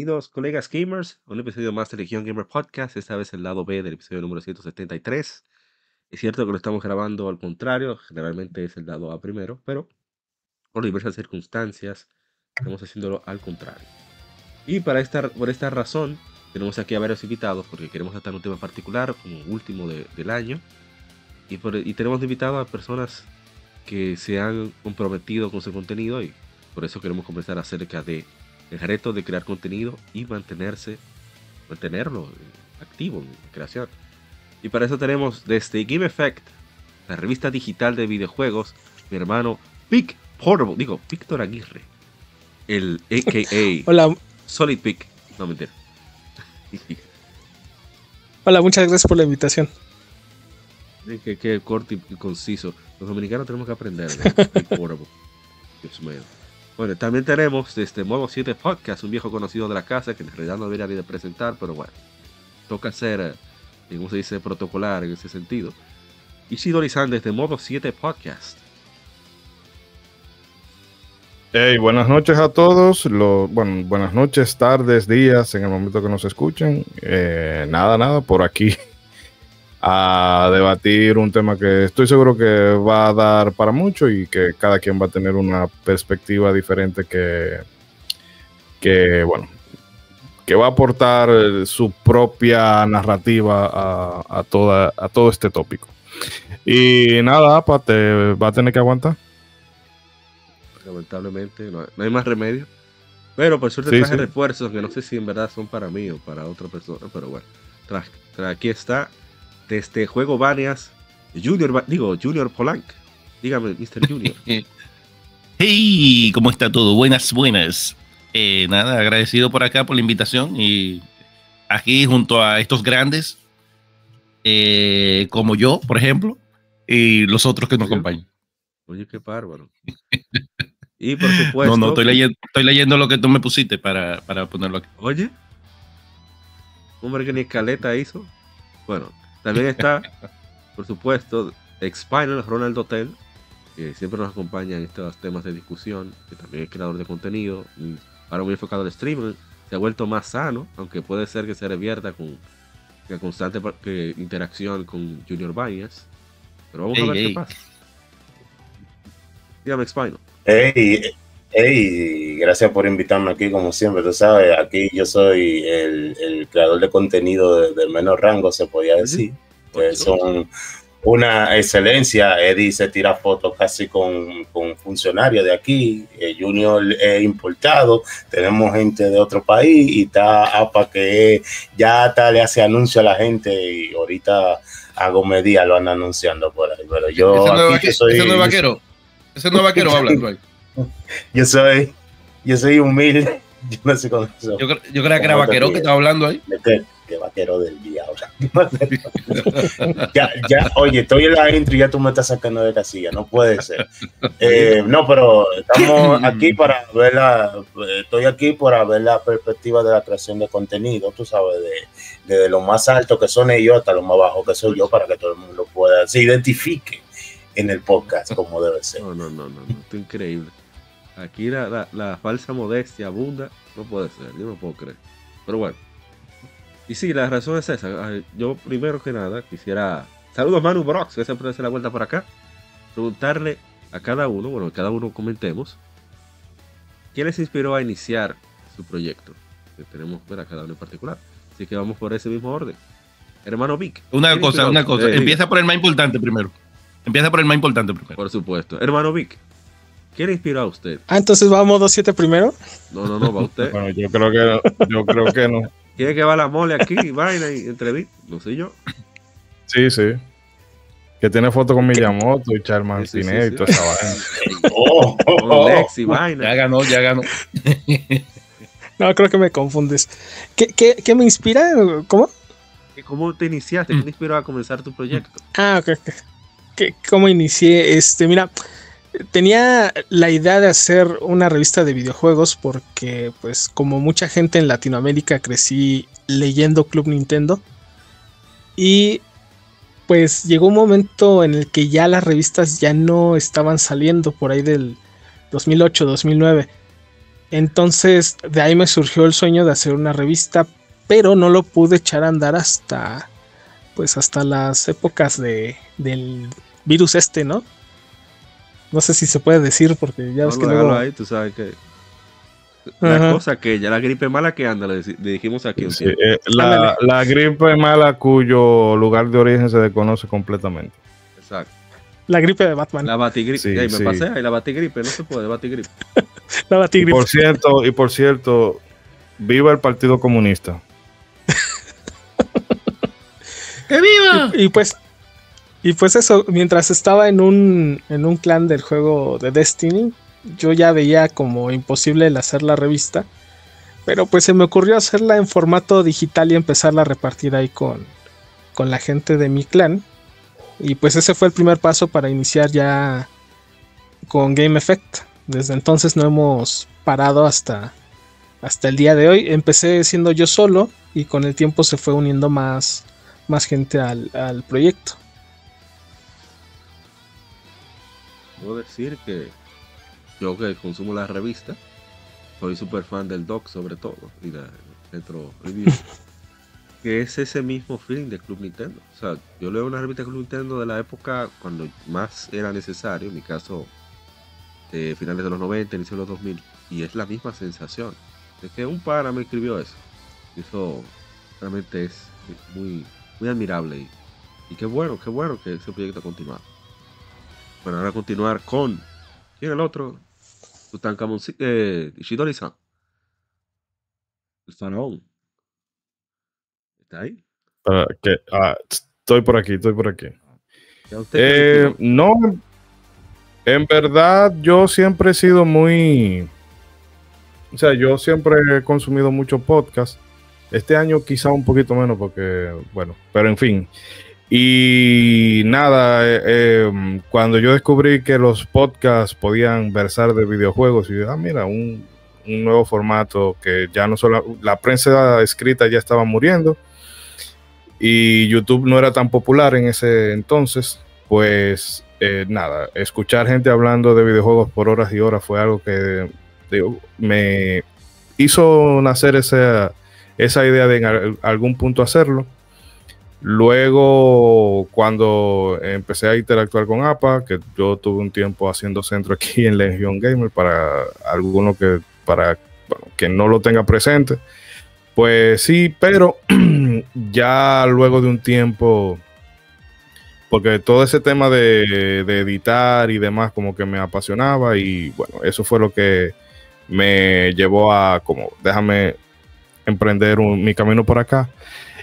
Bienvenidos, colegas gamers, a un episodio más de Legión Gamer Podcast, esta vez el lado B del episodio número 173. Es cierto que lo estamos grabando al contrario, generalmente es el lado A primero, pero por diversas circunstancias estamos haciéndolo al contrario. Y para esta, por esta razón, tenemos aquí a varios invitados porque queremos tratar un tema particular como último de- del año. Y, por- y tenemos invitados a personas que se han comprometido con su contenido y por eso queremos conversar acerca de el reto de crear contenido y mantenerse, mantenerlo eh, activo en creación. Y para eso tenemos desde Game Effect, la revista digital de videojuegos, mi hermano Pic Portable, digo, Víctor Aguirre, el AKA Hola, Solid Pic, no mentira. hola, muchas gracias por la invitación. que, que corto y conciso. Los dominicanos tenemos que aprender. ¿no? Pic Portable. Dios mío. Bueno, también tenemos este Modo 7 Podcast, un viejo conocido de la casa que en realidad no debería ni de presentar, pero bueno, toca ser, eh, ¿cómo se dice?, protocolar en ese sentido. Y Shidori-san desde Modo 7 Podcast. Hey, buenas noches a todos. Lo, bueno, buenas noches, tardes, días, en el momento que nos escuchen. Eh, nada, nada, por aquí a debatir un tema que estoy seguro que va a dar para mucho y que cada quien va a tener una perspectiva diferente que, que bueno, que va a aportar eh, su propia narrativa a, a toda, a todo este tópico. Y nada, Apa, te va a tener que aguantar. Lamentablemente, no, no hay más remedio. Pero por suerte Sí, traje sí. refuerzos que no sé si en verdad son para mí o para otra persona, pero bueno. Tra- tra- aquí está, desde Juego Varias, Junior, digo, Junior Polanc. Dígame, Mr. Junior. Hey, ¿cómo está todo? Buenas, buenas. Eh, nada, agradecido por acá por la invitación y aquí junto a estos grandes, eh, como yo, por ejemplo, y los otros que nos Oye. acompañan. Oye, qué bárbaro. Y por supuesto. no, no, estoy leyendo, estoy leyendo lo que tú me pusiste para, para ponerlo aquí. Oye, hombre que ni escaleta hizo. Bueno, también está, por supuesto, Expinal Ronald Hotel, que siempre nos acompaña en estos temas de discusión, que también es creador de contenido, y ahora muy enfocado al streaming. Se ha vuelto más sano, aunque puede ser que se revierta con la constante que- interacción con Junior Bañas. Pero vamos a Ey, ver qué ey. pasa. Dígame, Expinal. Hey, hey, gracias por invitarme aquí, como siempre, tú sabes, aquí yo soy el, el creador de contenido de- del menor rango, se podía decir, que son una excelencia. Eddie se tira fotos casi con, con funcionarios de aquí, eh, Junior es importado, tenemos gente de otro país y está APA que ya hasta le hace anuncio a la gente y ahorita a Gómez lo andan anunciando por ahí, pero yo ese no es vaquero. Ese no es vaquero hablando ahí. Yo soy, yo soy humilde. Yo no sé con eso. Yo, cre- yo creía que era vaquero que estaba hablando ahí. ¿De qué? ¿Qué vaquero del día ahora? ya, ya, oye, estoy en la intro y ya tú me estás sacando de casilla, no puede ser. Eh, no, pero estamos aquí para ver la, estoy aquí para ver la perspectiva de la creación de contenido, tú sabes, de, de lo más alto que son ellos hasta lo más bajo que soy yo, para que todo el mundo pueda, se identifique en el podcast como debe ser. No, no, no, no, no, esto es increíble. Aquí la, la, la falsa modestia abunda, no puede ser, yo no puedo creer. Pero bueno. Y sí, la razón es esa. Yo primero que nada quisiera... Saludos Manu Brox, que siempre hace la vuelta por acá. Preguntarle a cada uno, bueno, a cada uno comentemos, ¿qué les inspiró a iniciar su proyecto? Que tenemos ver a cada uno en particular. Así que vamos por ese mismo orden. Hermano Vic. Una ¿qué cosa, inspiró? una cosa. Eh. Empieza por el más importante primero. Empieza por el más importante primero. Por supuesto. Hermano Vic, ¿Quién le inspiró a usted? Ah, entonces va a modo 7 primero. No, no, no, va usted. Bueno, yo creo que yo creo que no. ¿Quién es que va la mole aquí? Vaina y entrevista. No sé yo. Sí, sí. Que tiene foto con Miyamoto y Charles Sí, sí, sí, Martinet sí. y toda esa vaina. Oh, Con Lex y Ya vaina. ganó, ya ganó. No, creo que me confundes. ¿Qué, qué, qué me inspira? ¿Cómo? ¿Cómo te iniciaste? ¿Quién te inspiró a comenzar tu proyecto? Ah, ok. ok. ¿Qué- ¿Cómo inicié? Este, mira, tenía la idea de hacer una revista de videojuegos porque, pues, como mucha gente en Latinoamérica crecí leyendo Club Nintendo. Y, pues, llegó un momento en el que ya las revistas ya no estaban saliendo por ahí del 2008, 2009. Entonces, de ahí me surgió el sueño de hacer una revista, pero no lo pude echar a andar hasta pues hasta las épocas de, del virus este, ¿no? No sé si se puede decir porque ya No, ves que no, luego... déjalo ahí, tú sabes que. La Ajá. cosa que ya la gripe mala que anda, le, dijimos aquí Sí, eh, la, la gripe mala cuyo lugar de origen se desconoce completamente. Exacto. La gripe de Batman. La, La batigripe. Sí, Ahí me sí. pasé ahí, la batigripe. No se puede, batigripe. Y batigripe. por cierto, y por cierto, viva el Partido Comunista. ¡Que viva! Y pues... Y pues eso, mientras estaba en un, en un clan del juego de Destiny, yo ya veía como imposible el hacer la revista. Pero pues se me ocurrió hacerla en formato digital y empezarla a repartir ahí con, con la gente de mi clan. Y pues ese fue el primer paso para iniciar ya con Game Effect. Desde entonces no hemos parado hasta, hasta el día de hoy. Empecé siendo yo solo y con el tiempo se fue uniendo más, más gente al, al proyecto. Puedo decir que yo que consumo la revista, soy súper fan del Doc sobre todo, y de Retro Review, que es ese mismo feeling de Club Nintendo. O sea, yo leo una revista de Club Nintendo de la época cuando más era necesario, en mi caso, de finales de los 90, inicio de los 2000, y es la misma sensación. De que un pana me escribió eso. Eso realmente es muy, muy admirable. Y, y qué bueno, qué bueno que ese proyecto ha continuado. Bueno, ahora continuar con. ¿Quién es el otro? Tutankamón eh, Ishidori-san. El faraón. ¿Está ahí? Para que, ah, estoy por aquí, estoy por aquí. ¿Ya usted Eh, no, en verdad yo siempre he sido muy, o sea, yo siempre he consumido mucho podcast. Este año quizá un poquito menos porque, bueno, pero en fin. Y nada, eh, eh, cuando yo descubrí que los podcasts podían versar de videojuegos, y ah, mira, un, nuevo formato que ya no solo la prensa escrita ya estaba muriendo y YouTube no era tan popular en ese entonces, pues eh, nada, escuchar gente hablando de videojuegos por horas y horas fue algo que me hizo nacer esa, esa idea de en al- algún punto hacerlo. Luego, cuando empecé a interactuar con APA, que yo tuve un tiempo haciendo centro aquí en Legion Gamer para alguno que, para, que no lo tenga presente, pues sí, pero ya luego de un tiempo, porque todo ese tema de, editar y demás como que me apasionaba y bueno, eso fue lo que me llevó a como, déjame emprender mi camino por acá.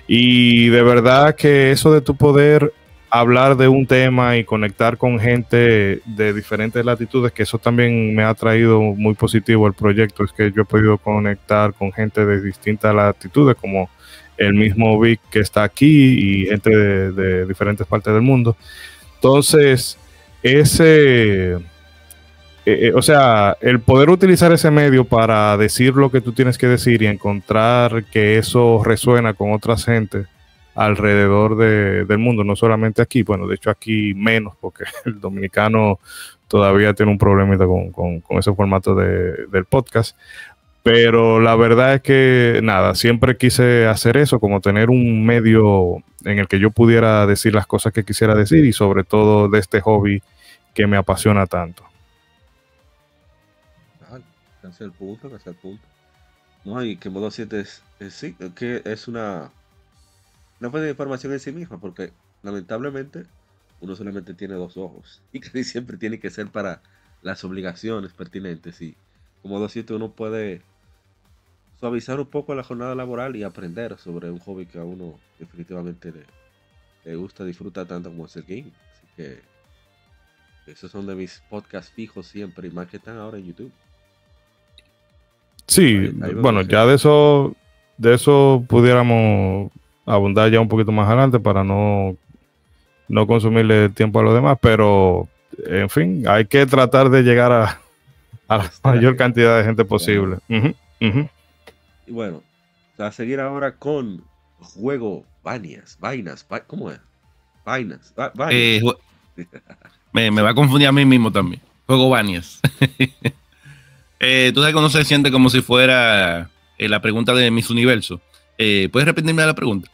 Y de verdad que eso de tu poder hablar de un tema y conectar con gente de diferentes latitudes, que eso también me ha traído muy positivo el proyecto, es que yo he podido conectar con gente de distintas latitudes, como el mismo Vic que está aquí y gente de, de diferentes partes del mundo. Entonces, ese, eh, eh, o sea, el poder utilizar ese medio para decir lo que tú tienes que decir y encontrar que eso resuena con otras gentes alrededor de- del mundo, no solamente aquí, bueno, de hecho aquí menos, porque el dominicano todavía tiene un problemita con, con, con ese formato de- del podcast. Pero la verdad es que nada, siempre quise hacer eso, como tener un medio en el que yo pudiera decir las cosas que quisiera decir y sobre todo de este hobby que me apasiona tanto. Casi el punto, casi el punto. No, y que modo 7 es, es sí, que es una, una fuente información en sí misma, porque lamentablemente uno solamente tiene dos ojos y casi siempre tiene que ser para las obligaciones pertinentes y como docente uno puede suavizar un poco la jornada laboral y aprender sobre un hobby que a uno definitivamente le, le gusta, disfruta tanto como es el game. Así que esos son de mis podcasts fijos siempre y más que están ahora en YouTube. Sí, Ahí- ahí vamos bueno, ya de eso, de eso pudiéramos abundar ya un poquito más adelante para no, no consumirle tiempo a los demás, pero en fin, hay que tratar de llegar a, a la mayor cantidad de gente posible. Y bueno, a seguir ahora con juego Vanias, vainas, va- ¿cómo es? Vainas, va- vainas. Eh, me, me va a confundir a mí mismo también. Juego Banias. eh, Tú sabes que uno se siente como si fuera eh, la pregunta de Miss Universo. Eh, ¿Puedes repetirme la pregunta?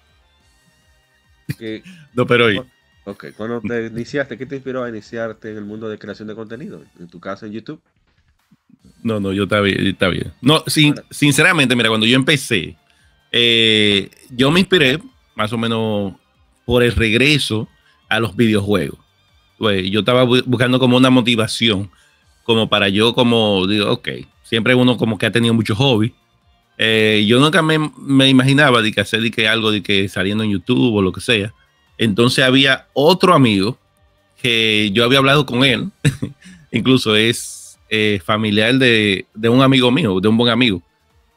No, pero hoy. ok, cuando te iniciaste, ¿qué te inspiró a iniciarte en el mundo de creación de contenido? En tu caso en YouTube. No, no, yo está bien. Está bien. No, sin- Bueno. sinceramente, mira, cuando yo empecé, eh, yo me inspiré más o menos por el regreso a los videojuegos. Pues, yo estaba bu- buscando como una motivación, como para yo, como digo, ok, siempre uno como que ha tenido muchos hobbies. Eh, yo nunca me, me imaginaba de que hacer de que algo de que saliendo en YouTube o lo que sea. Entonces había otro amigo que yo había hablado con él, incluso es eh, familiar de, de un amigo mío, de un buen amigo.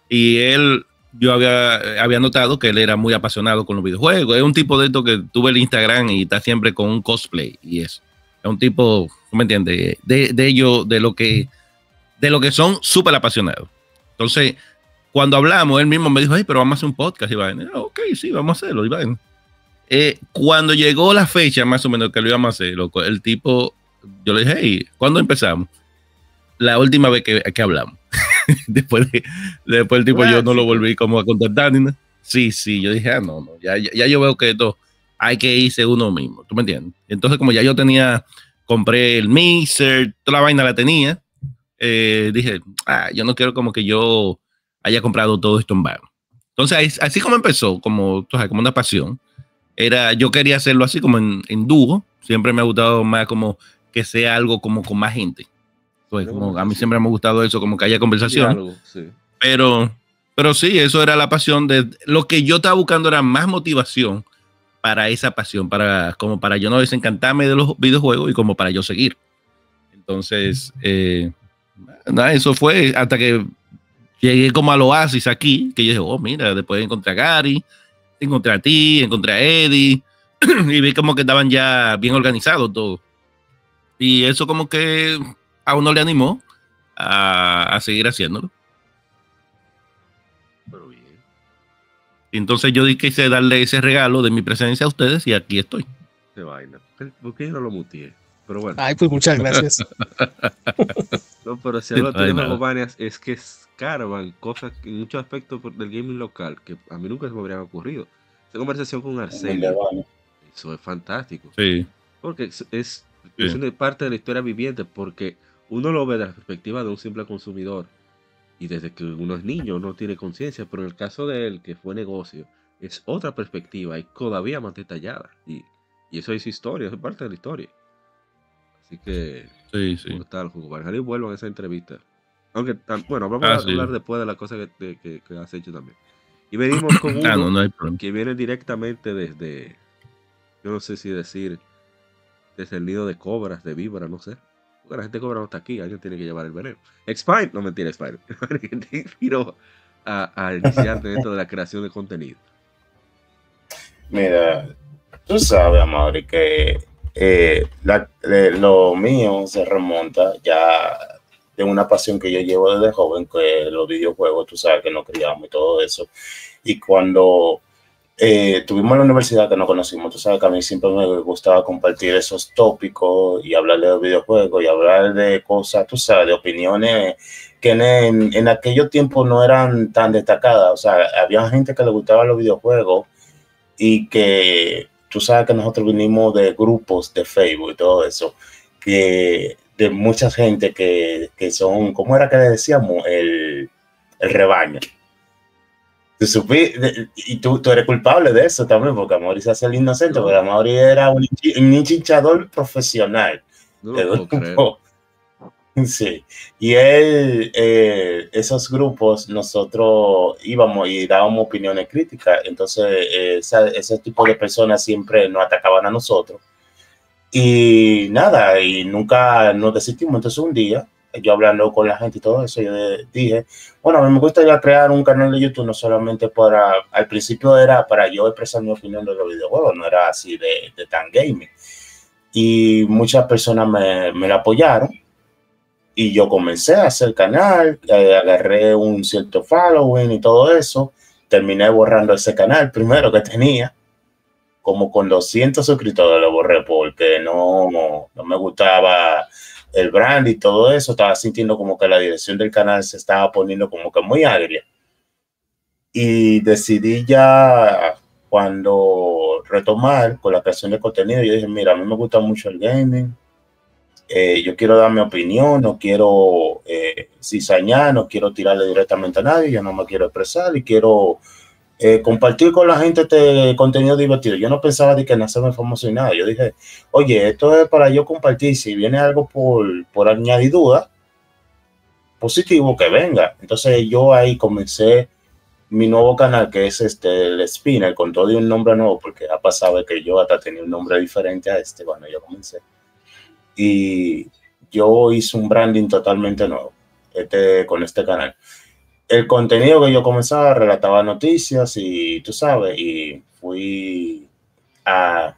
Y él, yo había, había notado que él era muy apasionado con los videojuegos. Es un tipo de esto que tuve el Instagram y está siempre con un cosplay y eso. Es un tipo, ¿tú ¿me entiendes? De, de ellos, de lo que, de lo que son súper apasionados. Entonces, cuando hablamos, él mismo me dijo, hey, pero vamos a hacer un podcast, Iván. Y yo, ok, sí, vamos a hacerlo, Iván. Eh, cuando llegó la fecha, más o menos, que lo íbamos a hacer, loco, el tipo, yo le dije, hey, ¿cuándo empezamos? La última vez que, que hablamos. después, de- después el tipo, yo no lo volví como a contactar ni nada. Sí, sí, yo dije, ah, no, no, ya, ya, ya yo veo que esto hay que irse uno mismo, ¿tú me entiendes? Entonces, como ya yo tenía, compré el mixer, toda la vaina la tenía, eh, dije, ah, yo no quiero como que yo haya comprado todo esto en vano. Entonces, así como empezó, como, como una pasión, era, yo quería hacerlo así como en, en dúo, siempre me ha gustado más como que sea algo como con más gente. Pues, Pero como, a mí siempre me ha gustado eso, como que haya conversación. Diálogo, sí. Pero, pero sí, eso era la pasión de lo que yo estaba buscando era más motivación para esa pasión, para como para yo no desencantarme de los videojuegos y como para yo seguir. Entonces, eh, nada, eso fue hasta que llegué como al oasis aquí, que yo dije, oh, mira, después encontré a Gary, encontré a ti, encontré a Eddie, y vi como que estaban ya bien organizados todo. Y eso como que a uno le animó a, a seguir haciéndolo. Entonces yo di- quise darle ese regalo de mi presencia a ustedes y aquí estoy. Qué vaina. ¿Por qué yo no lo muteé? Pero bueno. Ay, pues muchas gracias. No, pero si algo nada. Juego es que escarban cosas en muchos aspectos del gaming local que a mí nunca se me habrían ocurrido. Esa conversación con Arcelio, eso es fantástico. Sí, Porque es, es, es Sí. una parte de la historia viviente, porque uno lo ve desde la perspectiva de un simple consumidor. Y desde que uno es niño, no tiene conciencia, pero en el caso de él, que fue negocio, es otra perspectiva y todavía más detallada. Y, y eso es historia, eso es parte de la historia. Así que sí, sí. Brutal, Jugo. Vuelvan a esa entrevista. Aunque, bueno, vamos Ah, a sí. hablar después de las cosas que, de- que- que has hecho también. Y venimos con uno Ah, no, no hay problema. que viene directamente desde, yo no sé si decir, desde el nido de cobras, de víbora, no sé. Porque la gente cobra está aquí, alguien tiene que llevar el veneno. Expine, no mentira, Expine. que te inspiró a, a iniciarte dentro de la creación de contenido. Mira, tú sabes, Amaury, que eh, eh, lo mío se remonta ya de una pasión que yo llevo desde joven, que los videojuegos, tú sabes que nos criamos y todo eso. Y cuando eh, tuvimos en la universidad que nos conocimos, tú sabes que a mí siempre me gustaba compartir esos tópicos y hablar de los videojuegos y hablar de cosas, tú sabes, de opiniones que en, en, aquellos tiempos no eran tan destacadas. O sea, había gente que le gustaba los videojuegos y que tú sabes que nosotros vinimos de grupos de Facebook y todo eso, que de mucha gente que, que son, ¿cómo era que le decíamos? El, el rebaño. Tú supi- y tú, tú eres culpable de eso también, porque Amaury se hace el inocente, No. pero Amaury era un, un hinchador profesional No lo. Sí, y él, eh, esos grupos, nosotros íbamos y dábamos opiniones críticas, entonces eh, ese tipo de personas siempre nos atacaban a nosotros. Y nada, y nunca nos desistimos. Entonces un día, yo hablando con la gente y todo eso, yo dije, bueno, a mí me gustaría crear un canal de YouTube, no solamente para, al principio era para yo expresar mi opinión de los videojuegos, no era así de, de tan gaming. Y muchas personas me, me la apoyaron y yo comencé a hacer canal, eh, agarré un cierto following y todo eso. Terminé borrando ese canal primero que tenía. Como con 200 suscriptores lo borré porque no, no, me gustaba el brand y todo eso. Estaba sintiendo como que la dirección del canal se estaba poniendo como que muy agria. Y decidí ya cuando retomar con la creación de contenido, yo dije, mira, a mí me gusta mucho el gaming eh, yo quiero dar mi opinión, no quiero eh, cizañar, no quiero tirarle directamente a nadie, yo no me quiero expresar y quiero eh, compartir con la gente este contenido divertido. Yo no pensaba de que nacerme famoso y nada. Yo dije, oye, esto es para yo compartir. Si viene algo por, por añadidura, positivo que venga. Entonces yo ahí comencé mi nuevo canal, que es este, el Spinner, con todo y un nombre nuevo, porque ha pasado que yo hasta tenía un nombre diferente a este cuando yo comencé y yo hice un branding totalmente nuevo este, con este canal. El contenido que yo comenzaba relataba noticias y tú sabes, y fui a,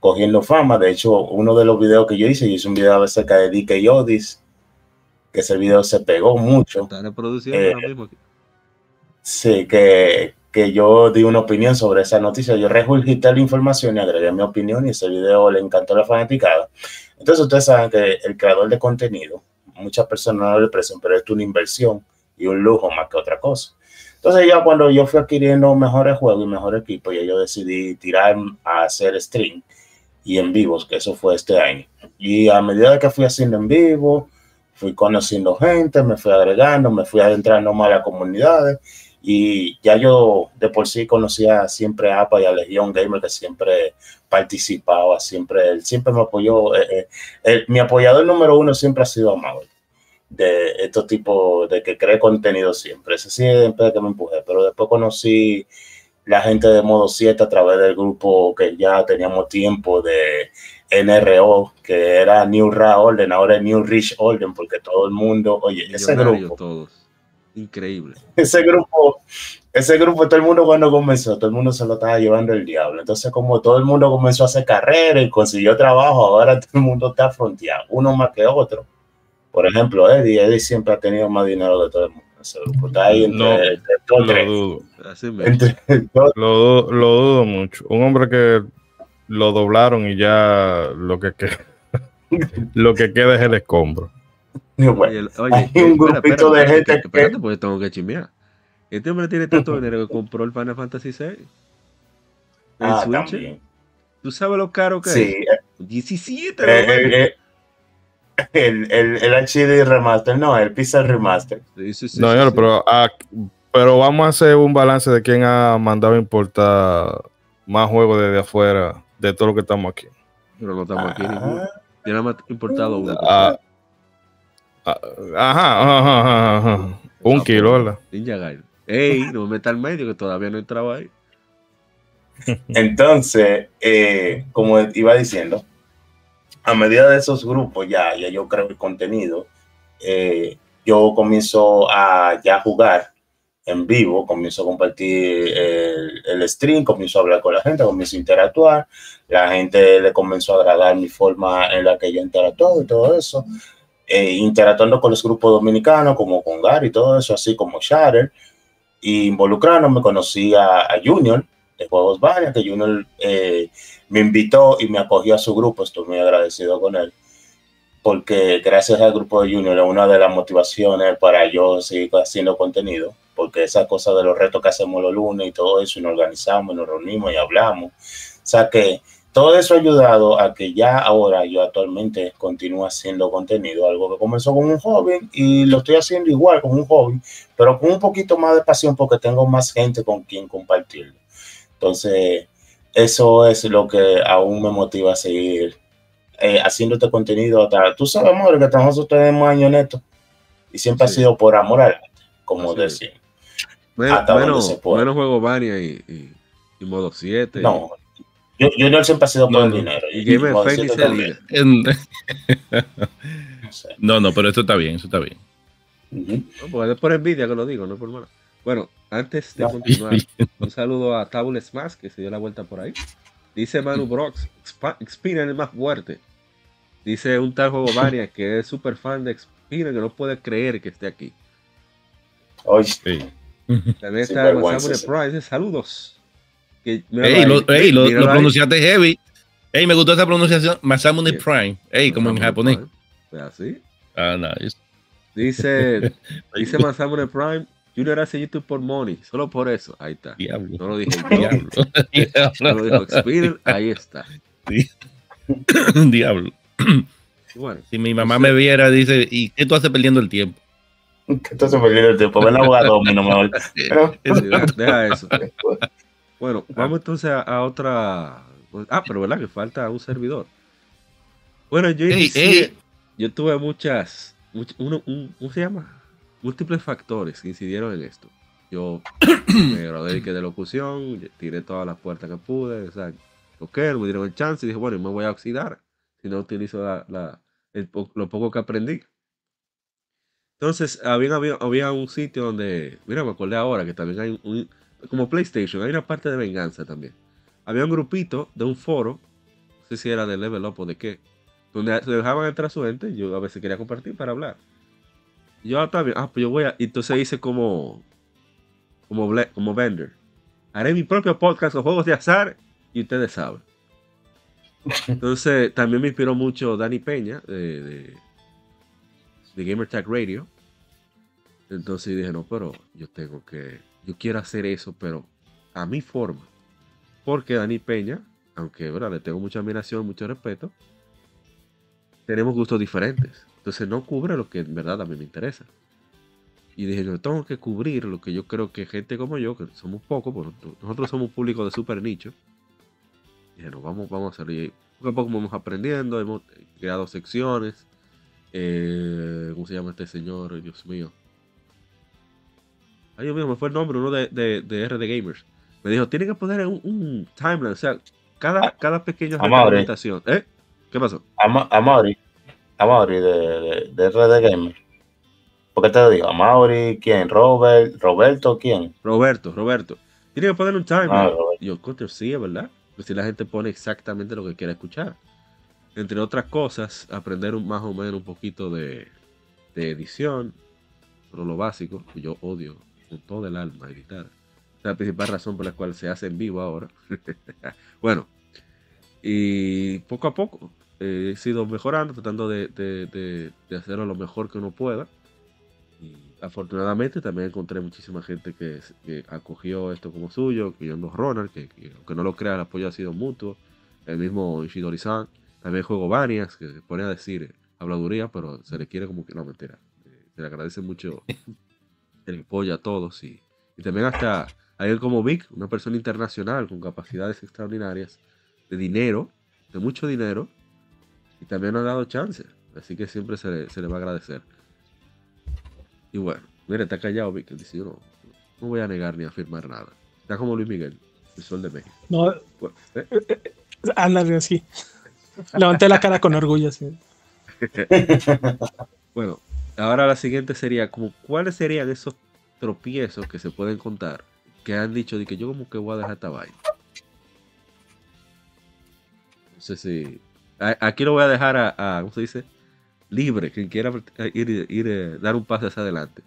cogiendo fama. De hecho, uno de los videos que yo hice, yo hice un video acerca de DK Odis, que ese video se pegó mucho. Está reproduciendo eh, mismo. Sí, que, que yo di una opinión sobre esa noticia. Yo regurgité la información y agregué mi opinión y ese video le encantó a la fanaticada. Entonces ustedes saben que el creador de contenido, muchas personas no le aprecian, pero es una inversión y un lujo más que otra cosa. Entonces ya cuando yo fui adquiriendo mejores juegos y mejor equipo, ya yo decidí tirar a hacer stream y en vivos, que eso fue este año. Y a medida que fui haciendo en vivo, fui conociendo gente, me fui agregando, me fui adentrando más a las comunidades y ya yo de por sí conocía siempre a APA y a Legion Gamer, que siempre participaba, siempre, él siempre me apoyó. Eh, eh, mi apoyador número uno siempre ha sido Amado, de estos tipos, de que cree contenido siempre. Ese siempre que me empujé, pero después conocí la gente de modo 7 a través del grupo que ya teníamos tiempo de NRO, que era New Ra Orden, ahora es New Rich Orden, porque todo el mundo, oye, ese grupo. Todos Increíble. Ese grupo, ese grupo, todo el mundo cuando comenzó, todo el mundo se lo estaba llevando el diablo. Entonces, como todo el mundo comenzó a hacer carrera y consiguió trabajo, ahora todo el mundo está fronteado, uno más que otro. Por ejemplo, Eddie, Eddie siempre ha tenido más dinero de todo el mundo. Ese grupo está ahí entre, no, lo dudo. lo, lo dudo mucho. Un hombre que lo doblaron y ya lo que queda, lo que queda es el escombro. Oye, hay un grupito de gente que... Espérate, porque tengo que chimbear. Este hombre tiene tanto dinero que compró el Final Fantasy VI. El ah, Switch. También. ¿Tú sabes lo caro que sí. es? 17. Eh, eh, eh, el, el, el, HD Remaster, no, el Pixel Remaster. Sí, sí, sí, no, sí, pero, ah, pero vamos a hacer un balance de quién ha mandado a importar más juegos desde afuera de todo lo que estamos aquí. Pero no estamos aquí ninguno. Tiene más importado uno. Ah, Ajá, ajá, ajá, Un kilo, ¿verdad? Ninja Ey, no me meta al medio que todavía no entraba ahí. Entonces, eh, como iba diciendo, a medida de esos grupos, ya, ya yo creo el contenido, eh, yo comienzo a ya jugar en vivo, comienzo a compartir el, el, stream, comienzo a hablar con la gente, comienzo a interactuar, la gente le comenzó a agradar mi forma en la que yo interactúo y todo eso eh, interactuando con los grupos dominicanos, como con Gary y todo eso, así como Shatter, y involucrando, me conocí a, Junior de Juegos Varios, que Junior eh, me invitó y me acogió a su grupo, estoy muy agradecido con él, porque gracias al grupo de Junior es una de las motivaciones para yo seguir haciendo contenido, porque esa cosa de los retos que hacemos los lunes y todo eso, y nos organizamos, y nos reunimos y hablamos, o sea que todo eso ha ayudado a que ya ahora yo actualmente continúe haciendo contenido, algo que comenzó con un joven y lo estoy haciendo igual con un joven, pero con un poquito más de pasión porque tengo más gente con quien compartirlo. Entonces, eso es lo que aún me motiva a seguir eh, haciendo este contenido hasta, tú sabes, amor, que nosotros tenemos años netos y siempre ha sido por amor al arte, como Así es. decimos. Menos, Hasta donde se pueda. menos juego Bania y, y, y modo 7. No, yo, Junior siempre ha sido por No, el no. dinero. Y Game diga. En- No sé. No, no, pero eso está bien, eso está bien. No, es por envidia que lo digo, no por mala. Bueno, antes de continuar, un saludo a Tabule Smash que se dio la vuelta por ahí. Dice Manu Brox, Spinner es más fuerte. Dice un tal juego que es súper fan de Spinner que no puede creer que esté aquí. Oye, Sí. También está. Prime, dice saludos. Que, Ey, lo, ey, lo, pronunciaste heavy. Ey, me gustó esa pronunciación. Masamune. Prime. Ey, como en japonés. Así. Ah, nice. Dice, dice Masamune Prime, Junior hace YouTube por money, solo por eso. Ahí está. Diablo. No lo dije yo. Diablo. No lo dijo Spinner, ahí está. Diablo. Bueno, Si mi mamá me viera, dice, ¿y qué tú haces perdiendo el tiempo? que esto se perdió el tiempo. Ven a jugar domino mejor. Deja, deja eso. Bueno, vamos entonces a, a otra. Ah, pero verdad que falta un servidor. Bueno, yo Ey, inicié- ey. yo tuve muchas, much- uno, un, ¿cómo se llama? Múltiples factores incidieron en esto. Yo me gradué de locución, tiré todas las puertas que pude, o sea, ok, me dieron el chance y dije, bueno, me voy a oxidar si no utilizo la, la- el lo poco que aprendí. Entonces, había, había, había un sitio donde, mira, me acordé ahora que también hay un, como PlayStation, hay una parte de venganza también. Había un grupito de un foro, no sé si era de Level Up o de qué, donde se dejaban entrar su gente, yo a veces quería compartir para hablar. Yo está bien, ah, pues yo voy a, entonces hice como, como, como vender. Haré mi propio podcast con juegos de azar y ustedes saben. Entonces, también me inspiró mucho Dani Peña de, de, de Gamer Tag Radio. Entonces dije, no, pero yo tengo que, yo quiero hacer eso, pero a mi forma. Porque Dani Peña, aunque ¿verdad? le tengo mucha admiración, mucho respeto, tenemos gustos diferentes. Entonces no cubre lo que en verdad a mí me interesa. Y dije, yo tengo que cubrir lo que yo creo que gente como yo, que somos pocos, porque nosotros somos un público de super nicho. Dije, no, vamos, vamos a hacerlo. Y poco a poco vamos aprendiendo, hemos creado secciones. Eh, ¿Cómo se llama este señor? Dios mío. Ay, Dios mío, me fue el nombre, uno de, de, de RD Gamers. Me dijo, tiene que poner un, un timeline, o sea, cada, cada pequeña retroalimentación. ¿Eh? ¿Qué pasó? Amaury de, de, de RD Gamer. ¿Por qué te digo? Amaury, ¿quién? Robert, Roberto, ¿quién? Roberto, Roberto. Tiene que poner un timeline. Ah, yo, coño, sí, es verdad. Pues si la gente pone exactamente lo que quiere escuchar. Entre otras cosas, aprender un, más o menos un poquito de, de edición. Pero lo básico, que yo odio con todo el alma editar. Es la principal razón por la cual se hace en vivo ahora. bueno, y poco a poco eh, he sido mejorando, tratando de, de- de- de hacerlo lo mejor que uno pueda. Y afortunadamente también encontré muchísima gente que, que acogió esto como suyo, que yo no Ronald, que, que aunque no lo crea, el apoyo ha sido mutuo. El mismo Ishidori-san, también juego varias, que se pone a decir habladuría, pero se le quiere como que no mentira. Eh, se le agradece mucho el apoyo a todos y, y también hasta a él como Vic, una persona internacional con capacidades extraordinarias, de dinero, de mucho dinero, y también nos ha dado chance. Así que siempre se le, se le va a agradecer. Y bueno, mira, está callado Vic, dice yo no, no voy a negar ni a afirmar nada. Está como Luis Miguel, el sol de México. No, Bueno, ¿eh? ándale así. Levanté la cara con orgullo. así. Bueno, ahora la siguiente sería como cuáles serían esos tropiezos que se pueden contar que han dicho de que yo como que voy a dejar esta vaina. No sé si aquí lo voy a dejar a, a- ¿cómo se dice? Libre, quien quiera ir, ir, eh, dar un paso hacia adelante.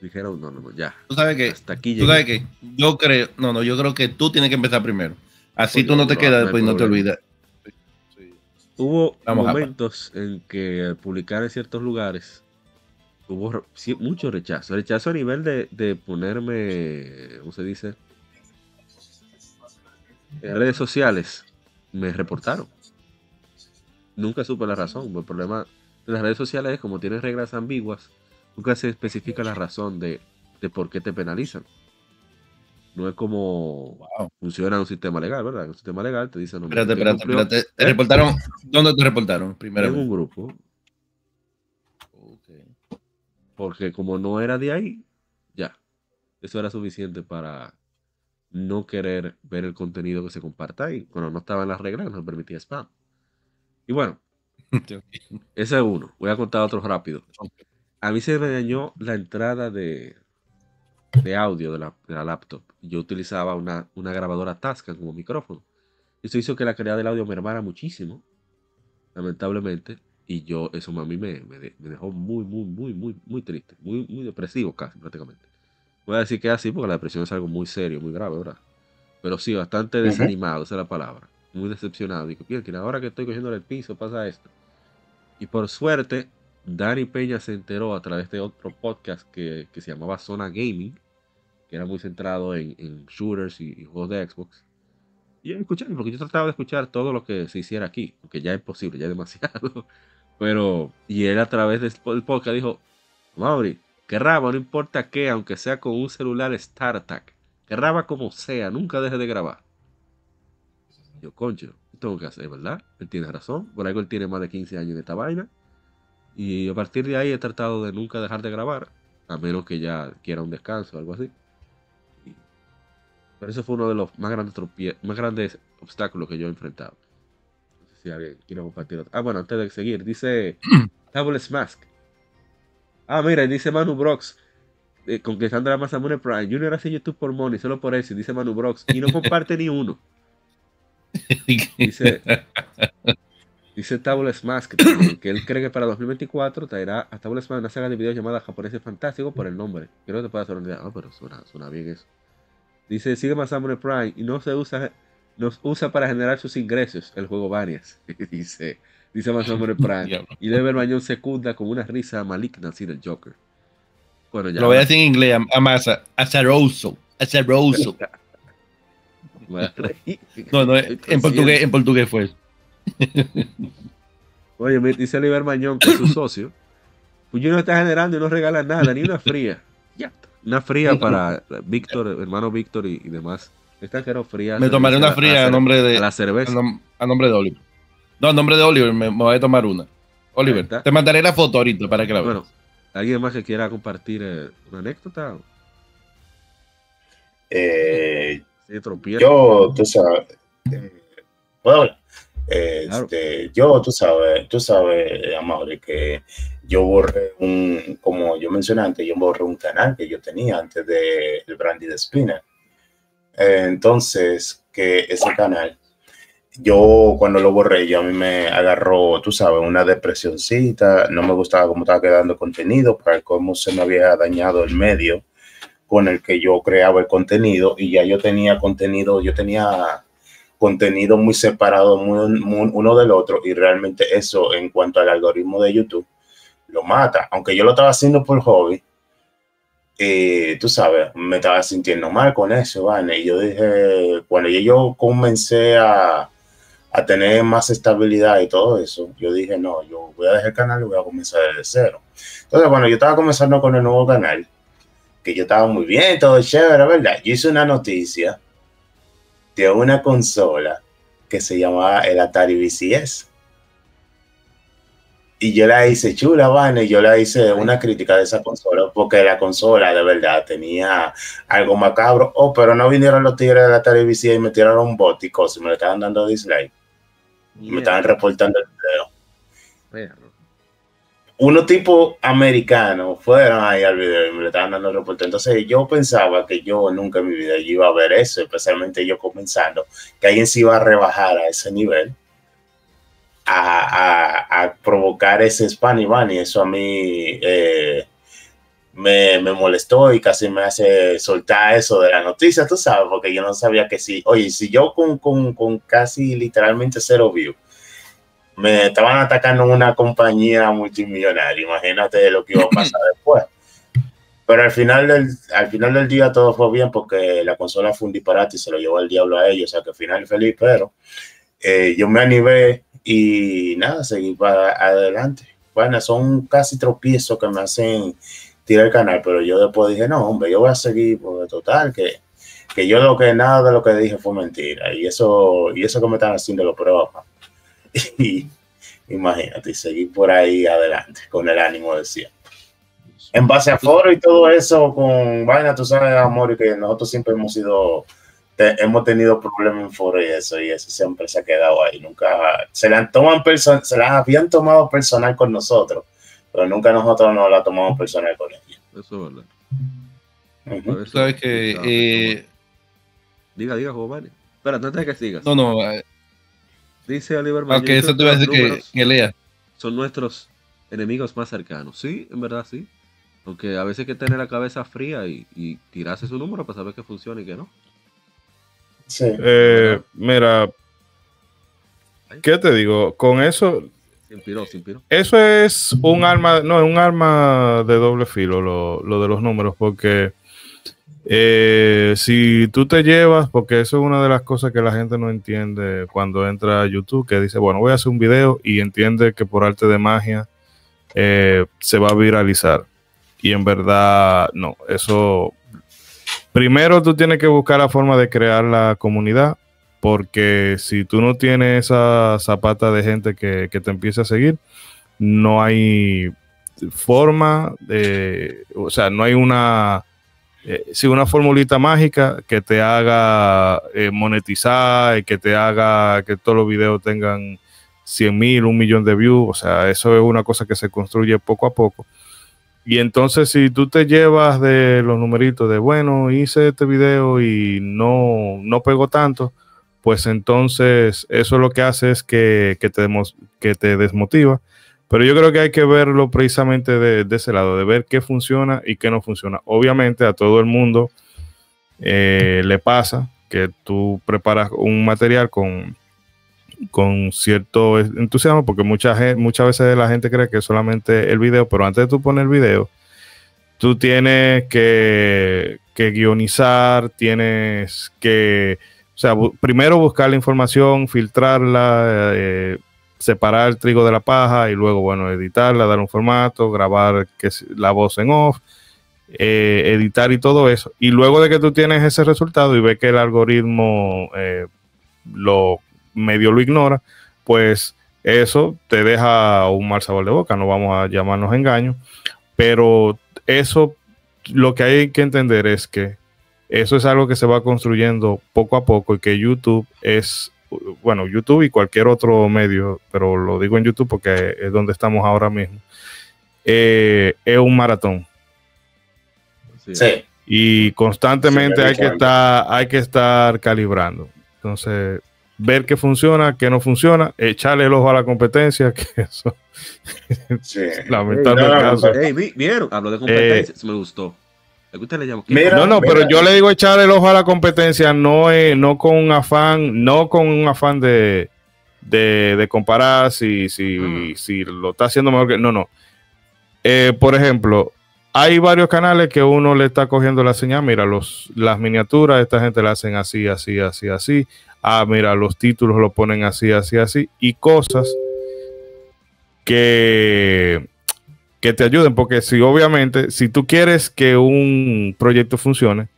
Dijeron, no, no, no, ya. Tú sabes que, Hasta aquí tú sabes que, yo creo, no, no, yo creo que tú tienes que empezar primero. Así Coño, tú no te no, quedas no después y no te olvidas. Hubo Vamos, momentos en que al publicar en ciertos lugares hubo mucho rechazo. Rechazo a nivel de, de ponerme, ¿cómo se dice? En redes sociales me reportaron. Nunca supe la razón. El problema de las redes sociales es como tienen reglas ambiguas, nunca se especifica la razón de, de por qué te penalizan. No es como funciona un sistema legal, ¿verdad? Un sistema legal te dice... No, espérate, espérate, espérate. ¿Te reportaron? ¿Dónde te reportaron? Primero. En un grupo. Porque como no era de ahí, ya. Eso era suficiente para no querer ver el contenido que se comparta ahí. Cuando no estaba en las reglas, no permitía spam. Y bueno, ese es uno. Voy a contar otro rápido. A mí se me dañó la entrada de, de audio de la, laptop. Yo utilizaba una, una grabadora Tascam como micrófono. Eso hizo que la calidad del audio me hermara muchísimo, lamentablemente. Y yo, eso a mí me, me, dejó muy, muy, muy, muy, muy triste, muy, muy depresivo casi prácticamente. Voy a decir que es así porque la depresión es algo muy serio, muy grave, ¿verdad? Pero sí, bastante desanimado, esa es la palabra. Muy decepcionado. Digo, que ahora que estoy cogiendo el piso pasa esto. Y por suerte, Dani Peña se enteró a través de otro podcast que, que se llamaba Zona Gaming, que era muy centrado en, en shooters y, juegos de Xbox. Y escuché, porque yo trataba de escuchar todo lo que se hiciera aquí, porque ya es imposible, ya es demasiado. Pero, y él a través del podcast dijo, Mauri, que raba, no importa qué, aunque sea con un celular StarTAC, que raba como sea, nunca deje de grabar. Yo, concho, tengo que hacer, ¿verdad? Él tiene razón, por algo él tiene más de 15 años de esta vaina. Y a partir de ahí he tratado de nunca dejar de grabar, a menos que ya quiera un descanso o algo así. Pero eso fue uno de los más grandes, más grandes obstáculos que yo he enfrentado. No sé si alguien quiere compartir otro. Ah, bueno, antes de seguir, dice Tables Mask. Ah, mira, dice Manu Brox. Eh, conquistando la masa Money Prime. Junior hace YouTube por Money, solo por eso, dice Manu Brox. Y no comparte ni uno. Dice, dice Tables Mask que él cree que para 2024 traerá a Tables Mask una saga de videos llamada Japoneses Fantástico por el nombre. Creo que te puede idea. Ah, pero suena, suena bien eso. Dice, sigue más Samurai Prime y no se usa, nos usa para generar sus ingresos el juego varias. dice, dice más Prime. y Lever Mañón secunda con una risa maligna así del Joker. Bueno, ya. Lo voy a decir en inglés, a masa, azaroso, azaroso. no, no, en portugués, en portugués fue Oye, me dice Oliver Mañón que es su socio. Pues yo no está generando y no regala nada, ni una fría. Ya una fría para Víctor, hermano Víctor y, demás. Esta quiero fría. Me tomaré una fría a, nombre de. la cerveza. A, nombre de Oliver. No, a nombre de Oliver me, voy a tomar una. Oliver, te mandaré la foto ahorita para que la veas. Bueno, ¿alguien más que quiera compartir eh, una anécdota? Eh, yo, tú sabes. Eh, bueno, este, Yo, tú sabes, tú sabes, Amaury, que yo borré un, como yo mencioné antes, yo borré un canal que yo tenía antes del el Brandy de Spinner. entonces, que ese canal, yo cuando lo borré, yo a mí me agarró, tú sabes, una depresioncita, no me gustaba cómo estaba quedando contenido, para cómo se me había dañado el medio con el que yo creaba el contenido y ya yo tenía contenido, yo tenía contenido muy separado uno del otro y realmente eso en cuanto al algoritmo de YouTube lo mata. Aunque yo lo estaba haciendo por hobby, y tú sabes, me estaba sintiendo mal con eso, ¿vale? Y yo dije, cuando yo comencé a, a tener más estabilidad y todo eso, yo dije, no, yo voy a dejar el canal y voy a comenzar desde cero. Entonces, bueno, yo estaba comenzando con el nuevo canal, que yo estaba muy bien, todo chévere, ¿verdad? Yo hice una noticia de una consola que se llamaba el Atari VCS y yo la hice chula, van, y yo la hice una crítica de esa consola, porque la consola de verdad tenía algo macabro, oh, pero no vinieron los tigres de la televisión y me tiraron un bot y cosas, me lo estaban dando dislike, y me estaban reportando el video. Unos tipos americanos fueron ahí al video y me lo estaban dando reporte. Entonces yo pensaba que yo nunca en mi vida iba a ver eso, especialmente yo comenzando, que alguien se iba a rebajar a ese nivel a, provocar ese spam y eso a mí eh, me, molestó y casi me hace soltar eso de la noticia, tú sabes, porque yo no sabía que sí. Oye, si yo con, con, casi literalmente cero view me estaban atacando una compañía multimillonaria, imagínate lo que iba a pasar después. Pero al final, del, al final del día todo fue bien porque la consola fue un disparate y se lo llevó el diablo a ellos, o sea que al final feliz, pero eh, yo me animé y nada, seguir para adelante. Bueno, son casi tropiezos que me hacen tirar el canal, pero yo después dije, no, hombre, yo voy a seguir, porque total, que que yo lo que nada de lo que dije fue mentira. Y eso, y eso que me están haciendo lo prueba. Y imagínate, seguir por ahí adelante con el ánimo de siempre. En base a foro y todo eso, con vaina, tú sabes, amor, y que nosotros siempre hemos sido, hemos tenido problemas en foro y eso, y eso siempre se ha quedado ahí. Nunca se la toman person- se la habían tomado personal con nosotros, pero nunca nosotros nos la tomamos personal con ellos. Eso es verdad. Por eso- Sabes que. Eh, Diga, diga, Giovanni. Espera, antes de que sigas. no, no. eh, Dice Oliver Aunque eso te iba a decir que, números que lea. son nuestros enemigos más cercanos. Sí, en verdad sí. Porque a veces hay que tener la cabeza fría y, y tirarse su número para saber que funciona y que no. Sí. Eh, mira, ¿qué te digo? Con eso, Eso es un arma, no, es un arma de doble filo, lo, lo de los números, porque eh, si tú te llevas, porque eso es una de las cosas que la gente no entiende cuando entra a YouTube, que dice, bueno, voy a hacer un video y entiende que por arte de magia eh, se va a viralizar. Y en verdad, no, eso... Primero tú tienes que buscar la forma de crear la comunidad, porque si tú no tienes esa zapata de gente que, te empiece a seguir, no hay forma de, o sea, no hay una, eh, una formulita mágica que te haga eh, monetizar y que te haga que todos los videos tengan 100 mil, un millón de views, o sea, eso es una cosa que se construye poco a poco. Y entonces si tú te llevas de los numeritos de, bueno, hice este video y no, no pegó tanto, pues entonces eso lo que hace es que, que, te, que te desmotiva. Pero yo creo que hay que verlo precisamente de, ese lado, de ver qué funciona y qué no funciona. Obviamente a todo el mundo eh, le pasa que tú preparas un material con, con cierto entusiasmo, porque mucha muchas veces la gente cree que es solamente el video, pero antes de tú poner el video, tú tienes que guionizar, tienes que, o sea, primero buscar la información, filtrarla, eh, separar el trigo de la paja y luego, bueno, editarla, dar un formato, grabar la voz en off, eh, editar y todo eso. Y luego de que tú tienes ese resultado y ves que el algoritmo eh, lo medio lo ignora, pues eso te deja un mal sabor de boca, no vamos a llamarnos engaños, pero eso lo que hay que entender es que eso es algo que se va construyendo poco a poco y que YouTube es, bueno, YouTube y cualquier otro medio, pero lo digo en YouTube porque es donde estamos ahora mismo, eh, es un maratón Sí. Sí. y constantemente Sí, hay que estar hay que estar calibrando entonces ver qué funciona qué no funciona echarle el ojo a la competencia que eso sí. lamentable no, no, caso pero- Ey, vi- ¿vieron? Hablo de competencia. me gustó. ¿A qué usted le llama? ¿Qué? Mira, no no pero yo le digo echar el ojo a la competencia no es no con un afán no con un afán de de, de comparar si si, Ah. si lo está haciendo mejor que no no Eh, por ejemplo hay varios canales que uno le está cogiendo la señal. Mira, los, las miniaturas, esta gente la hacen así, así, así, así. Ah, mira, los títulos lo ponen así, así, así. Y cosas que, que te ayuden. Porque si obviamente, si tú quieres que un proyecto funcione,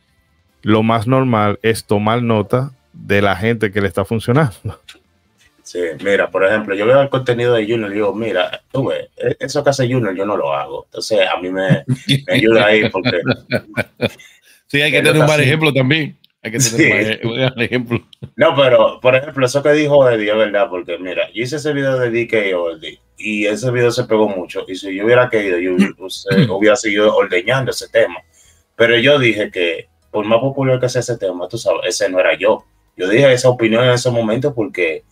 lo más normal es tomar nota de la gente que le está funcionando. Sí, mira, por ejemplo, yo veo el contenido de Junior y digo, mira, tú ves, e- eso que hace Junior yo no lo hago. Entonces, a mí me, me ayuda ahí porque Sí, hay que tener un mal ejemplo también. Hay que Sí. tener un mal ejemplo. No, pero por ejemplo, eso que dijo Eddie es verdad, porque mira, yo hice ese video de DK Oldie y ese video se pegó mucho. Y si yo hubiera querido, yo hubiera- hubiera seguido ordeñando ese tema. Pero yo dije que por más popular que sea ese tema, tú sabes, ese no era yo. Yo dije esa opinión en ese momento porque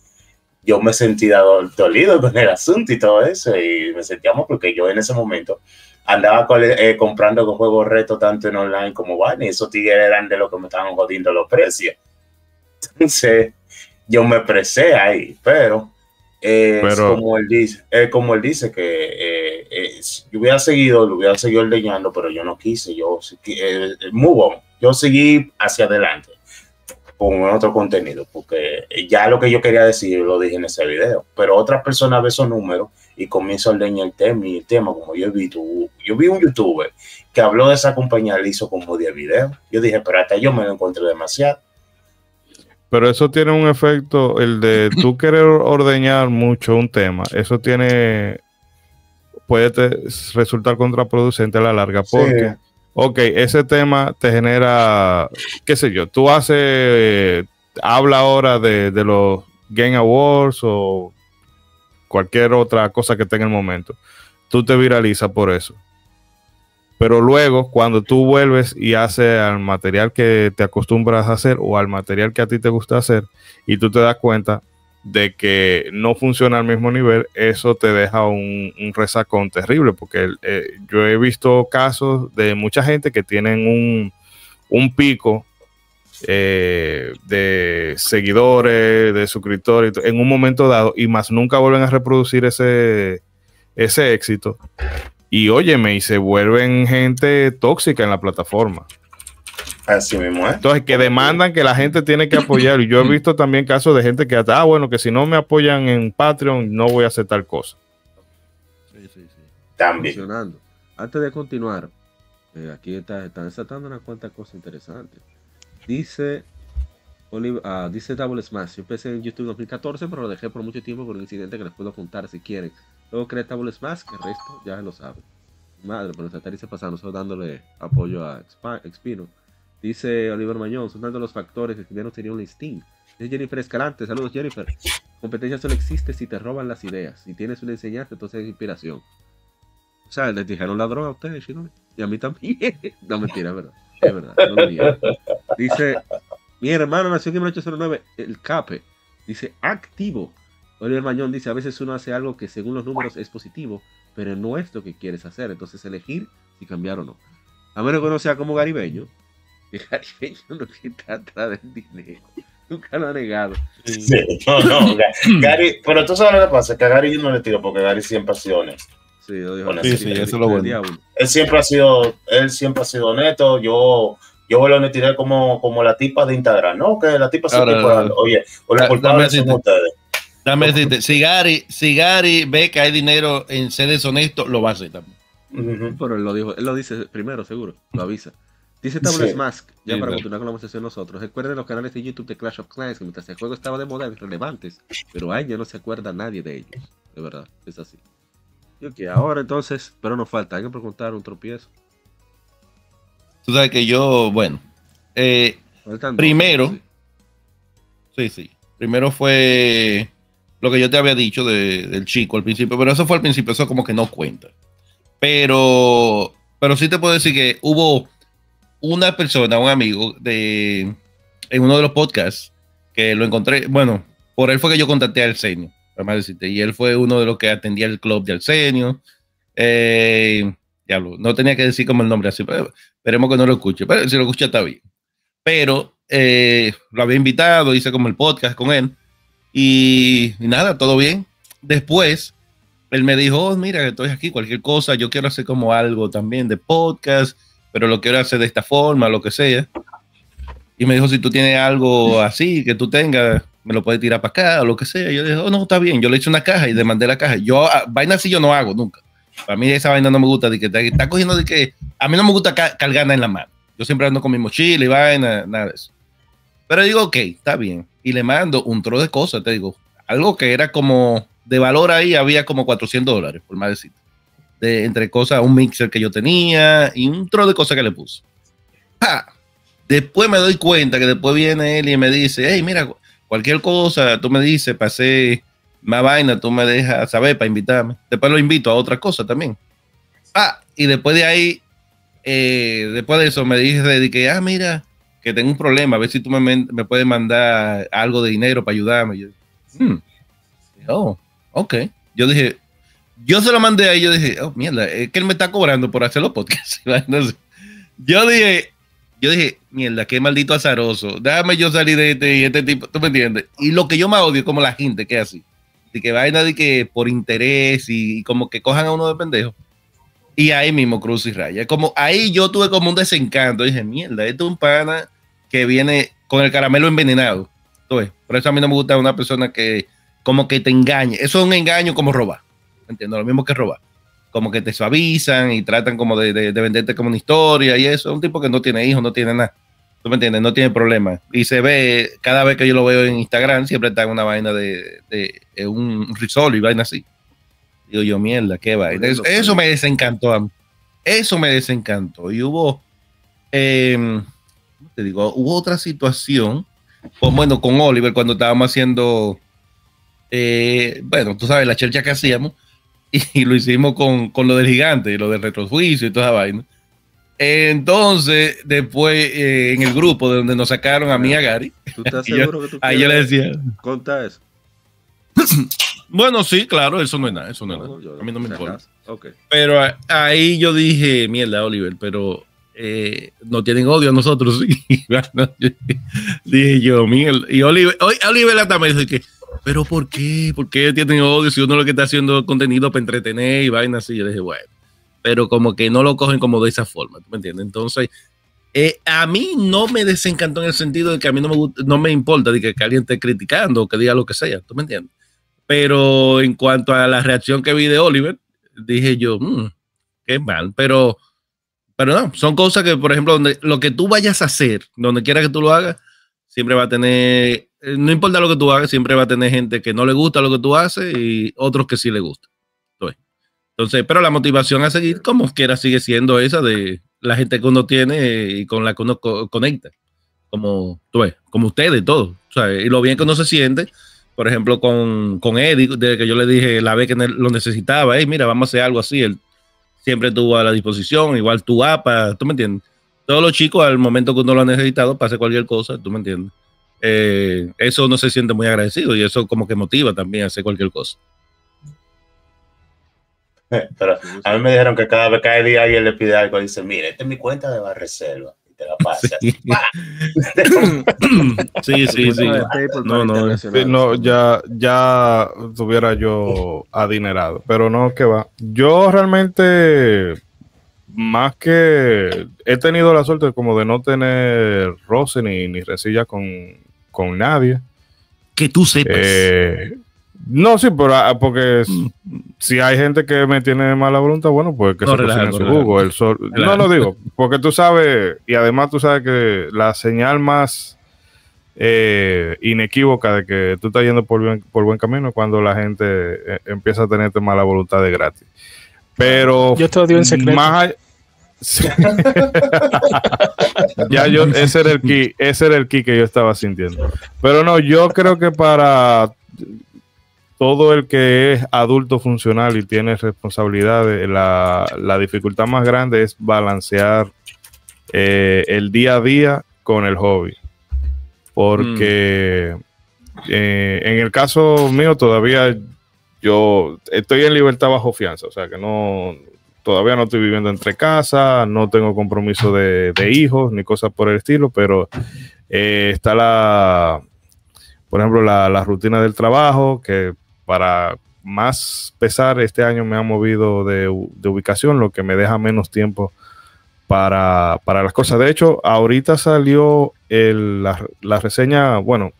yo me sentía do- dolido con el asunto y todo eso. Y me sentía mal porque yo en ese momento andaba eh, comprando con juegos retos tanto en online como van y esos tigres eran de los que me estaban jodiendo los precios. Entonces, yo me presé ahí, pero, eh, Pero- como él dice, como él dice que eh, yo hubiera seguido, lo hubiera seguido ordeñando, pero yo no quise, yo eh, move on, yo seguí hacia adelante. con otro contenido, porque ya lo que yo quería decir lo dije en ese video, pero otras personas ven esos números y comienzan a leñar el tema y el tema, como yo he visto, yo vi un youtuber que habló de esa compañía, le hizo como 10 videos, yo dije, pero hasta yo me lo encontré demasiado. Pero eso tiene un efecto, el de tú querer ordeñar mucho un tema, eso tiene, puede resultar contraproducente a la larga, porque, sí. ok, ese tema te genera, qué sé yo, tú haces, habla ahora de, de los Game Awards o cualquier otra cosa que esté en el momento, tú te viralizas por eso. Pero luego, cuando tú vuelves y haces al material que te acostumbras a hacer o al material que a ti te gusta hacer y tú te das cuenta de que no funciona al mismo nivel, eso te deja un, resacón terrible, porque eh, yo he visto casos de mucha gente que tienen un, un pico eh, de seguidores, de suscriptores, en un momento dado, y más nunca vuelven a reproducir ese, ese éxito. Y óyeme, y se vuelven gente tóxica en la plataforma. Así mismo, ¿eh? Entonces, que demandan que la gente tiene que apoyar. Y yo he visto también casos de gente que hasta, ah, bueno, que si no me apoyan en Patreon, no voy a hacer tal cosa. Sí, sí, sí. También. Antes de continuar, eh, aquí está, están desatando una cuanta cosas interesantes. Dice Oliver, uh, dice Double Smash. Yo empecé en YouTube en 2014, pero lo dejé por mucho tiempo por un incidente que les puedo contar si quieren. Luego creé Double Smash, que el resto ya lo saben. Madre, pero nuestra tarifa pasando, nosotros dándole apoyo a Expino. Dice Oliver Mañón, son de los factores que ya no tenía un listing. Dice Jennifer Escalante, saludos Jennifer. Competencia solo existe si te roban las ideas. Si tienes una enseñanza, entonces es inspiración. O sea, les dijeron ladrón a ustedes, Shinobi. Y a mí también. no, mentira, verdad. Es verdad. No lo. Dice, mi hermano nació en 1809, el CAPE. Dice, activo. Oliver Mañón dice, a veces uno hace algo que según los números es positivo, pero no es lo que quieres hacer. Entonces elegir si cambiar o no. A menos que uno sea como Garibeño, que Garibeño no está atrás del dinero. Nunca lo ha negado. Sí, no, no, Gary, pero tú sabes lo que pasa, que a Gary no le tiro porque Gary siempre honesto. Sí, lo dijo Bueno, Sí, eso es lo bueno. Él siempre ha sido, él siempre ha sido honesto. Yo, yo voy a honestidad como, como la tipa de Instagram, ¿no? Que la tipa se ahora. Oye, o culpables dame son ustedes. Dame decirte, si Gary, si Gary ve que hay dinero en ser deshonesto, lo va a hacer también. Pero él lo dijo, él lo dice primero, seguro, lo avisa. Dice Tablet Sí. Mask, ya Sí, para continuar con la conversación nosotros. Recuerden los canales de YouTube de Clash of Clans, que mientras el juego estaba de moda eran relevantes, pero a ya no se acuerda nadie de ellos. De verdad, es así. Y ok, ahora entonces, pero nos falta, hay que preguntar un tropiezo. Tú sabes que yo, bueno, eh, dos, Primero. sí. sí, sí. Primero fue lo que yo te había dicho de- del chico al principio, pero eso fue al principio, eso como que no cuenta. Pero, pero sí te puedo decir que hubo una persona, un amigo de en uno de los podcasts que lo encontré, bueno, por él fue que yo contacté a Arsenio, para más decirte, y él fue uno de los que atendía el club de Arsenio. Eh, diablo, no tenía que decir como el nombre así, pero esperemos que no lo escuche, pero si lo escucha está bien. Pero eh, lo había invitado, hice como el podcast con él, y, y nada, todo bien. Después, él me dijo, "Oh, mira, estoy aquí, cualquier cosa, yo quiero hacer como algo también de podcast, pero lo quiero hacer de esta forma, lo que sea. Y me dijo, si tú tienes algo así que tú tengas, me lo puedes tirar para acá o lo que sea. Yo dije, oh, no, está bien. Yo le hice una caja y le mandé la caja. Yo, ah, vaina así yo no hago nunca. Para mí esa vaina no me gusta, de que está, cogiendo de que, a mí no me gusta ca- cargar nada en la mano. Yo siempre ando con mi mochila y vaina, nada de eso. Pero digo, ok, está bien. Y le mando un tro de cosas, te digo. Algo que era como, de valor ahí había como 400 dólares, por más decir. De, entre cosas, un mixer que yo tenía y un tro de cosas que le puse. ¡Pa! Después me doy cuenta que después viene él y me dice, hey, mira, cualquier cosa, tú me dices, pasé más vaina, tú me dejas saber para invitarme. Después lo invito a otra cosa también. Ah, y después de ahí, eh, después de eso me dice de ah, mira, que tengo un problema, a ver si tú me, me puedes mandar algo de dinero para ayudarme. Yo, "Hmm". Oh, ok. Yo dije, yo se lo mandé ahí, yo dije, oh, mierda, es que él me está cobrando por hacer los podcasts. Yo dije, yo dije, mierda, qué maldito azaroso. Déjame yo salir de este y este tipo, ¿tú me entiendes? Y lo que yo más odio es como la gente que es así. De que vaina de que por interés y, como que cojan a uno de pendejo. Y ahí mismo cruz y raya. Como ahí yo tuve como un desencanto. Dije, mierda, esto es un pana que viene con el caramelo envenenado. Por eso a mí no me gusta una persona que como que te engañe. Eso es un engaño como robar. Entiendo, lo mismo que robar. Como que te suavizan y tratan como de, de, venderte como una historia y eso. Un tipo que no tiene hijos, no tiene nada. ¿Tú me entiendes? No tiene problema. Y se ve, cada vez que yo lo veo en Instagram, siempre está en una vaina de, de, un risol y vaina así. Digo yo, mierda, qué vaina. Eso, me desencantó Eso me desencantó. Y hubo, eh, te digo? Hubo otra situación pues bueno, con Oliver cuando estábamos haciendo, eh, bueno, tú sabes, la chercha que hacíamos, y, lo hicimos con, con, lo del gigante, y lo del retrojuicio y toda esa vaina. Entonces, después eh, en el grupo de donde nos sacaron a mí y a Gary, ¿tú estás seguro que tú ahí yo le decía, conta eso. bueno, sí, claro, eso no es nada, eso no, es nada. a mí no me importa. Okay. Pero ahí yo dije, mierda, Oliver, pero eh, no tienen odio a nosotros. dije yo, Miguel, y Oliver, Oliver también dice que, pero ¿por qué? ¿Por qué tienen odio si uno lo que está haciendo contenido para entretener y vainas así? Yo dije, bueno, pero como que no lo cogen como de esa forma, ¿tú me entiendes? Entonces, eh, a mí no me desencantó en el sentido de que a mí no me, no me importa de que, alguien esté criticando o que diga lo que sea, ¿tú me entiendes? Pero en cuanto a la reacción que vi de Oliver, dije yo, mmm, qué mal, pero pero no, son cosas que, por ejemplo, donde lo que tú vayas a hacer, donde quiera que tú lo hagas, siempre va a tener, no importa lo que tú hagas, siempre va a tener gente que no le gusta lo que tú haces y otros que sí le gusta. Entonces, pero la motivación a seguir como quiera sigue siendo esa de la gente que uno tiene y con la que uno conecta. Como, tú ves, como ustedes, todos. y lo bien que uno se siente, por ejemplo, con, con Eddie, desde que yo le dije la vez que lo necesitaba, hey, mira, vamos a hacer algo así. Él siempre tuvo a la disposición, igual tu APA, ¿tú me entiendes? Todos los chicos al momento que uno lo ha necesitado, pase cualquier cosa, ¿tú me entiendes? Eh, eso no se siente muy agradecido y eso como que motiva también a hacer cualquier cosa. Pero a mí me dijeron que cada vez que hay día alguien le pide algo, dice, mire, esta es mi cuenta de la reserva te la pasa. Sí, sí, sí. No, no, no, ya, ya tuviera yo adinerado, pero no, que va. Yo realmente, más que he tenido la suerte como de no tener roce ni, ni resilla con, con nadie. Que tú sepas. Eh, no, sí, pero, ah, porque mm. si hay gente que me tiene mala voluntad, bueno, pues que se cocine su jugo. El sol. No lo digo, porque tú sabes, y además tú sabes que la señal más eh, inequívoca de que tú estás yendo por, bien, por buen camino es cuando la gente eh, empieza a tenerte mala voluntad de gratis. Pero. Yo te odio en secreto. Más ya yo, ese era el key, ese era el key que yo estaba sintiendo. Pero no, yo creo que para todo el que es adulto funcional y tiene responsabilidades, la, la dificultad más grande es balancear eh, el día a día con el hobby. Porque eh, en el caso mío todavía yo estoy en libertad bajo fianza, o sea que no, todavía no estoy viviendo entre casa, no tengo compromiso de, hijos ni cosas por el estilo, pero eh, está la, por ejemplo, la, la, rutina del trabajo, que para más pesar, este año me ha movido de, ubicación, lo que me deja menos tiempo para, las cosas. De hecho, ahorita salió la, reseña, bueno,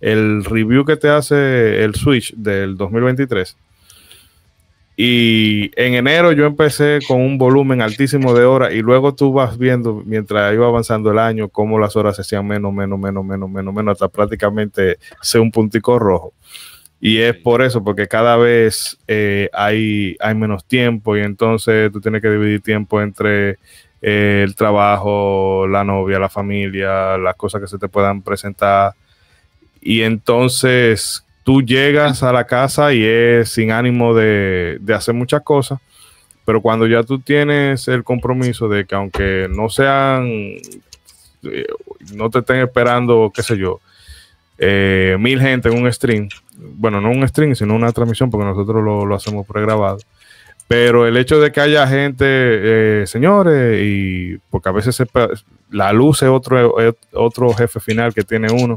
el review que te hace el Switch del 2023. Y en enero yo empecé con un volumen altísimo de horas y luego tú vas viendo mientras iba avanzando el año cómo las horas se hacían menos, menos, menos, menos, menos, menos, hasta prácticamente ser un puntico rojo. Y es por eso, porque cada vez eh, hay, hay menos tiempo y entonces tú tienes que dividir tiempo entre eh, el trabajo, la novia, la familia, las cosas que se te puedan presentar. Y entonces tú llegas a la casa y es sin ánimo de, de hacer muchas cosas, pero cuando ya tú tienes el compromiso de que aunque no sean, eh, no te estén esperando, qué sé yo, eh, mil gente en un stream. Bueno, no un stream, sino una transmisión, porque nosotros lo, hacemos pregrabado. Pero el hecho de que haya gente, eh, señores, y porque a veces la luz es otro, otro jefe final que tiene uno,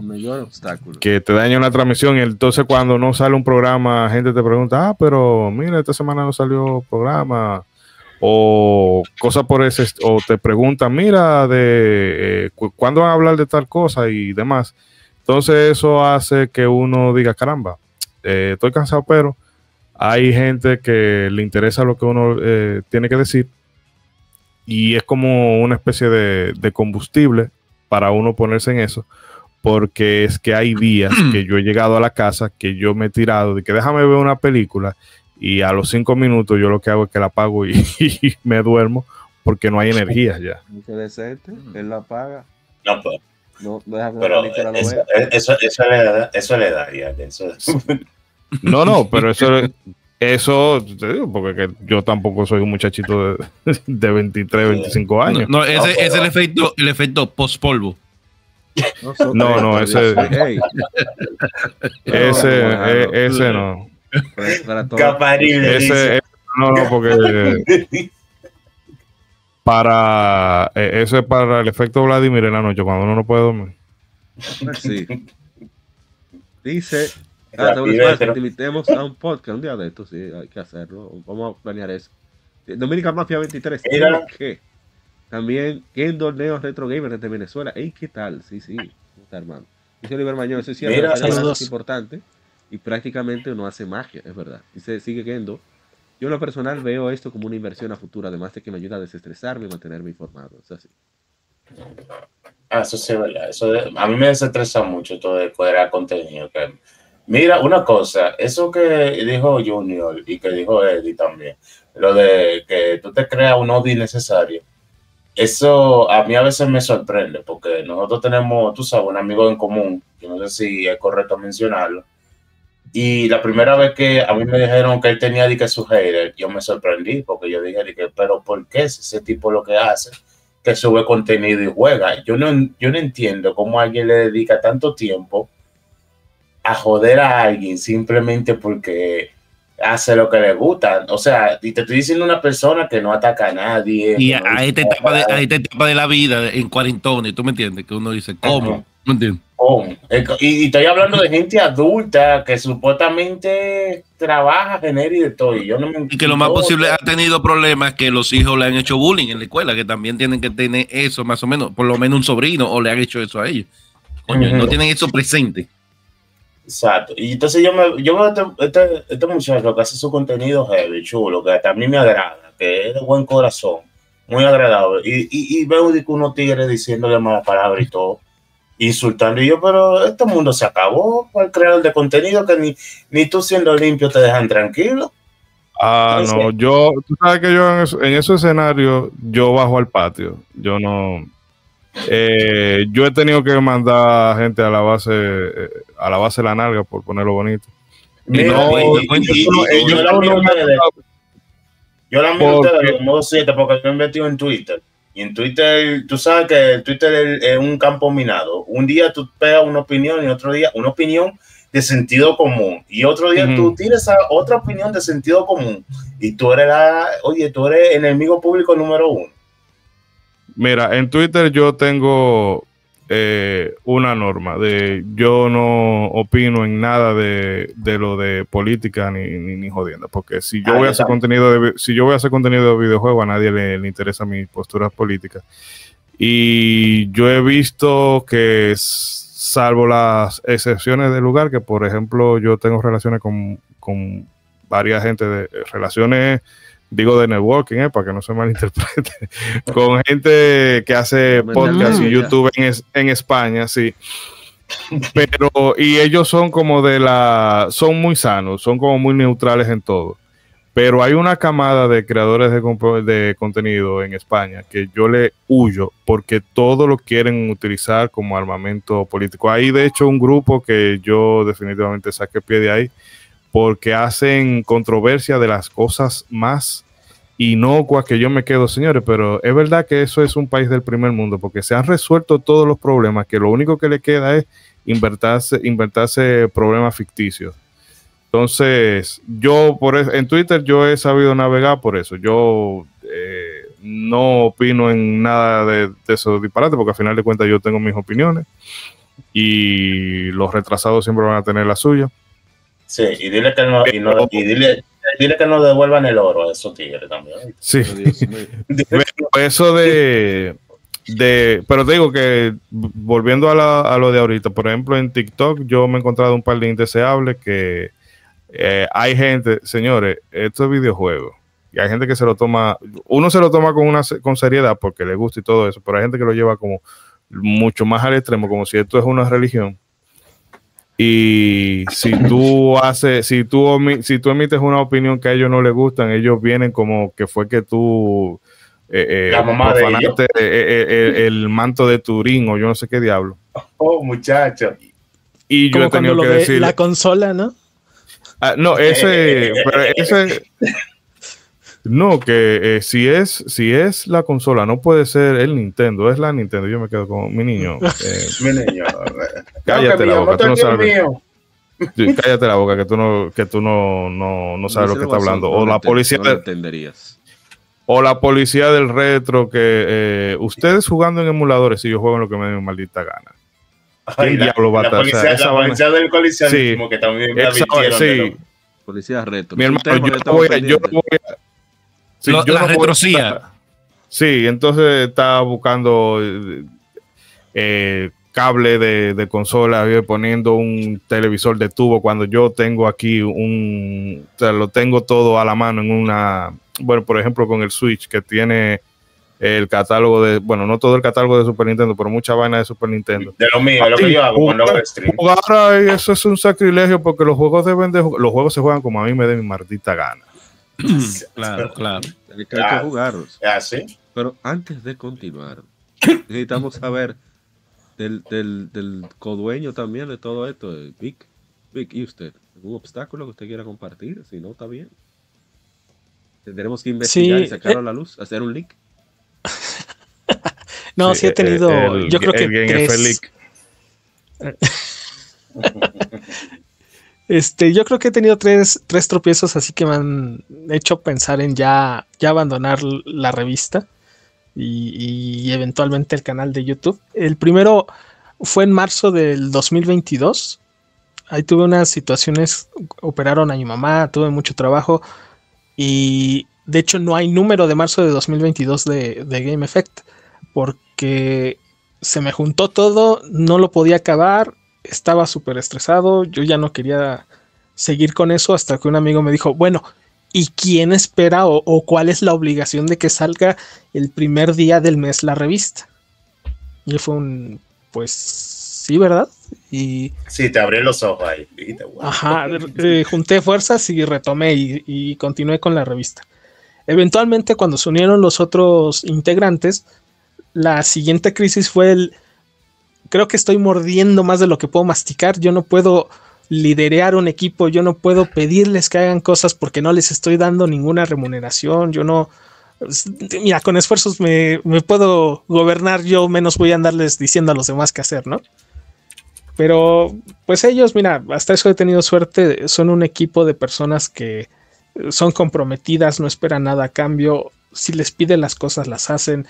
que te daña una transmisión. Y entonces cuando no sale un programa, gente te pregunta, ah, pero mira, esta semana no salió programa, o cosas por ese, o te preguntan, mira, de eh, cuándo van a hablar de tal cosa y demás. Entonces eso hace que uno diga, caramba, eh, estoy cansado, pero hay gente que le interesa lo que uno eh, tiene que decir y es como una especie de, de, combustible para uno ponerse en eso, porque es que hay días que yo he llegado a la casa, que yo me he tirado de que déjame ver una película y a los cinco minutos yo lo que hago es que la apago y, y me duermo porque no hay energía ya. Mucho decente, él la apaga. No, pues. No, no deja que Pero la eso, vea. eso, eso le da, eso le daría. Eso, No, no, pero eso, eso te digo, porque que yo tampoco soy un muchachito de, de 23, 25 No, años. no, ese No, es el efecto, el efecto post-polvo. No, no, ese- ese, No, eh, no, ese no. Ese, no, no, porque para eh, eso es para el efecto Vladimir en la noche, cuando uno no puede dormir. Sí. Dice, ah, pero- te invitemos a un podcast un día de esto, sí, hay que hacerlo. Vamos a planear eso. Dominica Mafia 23. Mira. ¿tenemos qué? También Kendall Neo Retro Gamer desde Venezuela. ¿Y qué tal? Sí, sí. ¿Cómo está, hermano? Dice Oliver Mañón, eso es cierto. Mira, es importante y prácticamente no hace magia, es verdad. Dice, sigue Kendo. Yo en lo personal veo esto como una inversión a futuro, además de que me ayuda a desestresarme y mantenerme informado. Es así. Ah, eso sí verdad. Eso de- a mí me desestresa mucho todo el cuadrar contenido. Que, mira, una cosa, eso que dijo Junior y que dijo Eddie también, lo de que tú te creas un odio innecesario, eso a mí a veces me sorprende porque nosotros tenemos, tú sabes, un amigo en común, yo no sé si es correcto mencionarlo, y la primera vez que a mí me dijeron que él tenía de que su hater, yo me sorprendí porque yo dije, de pero ¿por qué es ese tipo lo que hace? que sube contenido y juega. Yo no, yo no entiendo cómo alguien le dedica tanto tiempo a joder a alguien simplemente porque hace lo que le gusta. O sea, y te estoy diciendo una persona que no ataca a nadie. Y no a esta etapa de, a esta etapa de la vida, en cuarentones, ¿tú me entiendes? Que uno dice, ¿cómo? Ajá. ¿Me entiendes? Y, y estoy hablando de gente adulta que supuestamente trabaja, genera y de todo. Y, yo no me Y que lo más posible ha tenido problemas que los hijos le han hecho bullying en la escuela, que también tienen que tener eso más o menos, por lo menos un sobrino o le han hecho eso a ellos. Coño, no tienen eso presente. Exacto. Y entonces yo, me, yo veo este, este, este muchacho que hace su contenido heavy, chulo, que también me agrada, que es de buen corazón, muy agradable. Y, y, y veo unos tigres diciéndole malas palabras y todo, insultando. Y yo, pero este mundo se acabó por el creador de contenido que ni, ni tú siendo limpio te dejan tranquilo. Ah, no, yo, tú sabes que yo en, eso- en esos escenarios, yo bajo al patio. Yo no. Eh, yo he tenido que mandar gente a la base, eh, a la base de la nalga, por ponerlo bonito. No, yo la miro a ustedes, yo la miro a Porque- yo he metido en Twitter. Y en Twitter, tú sabes que el Twitter es, un campo minado. Un día tú pegas una opinión y otro día una opinión de sentido común. Y otro día Ujú. tú tienes a otra opinión de sentido común. Y tú eres la, oye, tú eres enemigo público número uno. Mira, en Twitter yo tengo eh, una norma de yo no opino en nada de, de lo de política ni, ni, ni jodienda, porque si yo Ah, voy a hacer contenido de si yo voy a hacer contenido de videojuego a nadie le, le interesa mis posturas políticas. Y yo he visto que salvo las excepciones del lugar, que por ejemplo yo tengo relaciones con, con varias gente de relaciones digo de networking, eh, para que no se malinterprete, con gente que hace podcast y. YouTube en, es- en España, sí. Pero, y ellos son como de la, son muy sanos, son como muy neutrales en todo. Pero hay una camada de creadores de, de contenido en España que yo le huyo porque todo lo quieren utilizar como armamento político. Hay de hecho un grupo que yo definitivamente saqué pie de ahí porque hacen controversia de las cosas más inocuas que yo me quedo, señores, pero es verdad que eso es un país del primer mundo, porque se han resuelto todos los problemas, que lo único que le queda es inventarse, inventarse problemas ficticios. Entonces, yo por eso, en Twitter yo he sabido navegar por eso. Yo eh, no opino en nada de, de esos disparates, porque al final de cuentas yo tengo mis opiniones y los retrasados siempre van a tener la suya. Sí, y dile que no, y, no- y dile dile que nos devuelvan el oro a esos tigres también. Sí. Dios mío. Pero eso de, de, pero te digo que volviendo a, la- a lo de ahorita, por ejemplo, en TikTok yo me he encontrado un par de indeseables que eh, hay gente, señores, esto es videojuego. Y hay gente que se lo toma, uno se lo toma con una con seriedad porque le gusta y todo eso, pero hay gente que lo lleva como mucho más al extremo, como si esto es una religión. Y si tú haces, si tú, si tú emites una opinión que a ellos no les gustan, ellos vienen como que fue que tú eh, eh, La mamá de profanaste, eh, eh, eh, el manto de Turín o yo no sé qué diablo. Oh, muchacho. Y yo Como he tenido que decir, la consola, ¿no? Ah, no, ese, pero ese, no, que eh, si es, si es la consola, no puede ser el Nintendo, es la Nintendo. Yo me quedo con mi niño. eh, Mi niño. cállate la boca, tú no sabes. Sí, cállate la boca, que tú no, que tú no, no, no sabes lo que está hablando. O la policía, No lo de- entenderías. o la policía del retro que eh, ustedes jugando en emuladores, si yo juego en lo que me dé mi maldita gana. Ay, la, diablo va a la estar? O sea, policía, esa la policía del coleccionismo Sí. que también sí, Policía reto. mi hermano, yo voy yo voy a- sí, Lo- yo la no retrocía. Sí, entonces estaba buscando eh, cable de, de consola, poniendo un televisor de tubo cuando yo tengo aquí un, o sea, lo tengo todo a la mano en una, bueno, por ejemplo con el Switch que tiene el catálogo de, bueno, no todo el catálogo de Super Nintendo, pero mucha vaina de Super Nintendo. De lo mío, lo que yo hago cuando hago stream. Jugar ahí, eso es un sacrilegio porque los juegos deben de, los juegos se juegan como a mí me dé mi maldita gana. Claro, claro. Hay que, hay que Ah. jugarlos. ¿Es así? Pero antes de continuar, necesitamos saber del, del, del codueño también de todo esto, de Vic. Vic, ¿y usted? ¿Algún obstáculo que usted quiera compartir? Si no, está bien. Tendremos que investigar Sí, y sacarlo eh. a la luz, hacer un link. No, sí, he eh, tenido, el- yo creo que el tres. Este, yo creo que he tenido tres, tres tropiezos así que me han hecho pensar en ya, ya abandonar la revista y, y eventualmente el canal de YouTube. El primero fue en marzo del 2022. Ahí tuve unas situaciones, operaron a mi mamá, tuve mucho trabajo y de hecho no hay número de marzo de 2022 de, de Game Effect porque se me juntó todo, no lo podía acabar, estaba súper estresado, yo ya no quería seguir con eso hasta que un amigo me dijo, bueno, ¿y quién espera o, o cuál es la obligación de que salga el primer día del mes la revista? Y fue un, pues sí, ¿verdad? Y Sí, te abrí los ojos ahí. Ajá, eh, junté fuerzas y retomé y, y continué con la revista. Eventualmente, cuando se unieron los otros integrantes, la siguiente crisis fue el. Creo que estoy mordiendo más de lo que puedo masticar. Yo no puedo liderear un equipo, yo no puedo pedirles que hagan cosas porque no les estoy dando ninguna remuneración. Yo no. Mira, con esfuerzos me, me puedo gobernar, yo menos voy a andarles diciendo a los demás qué hacer, ¿no? Pero pues ellos, mira, hasta eso he tenido suerte, son un equipo de personas que son comprometidas, no esperan nada a cambio, si les piden las cosas las hacen.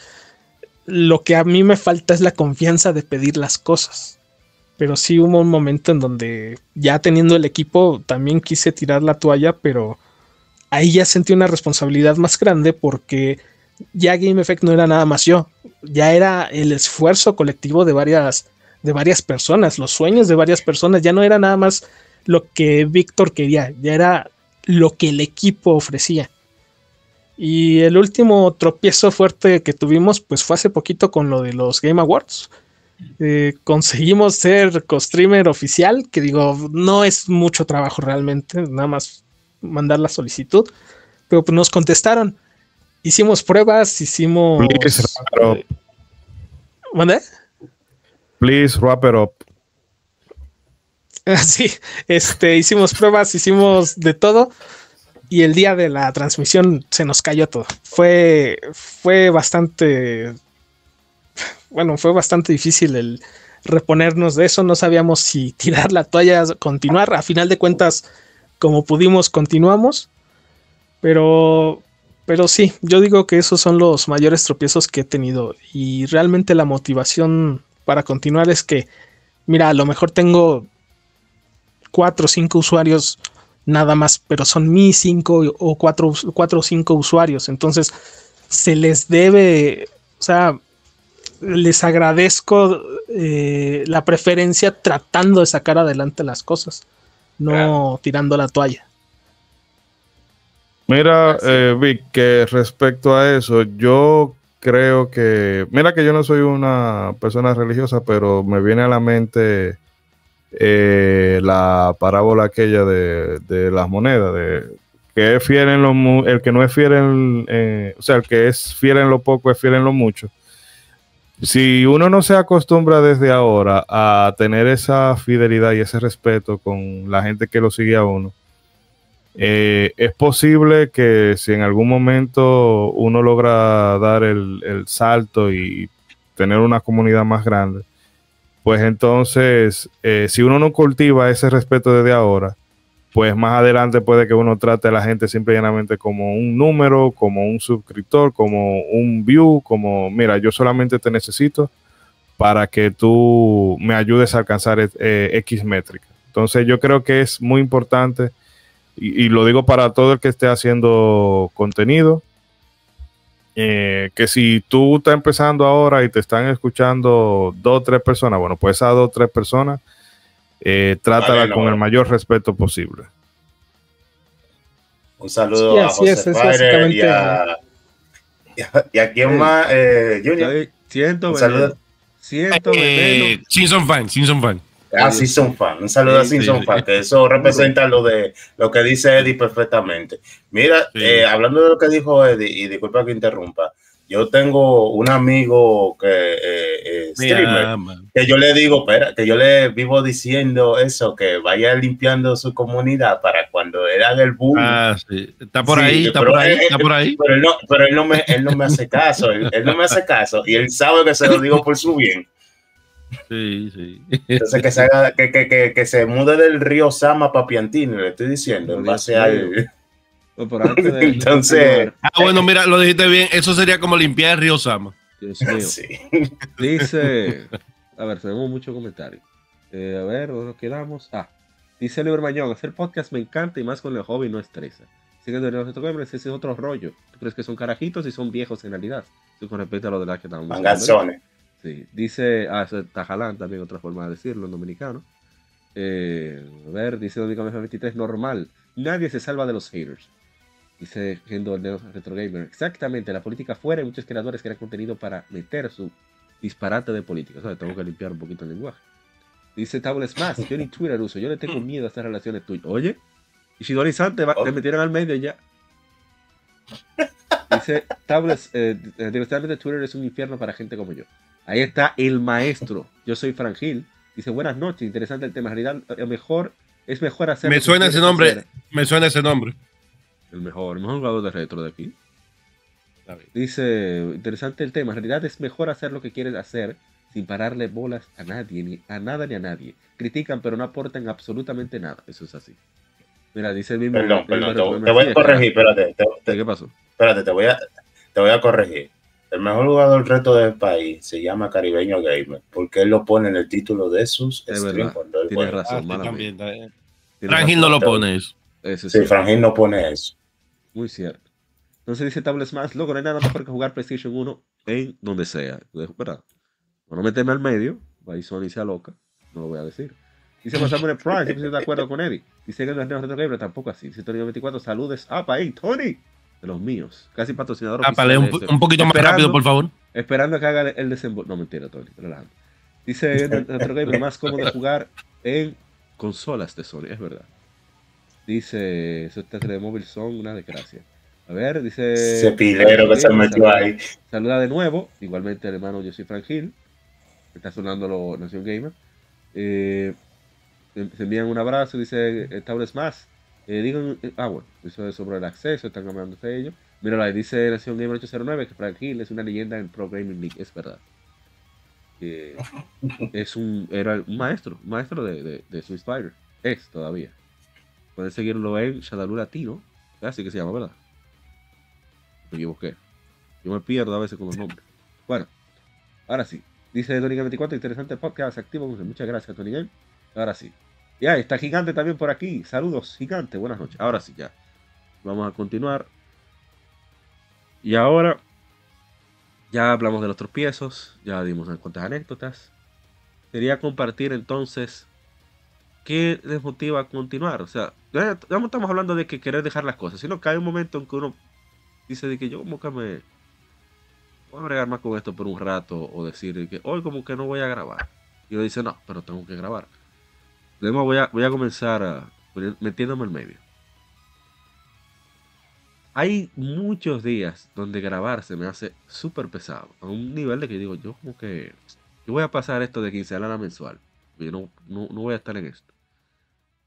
Lo que a mí me falta es la confianza de pedir las cosas. Pero sí hubo un momento en donde ya teniendo el equipo también quise tirar la toalla, pero ahí ya sentí una responsabilidad más grande porque ya Game Effect no era nada más yo, ya era el esfuerzo colectivo de varias de varias personas, los sueños de varias personas, ya no era nada más lo que Víctor quería, ya era lo que el equipo ofrecía. Y el último tropiezo fuerte que tuvimos, pues fue hace poquito con lo de los Game Awards. Eh, conseguimos ser co-streamer oficial, que digo, no es mucho trabajo realmente, nada más mandar la solicitud, pero pues nos contestaron. Hicimos pruebas, hicimos... Please wrap it up. ¿Mandé? Please wrap it up. Sí, este, hicimos pruebas, hicimos de todo y el día de la transmisión se nos cayó todo. Fue, fue bastante, bueno, fue bastante difícil el reponernos de eso. No sabíamos si tirar la toalla, continuar. A final de cuentas, como pudimos, continuamos. Pero, pero sí, yo digo que esos son los mayores tropiezos que he tenido y realmente la motivación para continuar es que, mira, a lo mejor tengo cuatro o cinco usuarios nada más, pero son mis cinco o cuatro, cuatro o cinco usuarios. Entonces, se les debe, o sea, les agradezco eh, la preferencia tratando de sacar adelante las cosas, no tirando la toalla. Mira, eh, Vic, que respecto a eso, yo creo que, mira que yo no soy una persona religiosa, pero me viene a la mente eh, la parábola aquella de, las monedas, de que es fiel en lo el que no es fiel en, eh, o sea, el que es fiel en lo poco es fiel en lo mucho. Si uno no se acostumbra desde ahora a tener esa fidelidad y ese respeto con la gente que lo sigue a uno, eh, es posible que si en algún momento uno logra dar el, salto y tener una comunidad más grande, pues entonces, eh, si uno no cultiva ese respeto desde ahora, pues más adelante puede que uno trate a la gente simplemente como un número, como un suscriptor, como un view, como, mira, yo solamente te necesito para que tú me ayudes a alcanzar eh, X métrica. Entonces yo creo que es muy importante, y, y, lo digo para todo el que esté haciendo contenido, eh, que si tú estás empezando ahora y te están escuchando dos o tres personas, bueno, pues esas dos o tres personas eh, trátala vale, no, con el mayor respeto posible. Un saludo sí, a José es, Padre y, a, y, a, y a quién más, eh, Junior. Siento, un saludo. Siento, eh, Simpson fan, Simpson fan. Ah, Simpson fan. Un saludo sí, a Simpson sí, fan, que eso representa lo de lo que dice Eddie perfectamente. Mira, eh, hablando de lo que dijo Eddie, y disculpa que interrumpa, yo tengo un amigo que eh, eh, streamer, que yo le digo, espera, que yo le vivo diciendo eso, que vaya limpiando su comunidad para cuando era del boom. Ah, sí. Está por sí, ahí, está por ahí, él, está por ahí. Pero él no, pero él no, me, él no me hace caso, él, él, no me hace caso y él sabe que se lo digo por su bien. Sí, sí. Entonces que se, haga, que, que, que, que, se mude del río Sama para Piantini, le estoy diciendo, en base al... De, Entonces. Ah, bueno, mira, lo dijiste bien. Eso sería como limpiar el río Sama. Dios mío. Sí. Dice. A ver, tenemos muchos comentarios. Eh, a ver, ¿dónde nos quedamos? Ah, dice Oliver Mañón: hacer podcast me encanta y más con el hobby no estresa. De los ese es otro rollo. ¿Tú crees que son carajitos y son viejos en realidad? Eso con respecto a lo de la que estamos Mangazones. Sí, dice, ah, Tajalán también, otra forma de decirlo en dominicano. Eh, a ver, dice Dominicano 23, normal. Nadie se salva de los haters. Dice Gendo Retro Gamer. Exactamente, la política fuera, hay muchos creadores crean contenido para meter su disparate de política. O sea, tengo que limpiar un poquito el lenguaje. Dice Tables más, yo ni Twitter uso, yo le tengo miedo a estas relaciones tuyas. Oye, Ishidori San te, va, te metieron al medio ya. Dice Tables, eh, directamente Twitter es un infierno para gente como yo. Ahí está el maestro. Yo soy Frangil. Dice, buenas noches, interesante el tema. En realidad, mejor, es mejor hacer. Me suena ese nombre. Hacer. Me suena ese nombre. El mejor, el mejor jugador de retro de aquí. Dice, interesante el tema. En realidad es mejor hacer lo que quieres hacer sin pararle bolas a nadie, ni a nada ni a nadie. Critican, pero no aportan absolutamente nada. Eso es así. Mira, dice el mismo. Perdón, perdón, te, te, voy a corregir, espérate. Te, ¿Qué pasó? Espérate, te voy a, te voy a corregir. El mejor jugador reto del país se llama Caribeño Gamer, porque él lo pone en el título de sus es streams cuando él Tienes razón, ah, también, también. Frangil no lo pone eso. eso sí, Frangil no pone eso. Muy cierto. Entonces dice Tables más, loco, no hay nada mejor que jugar PlayStation 1 en donde sea. ¿Verdad? Bueno, meterme al medio, ahí Sony sea loca, no lo voy a decir. Dice Masamune Prime, siempre estoy de acuerdo con Eddie. Dice que no es Retro Gamer, tampoco así. Dice Tony 24, saludes. Ah, para ahí, Tony. De los míos. Casi patrocinador. Ah, para un, un, poquito más rápido, por favor. Esperando a que haga el desembolso. No, mentira, Tony, relajando. Dice Retro Gamer, más cómodo jugar en consolas de Sony, es verdad. Dice, eso está de móvil son una desgracia. A ver, dice. Ese pilero que se metió saluda, ahí. Saluda de nuevo. Igualmente, el hermano, yo soy Frank Hill. Está sonando lo Nación Gamer. Eh, se envían un abrazo, dice Tables más. Eh, digan, eh, ah, bueno, eso es sobre el acceso, están hablando de ello. Mira, ahí dice Nación Gamer 809 que Frank Hill es una leyenda en Pro Gaming League, es verdad. Eh, es un, era un maestro, un maestro de, de, de Swiss Fighter. Es todavía. Pueden seguirlo en Shadaloo Latino. Así que se llama, ¿verdad? Me equivoqué. Yo me pierdo a veces con los nombres. Bueno, ahora sí. Dice Tony 24, interesante podcast activo. Muchas gracias, Tony Game. Ahora sí. Ya, está Gigante también por aquí. Saludos, Gigante. Buenas noches. Ahora sí, ya. Vamos a continuar. Y ahora ya hablamos de los tropiezos, ya dimos unas cuantas anécdotas. Quería compartir entonces qué les motiva a continuar. O sea, ya no estamos hablando de que querer dejar las cosas, sino que hay un momento en que uno dice de que yo como que me voy a bregar más con esto por un rato o decir que hoy como que no voy a grabar. Y uno dice, no, pero tengo que grabar. Luego voy a, voy a comenzar a, metiéndome en medio hay muchos días donde grabar se me hace súper pesado. A un nivel de que digo, yo como que. Yo voy a pasar esto de quincenal a mensual. Yo no, no, voy a estar en esto.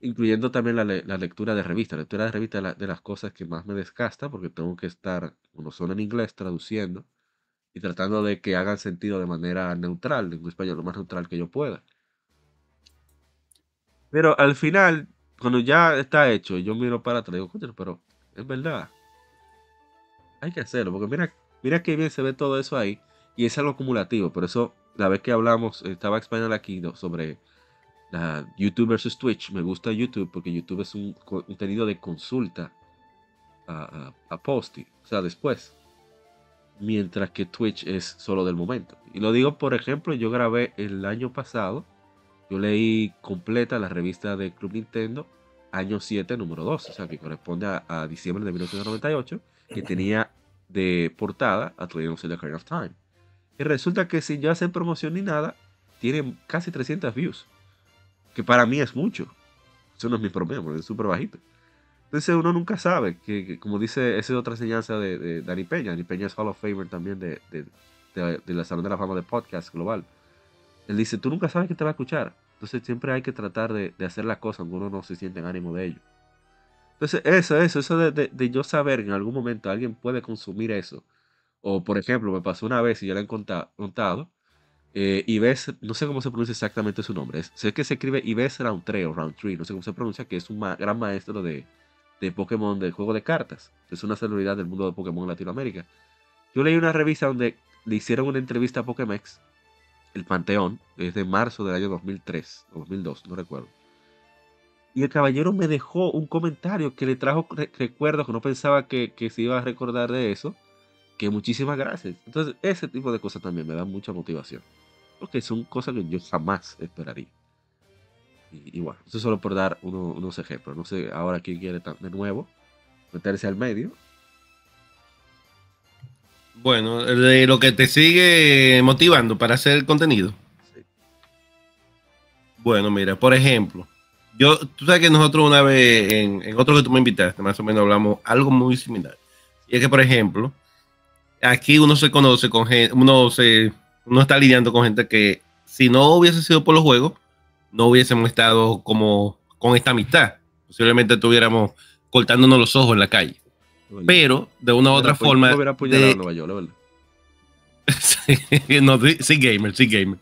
Incluyendo también la, lectura de revistas. La lectura de revistas de, las cosas que más me desgasta porque tengo que estar, como son en inglés, traduciendo y tratando de que hagan sentido de manera neutral, en español lo más neutral que yo pueda. Pero al final, cuando ya está hecho, yo miro para atrás y digo, pero es verdad hay que hacerlo, porque mira, mira qué bien se ve todo eso ahí y es algo acumulativo. Por eso, la vez que hablamos, estaba explicando aquí sobre la YouTube versus Twitch. Me gusta YouTube porque YouTube es un contenido de consulta a, a, posting, o sea, después. Mientras que Twitch es solo del momento. Y lo digo, por ejemplo, yo grabé el año pasado, yo leí completa la revista de Club Nintendo, año 7, número 2, o sea, que corresponde a, a diciembre de 1998 que tenía de portada a Legend of Zelda of Time. Y resulta que sin ya hacer promoción ni nada, tiene casi 300 views. Que para mí es mucho. Eso no es mi problema, porque es súper bajito. Entonces uno nunca sabe, que, como dice, esa es otra enseñanza de, de, Dani Peña. Dani Peña es Hall of Famer también de, de, de, la Salón de la Fama de Podcast Global. Él dice, tú nunca sabes quién te va a escuchar. Entonces siempre hay que tratar de, hacer las cosas aunque uno no se siente en ánimo de ello. Entonces, eso, eso, eso de, yo saber que en algún momento alguien puede consumir eso. O, por ejemplo, me pasó una vez y ya lo he contado. Eh, Ives, no sé cómo se pronuncia exactamente su nombre. sé que se escribe Ives Roundtree o Roundtree, no sé cómo se pronuncia, que es un gran maestro de, de Pokémon, del juego de cartas. Es una celebridad del mundo de Pokémon en Latinoamérica. Yo leí una revista donde le hicieron una entrevista a Pokémex, el Panteón, desde marzo del año 2003 o 2002, no recuerdo. Y el caballero me dejó un comentario que le trajo recuerdos que no pensaba que, se iba a recordar de eso. Que muchísimas gracias. Entonces, ese tipo de cosas también me dan mucha motivación. Porque son cosas que yo jamás esperaría. Y, bueno, eso solo por dar unos ejemplos. No sé ahora quién quiere de nuevo meterse al medio. Bueno, de lo que te sigue motivando para hacer el contenido. Bueno, mira, por ejemplo, yo, tú sabes que nosotros una vez, en, otro que tú me invitaste, más o menos hablamos algo muy similar. Y es que, por ejemplo, aquí uno se conoce con gente, uno, se, uno está lidiando con gente que si no hubiese sido por los juegos, no hubiésemos estado como con esta amistad. Posiblemente estuviéramos cortándonos los ojos en la calle. Pero, de una u otra forma... de, no, sí, gamer, sí, gamer.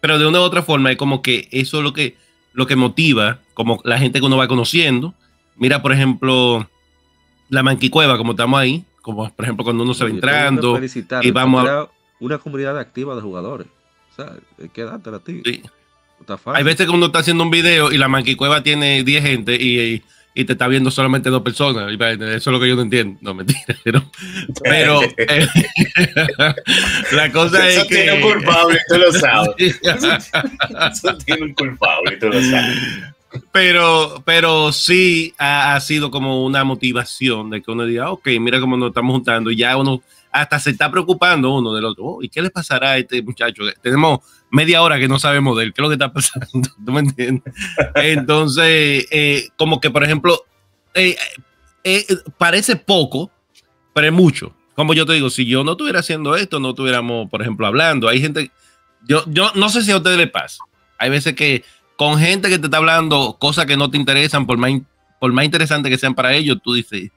Pero de una u otra forma es como que eso es lo que lo que motiva, como la gente que uno va conociendo. Mira, por ejemplo, la Manquicueva, como estamos ahí, como por ejemplo cuando uno se va entrando y vamos a... Una comunidad activa de jugadores. O sea, quédate a ti. Sí. Hay veces que uno está haciendo un video y la Manquicueva tiene 10 gente y, y, te está viendo solamente dos personas. Eso es lo que yo no entiendo. No, mentira. Pero, pero eh, la cosa es que... Tiene un culpable, tú lo sabes. Eso tiene un culpable, tú lo sabes. Pero, pero sí ha, sido como una motivación de que uno diga, ok, mira cómo nos estamos juntando. Y ya uno hasta se está preocupando uno del otro. Oh, ¿Y qué le pasará a este muchacho? Tenemos media hora que no sabemos de él. ¿Qué es lo que está pasando? ¿Tú me entiendes? Entonces, eh, como que, por ejemplo, eh, eh, parece poco, pero es mucho. Como yo te digo, si yo no estuviera haciendo esto, no estuviéramos, por ejemplo, hablando. Hay gente, yo, yo no sé si a ustedes les pasa. Hay veces que con gente que te está hablando cosas que no te interesan, por más, por más interesante que sean para ellos, tú dices,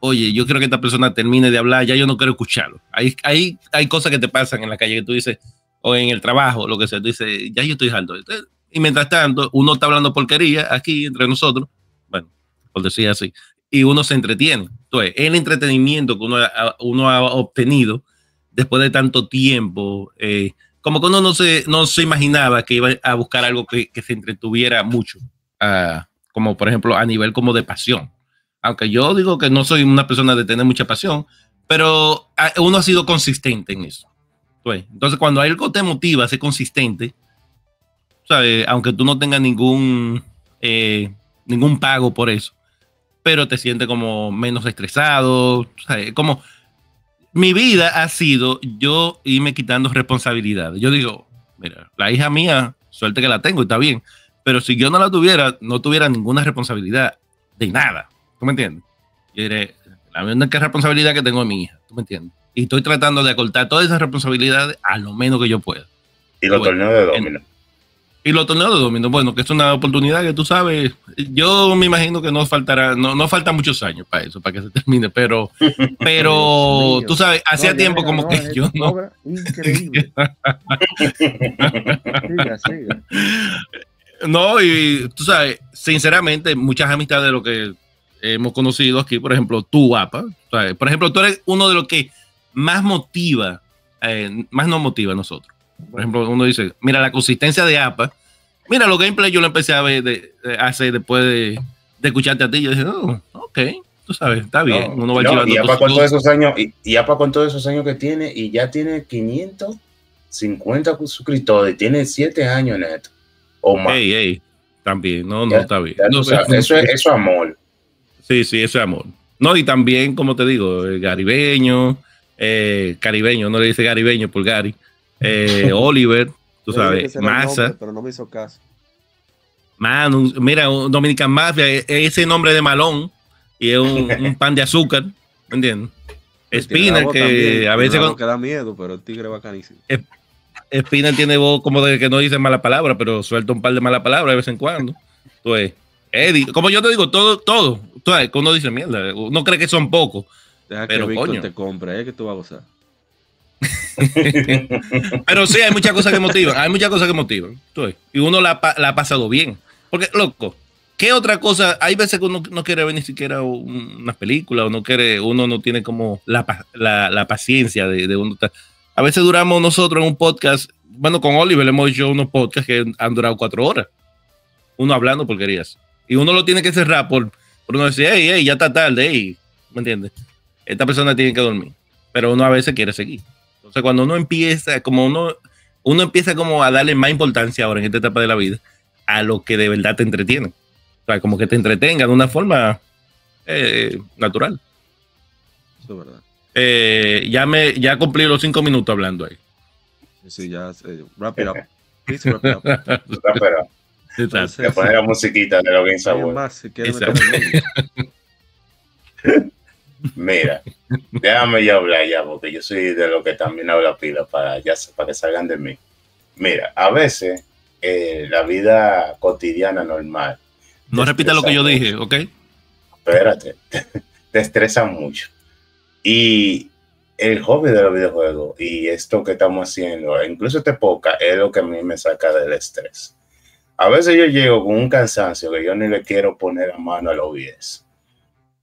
oye, yo quiero que esta persona termine de hablar, ya yo no quiero escucharlo. Hay, hay, hay cosas que te pasan en la calle que tú dices, o en el trabajo, lo que sea, tú dices, ya yo estoy alto. Y mientras tanto, uno está hablando porquería aquí entre nosotros, bueno, por decir así, y uno se entretiene. Entonces, el entretenimiento que uno ha, uno ha obtenido después de tanto tiempo, eh, como que uno no se, no se imaginaba que iba a buscar algo que, se entretuviera mucho. ah, como por ejemplo a nivel como de pasión. Aunque yo digo que no soy una persona de tener mucha pasión, pero ah, uno ha sido consistente en eso. Entonces, cuando algo te motiva a ser consistente, ¿sabes? aunque tú no tengas ningún, eh, ningún pago por eso, pero te sientes como menos estresado, ¿sabes? como mi vida ha sido yo irme quitando responsabilidades. Yo digo, mira, la hija mía, suerte que la tengo y está bien, pero si yo no la tuviera, no tuviera ninguna responsabilidad de nada. ¿Tú me entiendes? Yo diré, la única responsabilidad que tengo es mi hija. ¿Tú me entiendes? Y estoy tratando de acortar todas esas responsabilidades a lo menos que yo pueda. Y los torneos de domino. Y los torneos de domino, bueno, que es una oportunidad que tú sabes, yo me imagino que no faltará, no, no faltan muchos años para eso, para que se termine, pero, pero tú sabes, hacía tiempo como que yo no. Increíble. No, y tú sabes, sinceramente, muchas amistades de lo que hemos conocido aquí, por ejemplo, tú, APA, por ejemplo, tú eres uno de los que más motiva, eh, más nos motiva a nosotros. Por ejemplo, uno dice, mira, la consistencia de APA, mira, los gameplays yo lo empecé a ver de, hace después de, escucharte a ti. Yo dije, oh, ok, tú sabes, está bien. uno va no, y APA con todos esos años, y, APA con todos esos años que tiene, y ya tiene 550 suscriptores, tiene 7 años neto. O más. Ey, ey, también, no, no, está bien. eso, es, amor. Sí, sí, eso es amor. No, y también, como te digo, el garibeño, eh, caribeño, no le dice garibeño por Gary. Eh, Oliver, tú sabes, Massa. pero no me hizo caso. Man, mira, Dominican Mafia, e, ese nombre de malón y es un, pan de azúcar, ¿me entiendes? Spinner, que a veces. que da miedo, pero el tigre bacanísimo. Spinner tiene voz como de que no dice mala palabra, pero suelta un par de malas palabras de vez en cuando. Pues, Eddie, como yo te digo, todo, todo, todo uno dice mierda, uno cree que son pocos. Deja pero, que Víctor te compre, ¿eh? que tú vas a gozar. Pero sí, hay muchas cosas que motivan. Hay muchas cosas que motivan. Y uno la, ha pasado bien. Porque, loco, ¿qué otra cosa? Hay veces que uno no quiere ver ni siquiera una película o no quiere, uno no tiene como la, paciencia de, uno. A veces duramos nosotros en un podcast. Bueno, con Oliver hemos hecho unos podcasts que han durado cuatro horas. Uno hablando porquerías. Y uno lo tiene que cerrar por, por uno decir, hey, hey, ya está tarde, hey. ¿Me entiendes? Esta persona tiene que dormir. Pero uno a veces quiere seguir. Entonces, cuando uno empieza, como uno, uno empieza como a darle más importancia ahora en esta etapa de la vida a lo que de verdad te entretiene. O sea, como que te entretenga de una forma eh, natural. Eso es verdad. Eh, ya, me, ya cumplí los cinco minutos hablando ahí. Sí, ya, eh, wrap it up. Please wrap it up. Entonces, poner la musiquita de lo que Más, si Mira, déjame ya hablar ya, porque yo soy de lo que también habla pila para, ya, para que salgan de mí. Mira, a veces eh, la vida cotidiana normal. No repita lo que yo dije, ¿ok? Espérate, te estresa mucho. Y el hobby de los videojuegos y esto que estamos haciendo, incluso este poca, es lo que a mí me saca del estrés. A veces yo llego con un cansancio que yo ni le quiero poner a mano a los OBS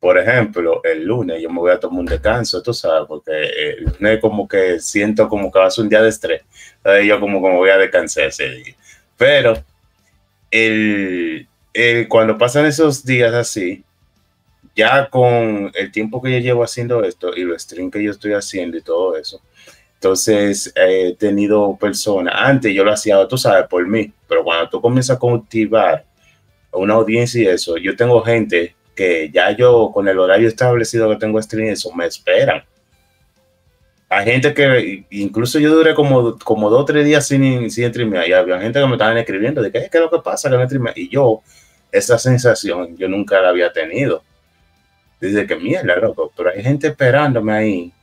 por ejemplo, el lunes yo me voy a tomar un descanso, tú sabes, porque el lunes como que siento como que va a ser un día de estrés. Entonces yo como, como voy a descansar ese día. Pero el, cuando pasan esos días así, ya con el tiempo que yo llevo haciendo esto y los streams que yo estoy haciendo y todo eso, entonces he tenido personas, antes yo lo hacía, tú sabes, por mí, pero cuando tú comienzas a cultivar una audiencia y eso, yo tengo gente que ya yo con el horario establecido que tengo stream, eso me esperan. Hay gente que, incluso yo duré como, como dos o tres días sin, sin streamear y había gente que me estaban escribiendo de qué, es lo que pasa que no Y yo, esa sensación, yo nunca la había tenido. Dice que mierda, loco, pero hay gente esperándome ahí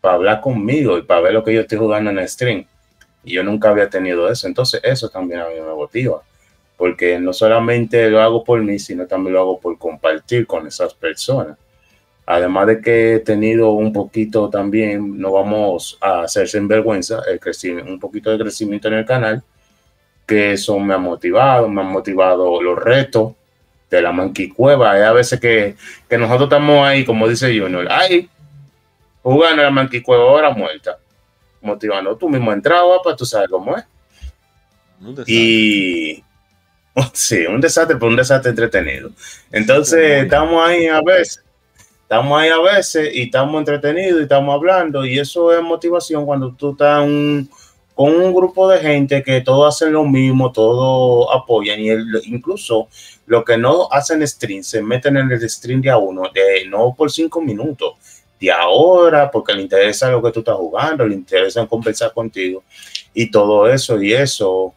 para hablar conmigo y para ver lo que yo estoy jugando en el stream. Y yo nunca había tenido eso. Entonces, eso también a mí me motiva porque no solamente lo hago por mí, sino también lo hago por compartir con esas personas. Además de que he tenido un poquito también, no vamos a hacer sin vergüenza, el crecimiento, un poquito de crecimiento en el canal, que eso me ha motivado, me han motivado los retos de la manquicueva. Hay a veces que, que nosotros estamos ahí, como dice Junior, ahí, jugando la manquicueva ahora muerta, motivando. Tú mismo entrabas, para tú sabes cómo es. Y Sí, un desastre, pero un desastre entretenido. Entonces, estamos ahí a veces, estamos ahí a veces y estamos entretenidos y estamos hablando y eso es motivación cuando tú estás con un grupo de gente que todos hacen lo mismo, todos apoyan y incluso lo que no hacen stream se meten en el stream de a uno, de, no por cinco minutos, de ahora, porque le interesa lo que tú estás jugando, le interesa conversar contigo y todo eso y eso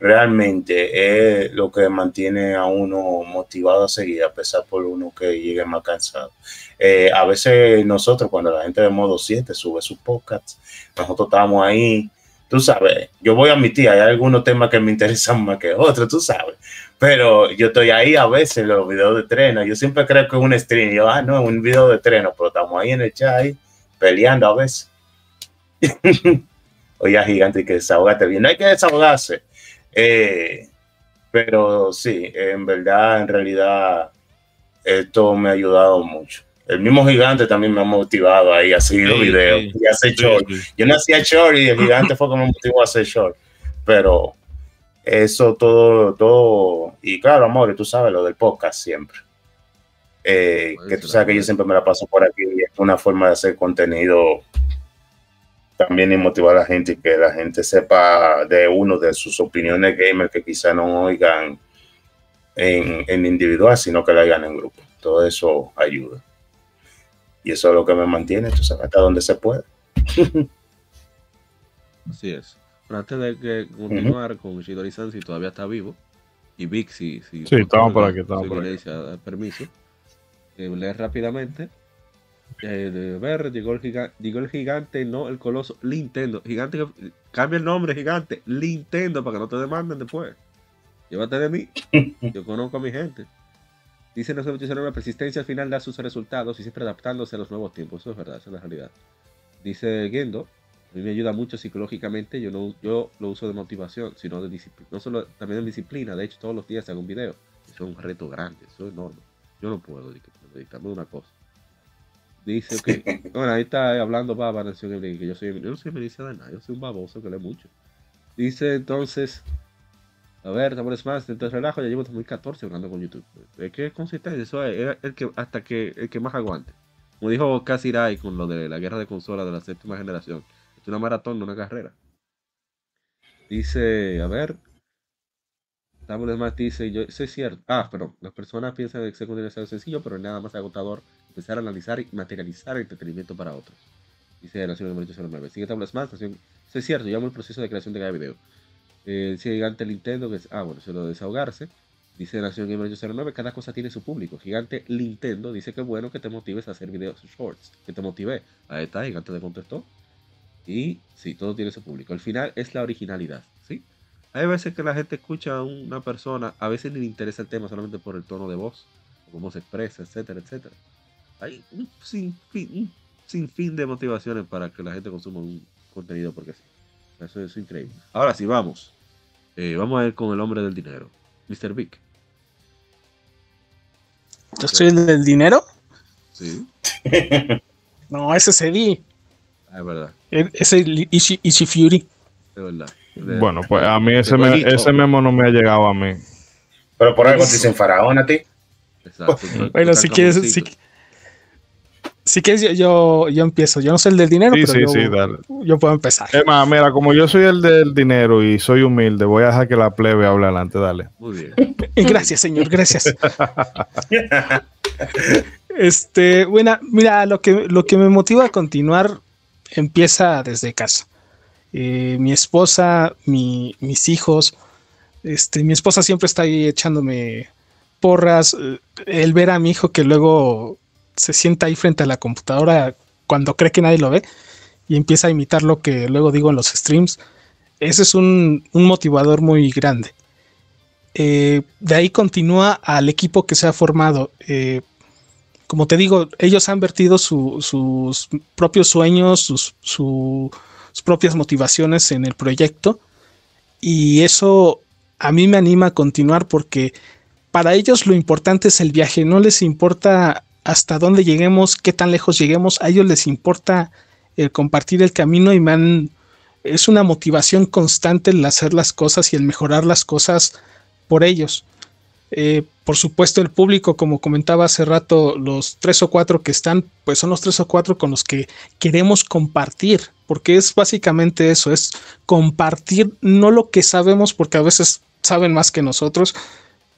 realmente es lo que mantiene a uno motivado a seguir, a pesar por uno que llegue más cansado. Eh, a veces nosotros, cuando la gente de modo 7 sube sus podcasts, nosotros estamos ahí, tú sabes, yo voy a admitir, hay algunos temas que me interesan más que otros, tú sabes, pero yo estoy ahí a veces en los videos de treno, yo siempre creo que es un stream, yo, ah, no, es un video de treno, pero estamos ahí en el chat, ahí, peleando a veces. Oye, gigante, que desahogate bien, no hay que desahogarse eh, pero sí, en verdad, en realidad, esto me ha ayudado mucho. El mismo gigante también me ha motivado ahí a seguir los videos y a hacer short. Yo no hacía short y el gigante fue como me motivó a hacer short. Pero eso todo, todo, y claro, amor, tú sabes lo del podcast siempre. Eh, que tú sabes que yo siempre me la paso por aquí y es una forma de hacer contenido también y motivar a la gente y que la gente sepa de uno de sus opiniones gamer que quizá no oigan en, en individual, sino que la oigan en grupo. Todo eso ayuda. Y eso es lo que me mantiene, sabes, hasta donde se puede. Así es. Pero antes de que continuar con Shidori-san, si todavía está vivo, y Vic, si, si sí, estamos por aquí, estamos por aquí. permiso, eh, leer rápidamente eh, de ver, llegó el, gigante, llegó el gigante, no el coloso, Nintendo. Gigante, cambia el nombre, gigante, Nintendo, para que no te demanden después. Llévate de mí, yo conozco a mi gente. Dice no la persistencia al final da sus resultados y siempre adaptándose a los nuevos tiempos. Eso es verdad, esa es la realidad. Dice Gendo, a mí me ayuda mucho psicológicamente, yo no yo lo uso de motivación, sino de disciplina, no solo también de disciplina, de hecho todos los días hago un video, eso es un reto grande, eso es enorme, yo no puedo dedicarme a una cosa. Dice, ok. Bueno, ahí está hablando Baba Nación que yo soy, yo no soy milicia de nada, yo soy un baboso que lee mucho. Dice entonces, a ver, estamos más, entonces relajo, ya llevo 2014 hablando con YouTube. Es que es consistente, eso es, el que, hasta que el que más aguante. Como dijo Kasirai con lo de la guerra de consolas de la séptima generación. Es una maratón, no una carrera. Dice, a ver, Estamos más dice, yo, eso es cierto. Ah, pero las personas piensan que es algo sencillo, pero nada más agotador empezar a analizar y materializar el entretenimiento para otros. Dice Nación número 809. Sigue tablas más, Nación. Eso es cierto, llamo el proceso de creación de cada video. Eh, dice Gigante Nintendo, que es, ah, bueno, eso lo de desahogarse. Dice Nación Gamer 809, cada cosa tiene su público. Gigante Nintendo dice que bueno que te motives a hacer videos shorts, que te motive. Ahí está, Gigante le contestó. Y sí, todo tiene su público. Al final es la originalidad, ¿sí? Hay veces que la gente escucha a una persona, a veces ni le interesa el tema solamente por el tono de voz, o cómo se expresa, etcétera, etcétera hay un sinfín, de motivaciones para que la gente consuma un contenido porque sí. Eso es increíble. Ahora sí, vamos. Eh, vamos a ir con el hombre del dinero, Mr. Vic. ¿Yo soy el del dinero? Sí. no, ese es Eddie. Ah, es verdad. Ese es Ishi, Fury. Es verdad. bueno, pues a mí ese, ese memo no me ha llegado a mí. Pero por algo te dicen faraón a ti. Exacto. bueno, si quieres, si, si quieres, yo, yo, empiezo. Yo no soy el del dinero, pero yo, yo, puedo empezar. Es más, mira, como yo soy el del dinero y soy humilde, voy a dejar que la plebe hable adelante. Dale. Muy bien. gracias, señor, gracias. este, bueno, mira, lo que, lo que me motiva a continuar empieza desde casa. Eh, mi esposa, mis hijos, este, mi esposa siempre está ahí echándome porras. Eh, el ver a mi hijo que luego se sienta ahí frente a la computadora cuando cree que nadie lo ve y empieza a imitar lo que luego digo en los streams. Ese es un, motivador muy grande. Eh, de ahí continúa al equipo que se ha formado. Eh, como te digo, ellos han vertido sus propios sueños, sus, sus propias motivaciones en el proyecto y eso a mí me anima a continuar porque para ellos lo importante es el viaje, no les importa hasta dónde lleguemos, qué tan lejos lleguemos, a ellos les importa el compartir el camino y me es una motivación constante el hacer las cosas y el mejorar las cosas por ellos. Eh, por supuesto, el público, como comentaba hace rato, los tres o cuatro que están, pues son los tres o cuatro con los que queremos compartir, porque es básicamente eso, es compartir no lo que sabemos, porque a veces saben más que nosotros,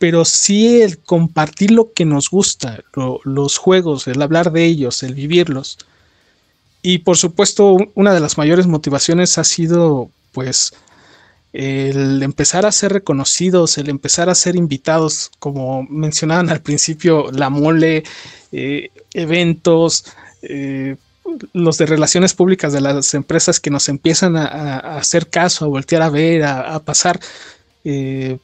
pero sí el compartir lo que nos gusta, los juegos, el hablar de ellos, el vivirlos. Y por supuesto, una de las mayores motivaciones ha sido, pues, el empezar a ser reconocidos, el empezar a ser invitados, como mencionaban al principio, la mole, eh, eventos, eh, los de relaciones públicas de las empresas que nos empiezan a, hacer caso, a voltear a ver, a, pasar eh,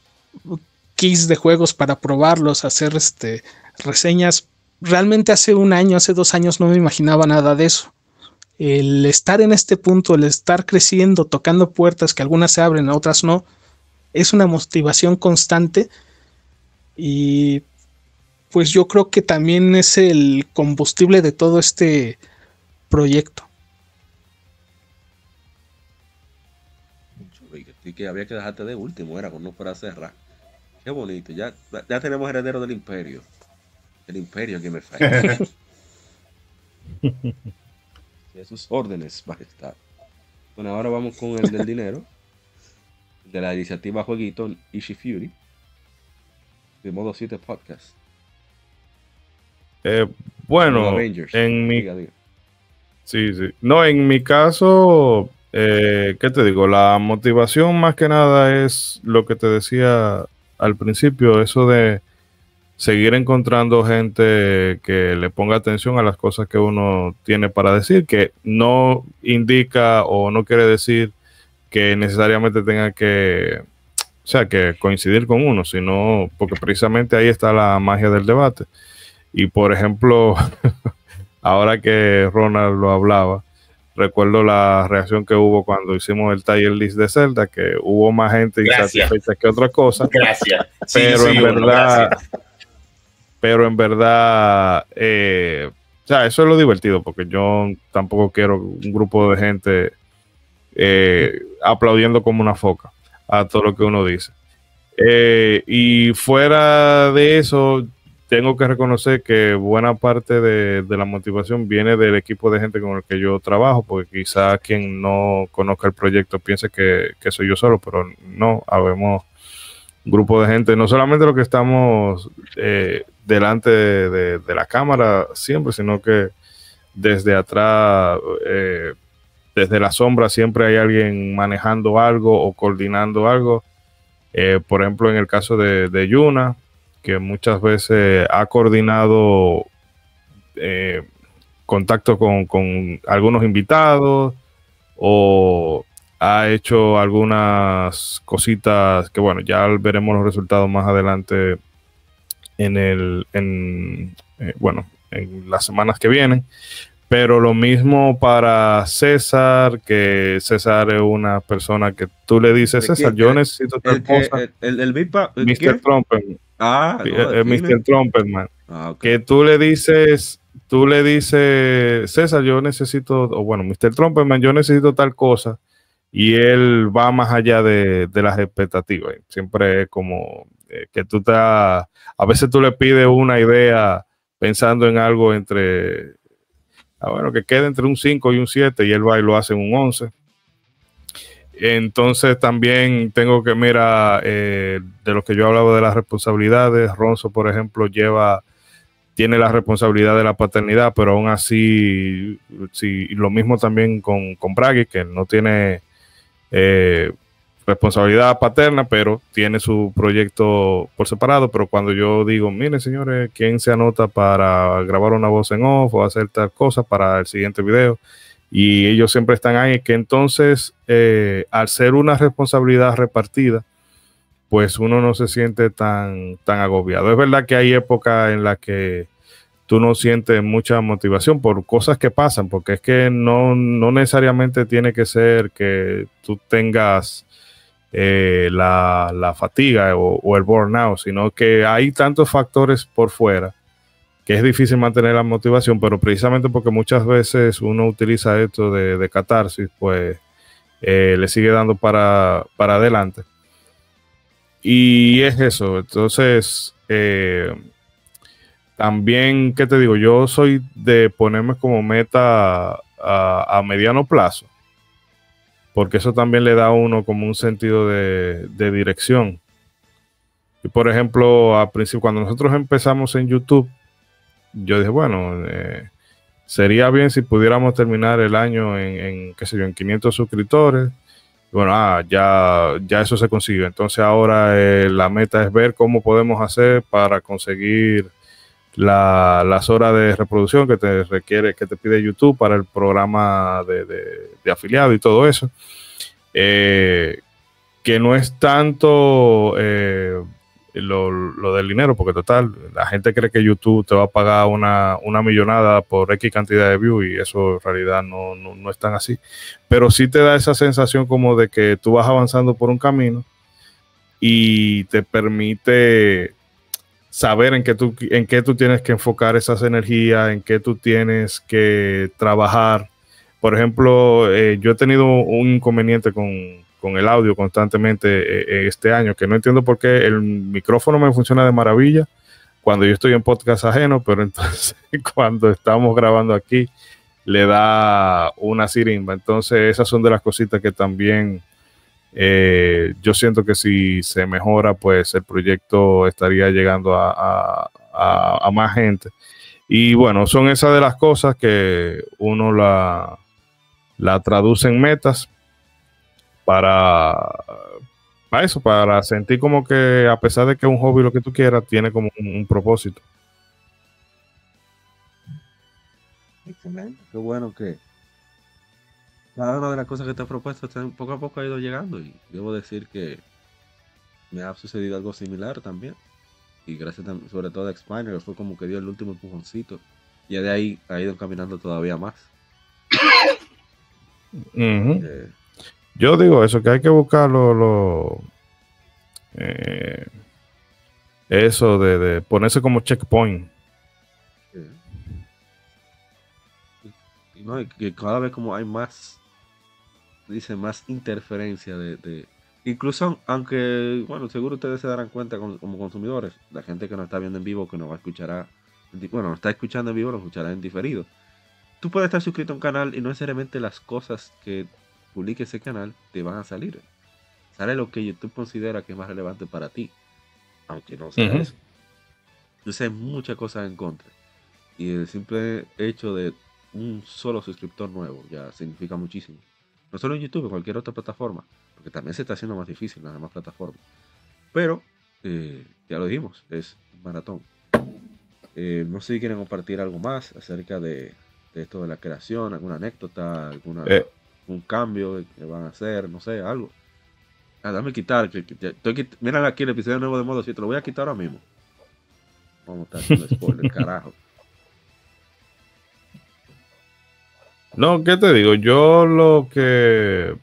keys de juegos para probarlos, hacer este, reseñas. Realmente hace un año, hace dos años no me imaginaba nada de eso el estar en este punto, el estar creciendo, tocando puertas que algunas se abren, otras no, es una motivación constante y pues yo creo que también es el combustible de todo este proyecto. Que había que dejarte de último, era con no para cerrar. Qué bonito, ya, ya tenemos heredero del imperio. El imperio que me falla. de sus órdenes, majestad. Bueno, ahora vamos con el del dinero, de la iniciativa Jueguito Ishi Fury, de modo 7 podcast. Eh, bueno, en mi... Sí, sí. No, en mi caso, eh, ¿qué te digo? La motivación más que nada es lo que te decía al principio, eso de seguir encontrando gente que le ponga atención a las cosas que uno tiene para decir, que no indica o no quiere decir que necesariamente tenga que, o sea, que coincidir con uno, sino porque precisamente ahí está la magia del debate. Y por ejemplo, ahora que Ronald lo hablaba, recuerdo la reacción que hubo cuando hicimos el taller list de Zelda, que hubo más gente insatisfecha que otra cosa. Gracias. Pero en verdad, pero en verdad, eh, o sea, eso es lo divertido, porque yo tampoco quiero un grupo de gente eh, aplaudiendo como una foca a todo lo que uno dice. Eh, y fuera de eso, tengo que reconocer que buena parte de, la motivación viene del equipo de gente con el que yo trabajo, porque quizá quien no conozca el proyecto piense que, soy yo solo, pero no, habemos grupo de gente, no solamente lo que estamos eh, delante de, la cámara siempre, sino que desde atrás, eh, desde la sombra, siempre hay alguien manejando algo o coordinando algo. Eh, por ejemplo, en el caso de, Yuna, que muchas veces ha coordinado contacto con, con algunos invitados o ha hecho algunas cositas que bueno, ya veremos los resultados más adelante en el, en, eh, bueno, en las semanas que vienen. Pero lo mismo para César, que César es una persona que tú le dices, César, yo necesito tal cosa. El, el, Mr. Trumpet. Ah, no, Mr. Trumpetman. Ah, Que tú le dices, tú le dices, César, yo necesito, o bueno, Mr. Trumpetman, yo necesito tal cosa y él va más allá de, las expectativas. Siempre es como eh, que tú te... A veces tú le pides una idea pensando en algo entre... Ah, bueno, que quede entre un 5 y un 7 y él va y lo hace en un 11. Entonces también tengo que, mira, eh, de lo que yo hablaba de las responsabilidades, Ronzo, por ejemplo, lleva, tiene la responsabilidad de la paternidad, pero aún así, sí, lo mismo también con, con que no tiene eh, responsabilidad paterna, pero tiene su proyecto por separado. Pero cuando yo digo, miren señores, ¿quién se anota para grabar una voz en off o hacer tal cosa para el siguiente video? Y ellos siempre están ahí, que entonces, eh, al ser una responsabilidad repartida, pues uno no se siente tan, tan agobiado. Es verdad que hay épocas en las que tú no sientes mucha motivación por cosas que pasan, porque es que no, necesariamente tiene que ser que tú tengas eh, la, fatiga o, el burnout, sino que hay tantos factores por fuera que es difícil mantener la motivación, pero precisamente porque muchas veces uno utiliza esto de, catarsis, pues eh, le sigue dando para, para adelante. y es eso. Entonces, eh, también, ¿qué te digo? Yo soy de ponerme como meta a, mediano plazo, porque eso también le da a uno como un sentido de, dirección. Y por ejemplo, a principio, cuando nosotros empezamos en YouTube, yo dije, bueno, eh, sería bien si pudiéramos terminar el año en, qué sé yo, en 500 suscriptores. Bueno, ah, ya, ya eso se consiguió. Entonces ahora eh, la meta es ver cómo podemos hacer para conseguir las horas de reproducción que te requiere, que te pide YouTube para el programa de, afiliado y todo eso. Eh, que no es tanto eh, lo, del dinero, porque total, la gente cree que YouTube te va a pagar una, millonada por X cantidad de views y eso en realidad no, no es tan así. Pero sí te da esa sensación como de que tú vas avanzando por un camino y te permite saber en qué tú, en qué tú tienes que enfocar esas energías, en qué tú tienes que trabajar. Por ejemplo, eh, yo he tenido un inconveniente con, el audio constantemente eh, eh, este año, que no entiendo por qué el micrófono me funciona de maravilla cuando yo estoy en podcast ajeno, pero entonces cuando estamos grabando aquí le da una sirimba. Entonces esas son de las cositas que también eh, yo siento que si se mejora, pues el proyecto estaría llegando a, más gente. Y bueno, son esas de las cosas que uno la, la traduce en metas para, eso, para sentir como que a pesar de que es un hobby lo que tú quieras, tiene como un, propósito. Excelente, qué bueno que cada una de las cosas que te he propuesto poco a poco ha ido llegando y debo decir que me ha sucedido algo similar también. Y gracias sobre todo a Expander, fue como que dio el último empujoncito. Y de ahí ha ido caminando todavía más. Eh, Yo digo eso, que hay que buscar lo, eh, eso de, ponerse como checkpoint. Y, no, y que cada vez como hay más dice más interferencia de, incluso aunque bueno seguro ustedes se darán cuenta como, consumidores la gente que nos está viendo en vivo que nos va a escuchar bueno nos está escuchando en vivo lo escuchará en diferido. Tú puedes estar suscrito a un canal y no necesariamente las cosas que publique ese canal te van a salir. Sale lo que YouTube considera que es más relevante para ti aunque no sea eso. Entonces hay muchas cosas en contra. Y el simple hecho de un solo suscriptor nuevo ya significa muchísimo no solo en YouTube, en cualquier otra plataforma. Porque también se está haciendo más difícil en las demás plataformas. Pero, eh, ya lo dijimos, es maratón. Eh, no sé si quieren compartir algo más acerca de, esto de la creación, alguna anécdota, alguna, eh. un cambio que van a hacer, no sé, algo. Ah, dame quitar. Que, mira aquí el episodio nuevo de modo si te lo voy a quitar ahora mismo. Vamos a estar haciendo spoiler, carajo. No, ¿qué te digo? Yo lo que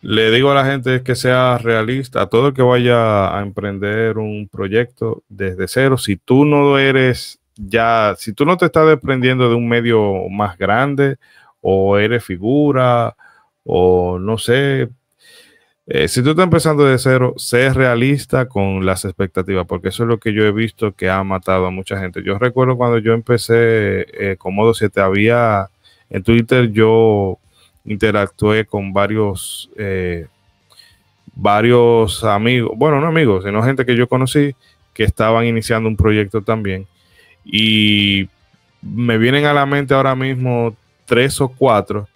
le digo a la gente es que sea realista, a todo el que vaya a emprender un proyecto desde cero, si tú no eres ya, si tú no te estás desprendiendo de un medio más grande o eres figura o no sé, eh, si tú estás empezando de cero, sé realista con las expectativas, porque eso es lo que yo he visto que ha matado a mucha gente. Yo recuerdo cuando yo empecé eh, con Modo 7, había en Twitter yo interactué con varios, eh, varios amigos, bueno, no amigos, sino gente que yo conocí que estaban iniciando un proyecto también. Y me vienen a la mente ahora mismo tres o cuatro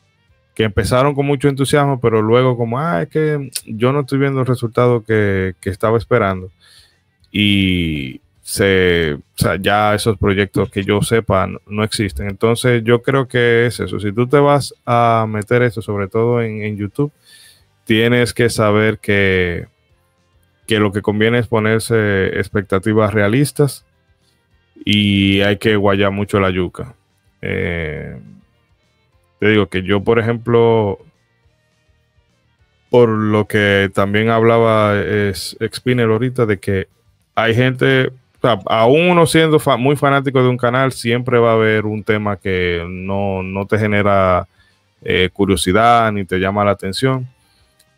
que empezaron con mucho entusiasmo, pero luego como, ah, es que yo no estoy viendo el resultado que, que estaba esperando. Y, se, o sea, ya esos proyectos que yo sepa no, existen. Entonces yo creo que es eso. Si tú te vas a meter esto, sobre todo en, YouTube, tienes que saber que, que lo que conviene es ponerse expectativas realistas y hay que guayar mucho la yuca. Eh, te digo que yo, por ejemplo, por lo que también hablaba es Spinner ahorita, de que hay gente aún uno siendo muy fanático de un canal, siempre va a haber un tema que no, te genera eh, curiosidad ni te llama la atención.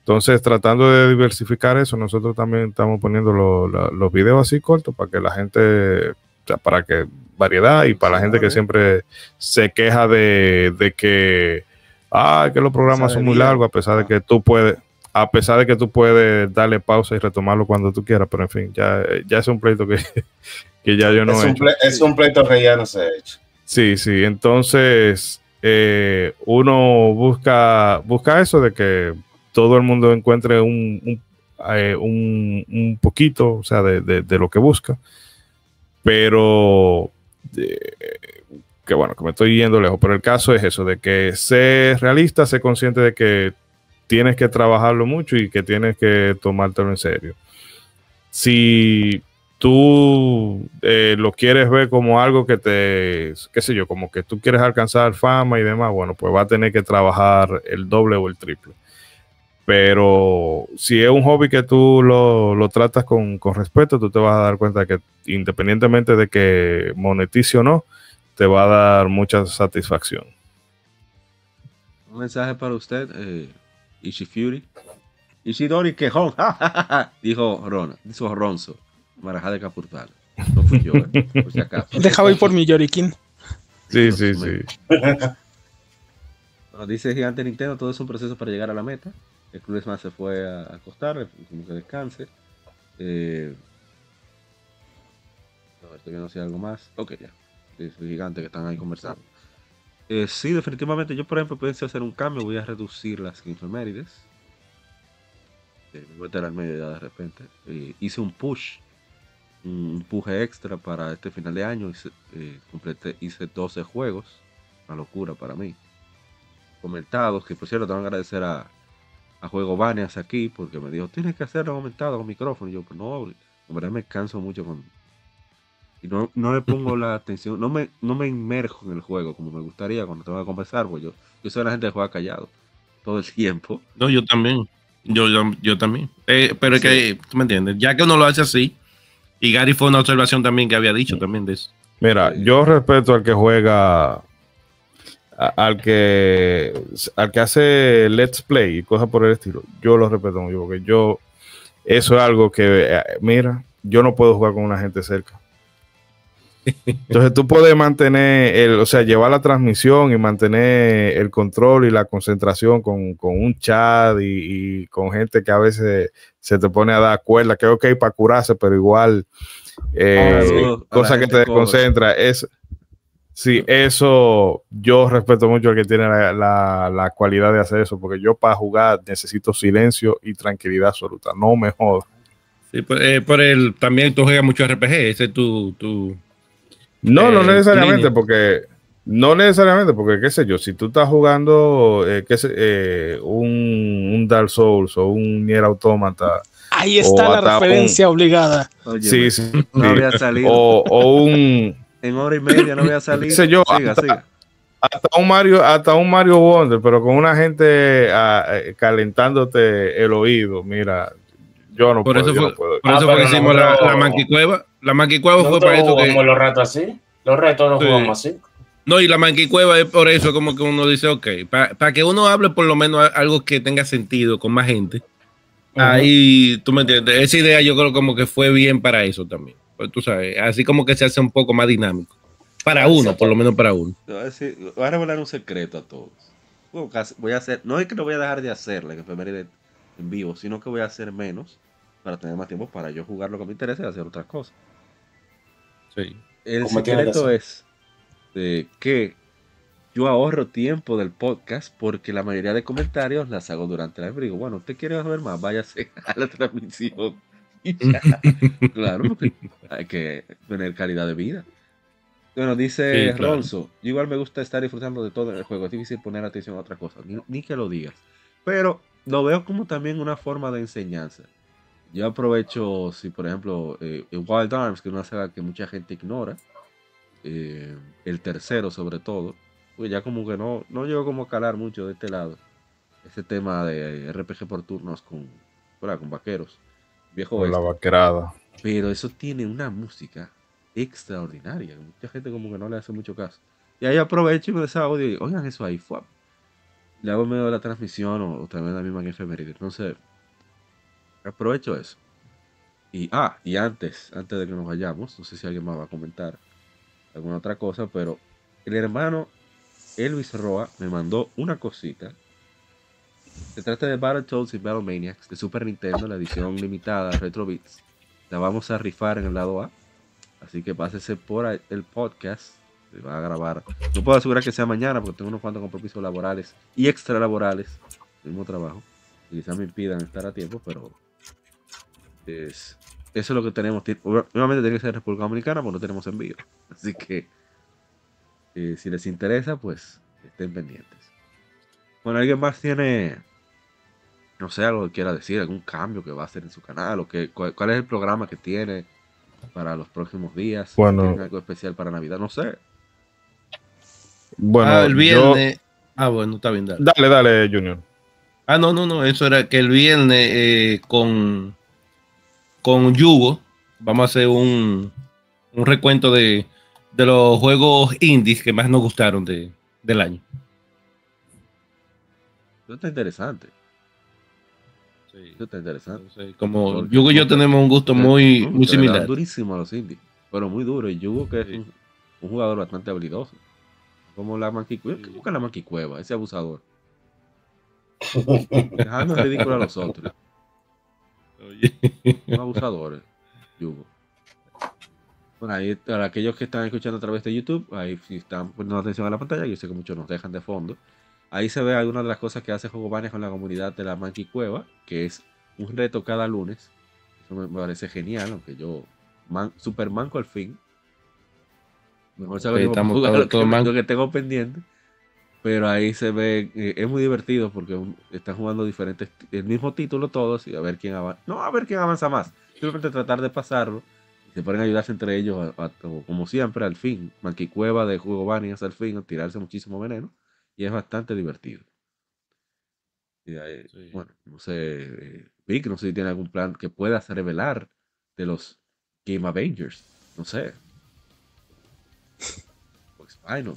Entonces, tratando de diversificar eso, nosotros también estamos poniendo lo- la- los videos así cortos para que la gente, o sea, para que variedad y para la gente que siempre se queja de, de que, ah, que los programas son muy largos, a pesar de que tú puedes, a pesar de que tú puedes darle pausa y retomarlo cuando tú quieras, pero en fin, ya, ya es un pleito que, que ya yo no es, he un hecho. es un pleito que ya no se ha hecho. Sí, sí. Entonces, eh, uno busca, busca eso de que todo el mundo encuentre un, un, eh, un- un poquito, o sea, de, de- de lo que busca. Pero, eh, que bueno, que me estoy yendo lejos. Pero el caso es eso, de que ser realista, ser consciente de que tienes que trabajarlo mucho y que tienes que tomártelo en serio. Si tú eh, lo quieres ver como algo que te, qué sé yo, como que tú quieres alcanzar fama y demás, bueno, pues va a tener que trabajar el doble o el triple. Pero si es un hobby que tú lo, lo tratas con, con respeto, tú te vas a dar cuenta que independientemente de que monetice o no, te va a dar mucha satisfacción. Un mensaje para usted, eh, Ishifury. Ishidori quejón, dijo Rona, dijo Ronzo, Marajá de Capurtal. No fui yo, eh, por si acaso. Dejaba ir por mi Yorikin. Sí, sí, sí. Bueno, dice Gigante Nintendo, todo es un proceso para llegar a la meta. El Club más se fue a a acostar, como que descanse. Eh, a ver, estoy viendo si hay algo más. Ok, ya. Dice Gigante que están ahí conversando. Eh, sí, definitivamente. Yo, por ejemplo, pienso hacer un cambio. Voy a reducir las efemérides. Eh, me voy a meter al medio ya de repente. Eh, hice un push. Un empuje extra para este final de año. Hice, eh, completé, hice 12 juegos. Una locura para mí comentados, que por cierto tengo que agradecer a, a Juego Baneas aquí, porque me dijo, tienes que hacerlo comentado con micrófono. Y yo, no, verdad me canso mucho con... Y no, no le pongo la atención, no me, no me inmerjo en el juego como me gustaría cuando tengo que conversar, pues yo, yo soy la gente que juega callado todo el tiempo. No, yo también. Yo, yo, yo también. Eh, pero es que, tú me entiendes, ya que uno lo hace así, y Gary fue una observación también que había dicho también de eso. Mira, yo respeto al que juega, a- al que, al que hace let's play y cosas por el estilo. Yo lo respeto mucho porque yo, eso es algo que, eh, mira, yo no puedo jugar con una gente cerca. Entonces tú puedes mantener, el, o sea, llevar la transmisión y mantener el control y la concentración con, con un chat y, y con gente que a veces se te pone a dar cuerda, que ok para curarse, pero igual eh, Saludos a la cosa que te desconcentra. Es, sí, eso yo respeto mucho al que tiene la, la- la cualidad de hacer eso, porque yo para jugar necesito silencio y tranquilidad absoluta, no me jodas. Sí, por, eh, por el, también tú juegas mucho RPG, ese es tu, tu No, no Eh, necesariamente, línea. porque no necesariamente, porque qué sé yo, si tú estás jugando eh, qué sé, eh, un, un Dark Souls o un Nier Automata, Ahí está la referencia obligada. Oye, sí, sí, no había salido. o, o un En hora y media no voy a salir. Qué sé yo, siga, hasta- siga. hasta un Mario, hasta un Mario Wonder, pero con una gente ah, eh, calentándote el oído, mira, yo no Por puedo, eso fue- no puedo. Por Ah, eso fue que hicimos la, la manquicueva. La manquicueva fue para eso que. los retos así. Los retos los Sí. jugamos así. No, y la manquicueva es por eso como que uno dice, ok, para que uno hable por lo menos algo que tenga sentido con más gente. Ahí, tú me entiendes, esa idea yo creo como que fue bien para eso también. Pues tú sabes, así como que se hace un poco más dinámico. Para uno, por lo menos para uno. Voy a, decir- voy a revelar un secreto a todos. Voy a hacer, no es que lo voy a dejar de hacer la efeméride en vivo, sino que voy a hacer menos para tener más tiempo para yo jugar lo que me interesa y hacer otras cosas. Sí. El secreto es de que yo ahorro tiempo del podcast porque la mayoría de comentarios las hago durante la digo, bueno, usted quiere saber más, váyase a la transmisión. Y ya. claro, porque hay que tener calidad de vida. Bueno, dice Sí, claro. Ronzo, yo igual me gusta estar disfrutando de todo el juego, es difícil poner atención a otra cosa, ni, ni que lo digas. Pero lo veo como también una forma de enseñanza. Yo aprovecho, si por ejemplo, eh, Wild Arms, que es una saga que mucha gente ignora, eh, el tercero sobre todo, pues ya como que no, no llegó como a calar mucho de este lado. Ese tema de RPG por turnos con, con vaqueros, viejo Con la vaquerada. Pero eso tiene una música extraordinaria. que Mucha gente como que no le hace mucho caso. Y ahí aprovecho y me desahogo y digo, oigan eso ahí, fue. le hago medio de la transmisión o, también la misma que efeméride. Entonces, aprovecho eso. Y, ah, y antes, antes de que nos vayamos, no sé si alguien más va a comentar alguna otra cosa, pero el hermano Elvis Roa me mandó una cosita. Se trata de Battletoads y Battle Maniacs de Super Nintendo, la edición limitada Retro Beats. La vamos a rifar en el lado A. Así que pásese por el podcast. Se va a grabar. No puedo asegurar que sea mañana porque tengo unos cuantos compromisos laborales y extra laborales. Mismo trabajo. Y quizás me impidan estar a tiempo, pero es, eso es lo que tenemos. Obviamente tiene que ser República Dominicana, porque no tenemos envío. Así que eh, si les interesa, pues estén pendientes. Bueno, ¿alguien más tiene, no sé, algo que quiera decir? ¿Algún cambio que va a hacer en su canal? ¿O que, cuál, es el programa que tiene para los próximos días? Bueno. algo especial para Navidad? No sé. Bueno, ah, el viernes. Ah, bueno, está bien, dale. Dale, dale, Junior. Ah, no, no, no, eso era que el viernes eh, con con Yugo vamos a hacer un, recuento de, los juegos indies que más nos gustaron del año. Eso está interesante. Sí. Eso está interesante. como Yugo y yo tenemos un gusto muy, muy similar. Durísimo a los indies, pero muy duro. Y Yugo que es un, jugador bastante habilidoso. Como la manquicueva. ¿Qué busca la manquicueva? Ese abusador. Dejando ridículo a los otros. Son abusadores, Yugo. Bueno, ahí para aquellos que están escuchando a través de YouTube, ahí si están poniendo atención a la pantalla, yo sé que muchos nos dejan de fondo. Ahí se ve algunas de las cosas que hace Juego Banes con la comunidad de la Monkey Cueva, que es un reto cada lunes. Eso me parece genial, aunque yo man, super manco al fin. Mejor se lo todo, que tengo pendiente. Pero ahí se ve, eh, es muy divertido porque están jugando diferentes, el mismo título todos y a ver quién avanza. No a ver quién avanza más, simplemente tratar de pasarlo. Y se pueden ayudarse entre ellos, como siempre, al fin. Manquicueva de juego Bani hasta el fin, a tirarse muchísimo veneno. Y es bastante divertido. Y ahí, Bueno, no sé, eh, Vic, no sé si tiene algún plan que puedas revelar de los Game Avengers. No sé. O Spinal.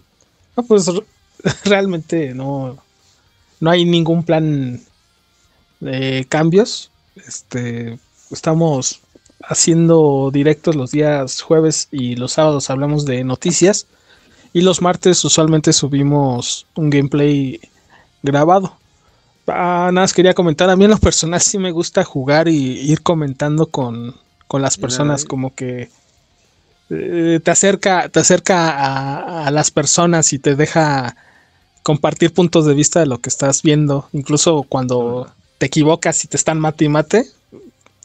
Ah, pues realmente no, no hay ningún plan de cambios. Este, estamos haciendo directos los días jueves y los sábados hablamos de noticias. Y los martes usualmente subimos un gameplay grabado. Ah, nada más quería comentar, a mí en lo personal sí me gusta jugar y ir comentando con, con las personas, como que eh, te acerca, te acerca a, las personas y te deja compartir puntos de vista de lo que estás viendo, incluso cuando te equivocas y te están mate y mate,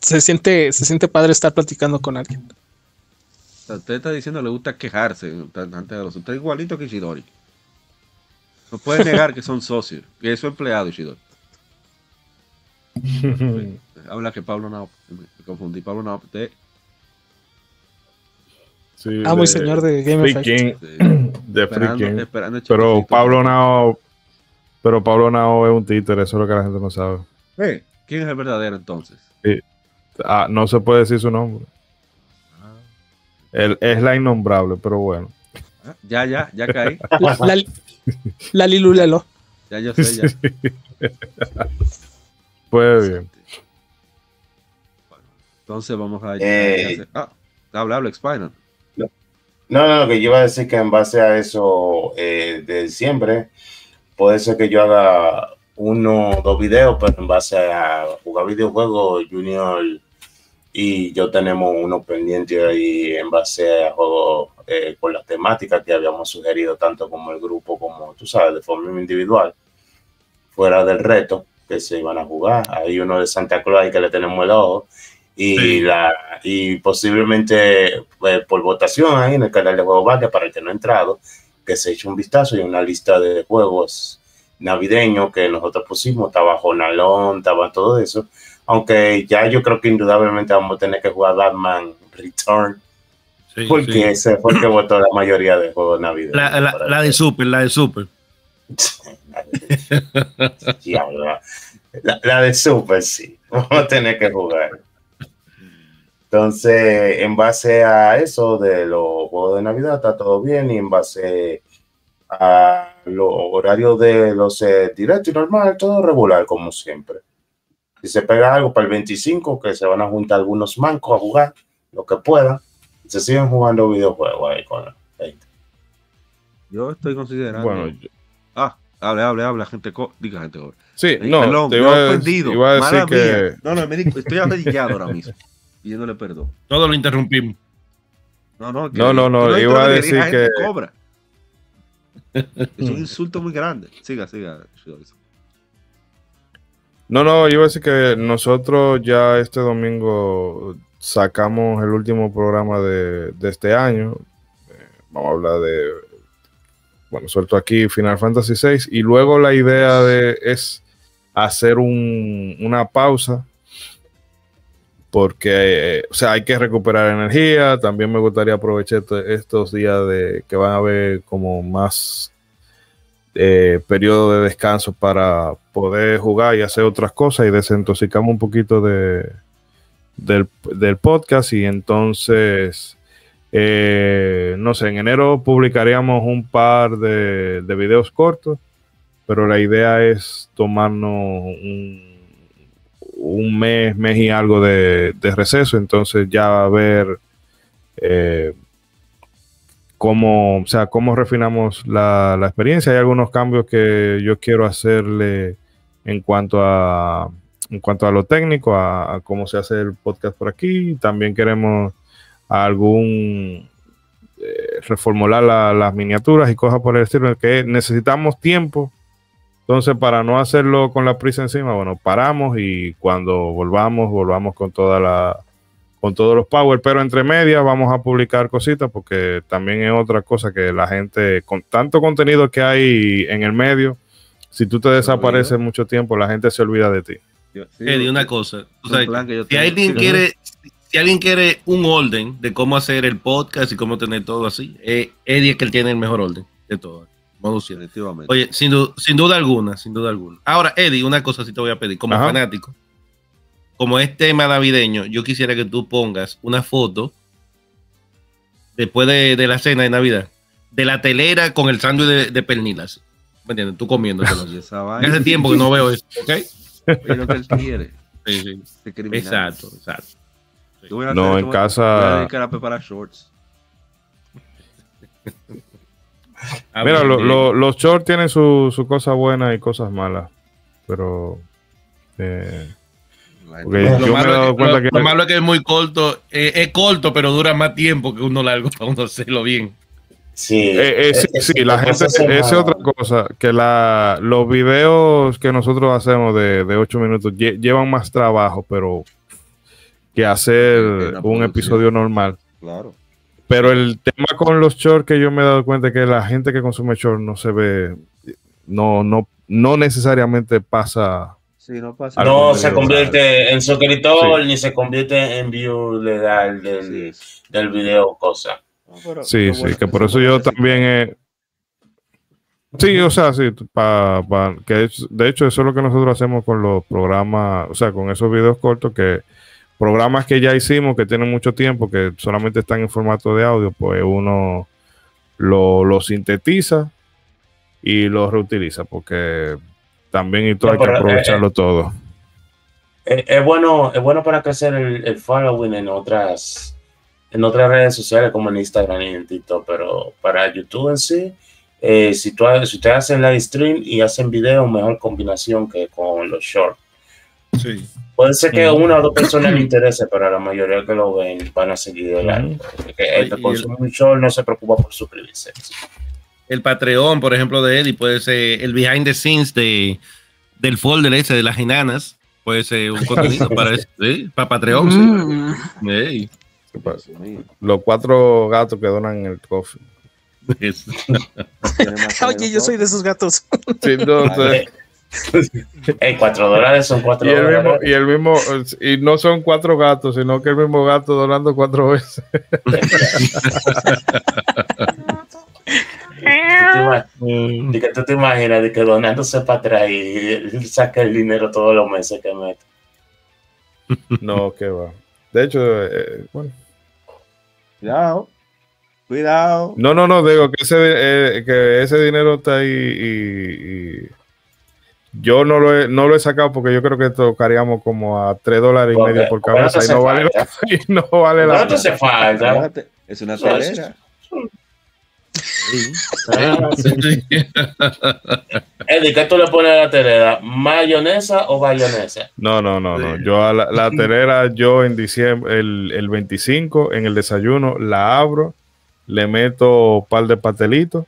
se siente, se siente padre estar platicando con alguien. Usted está diciendo le gusta quejarse ante los Usted es igualito que Ishidori. No puede negar que son socios, que es su empleado Ishidori. Habla que Pablo no, me confundí. Pablo no, usted ah, muy señor de Game Effect. de freaking. pero Pablo Nao. Pero Pablo Nao es un títere, eso es lo que la gente no sabe. ¿Quién es el verdadero entonces? Ah, no se puede decir su nombre. Ah. es la innombrable, pero bueno. Ah, ya, ya, ya caí. La, la, Lilulelo. Ya yo sé, ya. pues bien. entonces vamos a. Eh. Ah, habla, habla, Spinal. No, no, que yo iba a decir que en base a eso eh, de diciembre, puede ser que yo haga uno o dos videos, pero en base a jugar videojuegos, Junior y yo tenemos uno pendiente ahí en base a juegos eh, con las temáticas que habíamos sugerido, tanto como el grupo, como tú sabes, de forma individual, fuera del reto que se iban a jugar. Hay uno de Santa Claus que le tenemos el ojo y, la, y posiblemente pues, por votación ahí en el canal de Juego Valle para el que no ha entrado, que se eche un vistazo y una lista de juegos navideños que nosotros pusimos, estaba Jonalón, estaba todo eso, aunque ya yo creo que indudablemente vamos a tener que jugar Batman Return, porque ese fue el que votó la mayoría de juegos navideños. La, la, de Super, la de Super. la de Super, sí, vamos a tener que jugar. Entonces, en base a eso de los juegos de Navidad, está todo bien. Y en base a los horarios de los eh, directos y normal, todo regular como siempre. Si se pega algo para el 25, que se van a juntar algunos mancos a jugar, lo que puedan, se siguen jugando videojuegos ahí con la gente. Yo estoy considerando. Bueno, yo- Ah, hable, hable, hable, gente. co- Diga, gente. sí, Eh, no, perdón, te iba iba a decir Mala que mía. No, no, me di- estoy arrodillado ahora mismo. Pidiéndole perdón. Todo lo interrumpimos. No, no, que- No, no, iba a decir que- cobra. Es un insulto muy grande. Siga, siga. No, no, iba a decir que nosotros ya este domingo sacamos el último programa de, de este año. Eh, vamos a hablar de, bueno, suelto aquí Final Fantasy VI. Y luego la idea de, es hacer un- una pausa. Porque, eh, o sea, hay que recuperar energía. También me gustaría aprovechar este- estos días de que van a haber como más eh, periodo de descanso para poder jugar y hacer otras cosas y desintoxicamos un poquito de, del, podcast y entonces, eh, no sé, en enero publicaríamos un par de videos cortos, pero la idea es tomarnos un, un mes, mes y algo de, de receso, entonces ya ver... eh, cómo, o sea, cómo refinamos la, la experiencia. Hay algunos cambios que yo quiero hacerle en cuanto a en cuanto a lo técnico, a, a cómo se hace el podcast por aquí. También queremos algún eh, reformular la- las miniaturas y cosas por el estilo, que necesitamos tiempo. Entonces, para no hacerlo con la prisa encima, bueno, paramos y cuando volvamos, volvamos con toda la, con todos los power, pero entre medias vamos a publicar cositas porque también es otra cosa que la gente, con tanto contenido que hay en el medio, si tú te desapareces mucho tiempo, la gente se olvida de ti. Sí, Eddie, una cosa. tú un sabes, plan que yo si tengo. alguien Sí, quiere, si alguien quiere un orden de cómo hacer el podcast y cómo tener todo así, eh, Eddie es que él tiene el mejor orden de todo. Modo siete. Definitivamente. Oye, sin, du- sin duda alguna, sin duda alguna. Ahora, Eddie, una cosa sí te voy a pedir, como Ajá. fanático, como es tema navideño, yo quisiera que tú pongas una foto después de, de la cena de Navidad, de la telera con el sándwich de, de pernilas. ¿Me entiendes? Tú vaina, Hace tiempo que no veo eso, ¿ok? es lo que él quiere. Sí, sí. Este. Exacto, exacto. No, en casa- voy a dedicar a preparar shorts. Ah, Mira, lo- los shorts tienen sus su cosas buenas y cosas malas, pero eh, Lo yo me he malo, dado es que, cuenta lo- que lo malo es que es muy corto, eh, es corto, pero dura más tiempo que uno largo para uno hacerlo bien. Sí, Eh, eh, sí, es- sí, la gente, es- esa es otra cosa, que la, los videos que nosotros hacemos de, de 8 minutos lle- llevan más trabajo, pero que hacer un episodio normal. Claro. Pero el tema con los shorts que yo me he dado cuenta es que la gente que consume shorts no se ve, no, no, no necesariamente pasa. Sí, no pasa se video, convierte en suscriptor Sí. ni se convierte en view legal del, del video, cosa. No, pero Sí, sí, bueno que por eso yo también he... Sí, o sea, sí, pa, pa- que es- de hecho eso es lo que nosotros hacemos con los programas, o sea, con esos videos cortos que programas que ya hicimos que tienen mucho tiempo, que solamente están en formato de audio, pues uno lo, lo sintetiza y lo reutiliza, porque también y todo No, hay que eh, aprovecharlo todo. Es, es bueno, es bueno para crecer el, el following en otras, en otras redes sociales como en Instagram y en TikTok, pero para YouTube en sí, eh, si, tú, si ustedes hacen live stream y hacen video, mejor combinación que con los shorts. Sí. Puede ser que una o dos personas le interese, pero a la mayoría que lo ven van a seguir de largo. Porque el que consume short no se preocupa por suscribirse. El Patreon, por ejemplo, de Eddie, puede ser el behind the scenes de, del folder ese de las enanas. Puede ser un contenido para, eso, ¿sí? para Patreon. sí. Mm. Los cuatro gatos que donan en el coffee. Oye, yo soy de esos gatos. Sí, entonces, Ey, cuatro dólares son cuatro Y el, mismo, dólares. y el mismo, y no son cuatro gatos, sino que el mismo gato donando cuatro veces. Tú te ima- de que tú te imaginas de que donándose para atrás y saca el dinero todos los meses que mete. No, que va. De hecho, eh, bueno, Cuidado. Cuidado. No, no, no, digo que ese, eh, que ese dinero está ahí y, y yo no lo, he, no lo he sacado porque yo creo que tocaríamos como a 3 dólares y Porque- medio por cabeza y no vale, la, y no vale la ¿Cuánto hace falta? Es una telera. Ah, sí. Eddie, ¿qué tú le pones a la telera? ¿Mayonesa o bayonesa? No, no, no, no. Yo a la, la telera, yo en diciembre, el, el 25, en el desayuno, la abro, le meto un par de pastelitos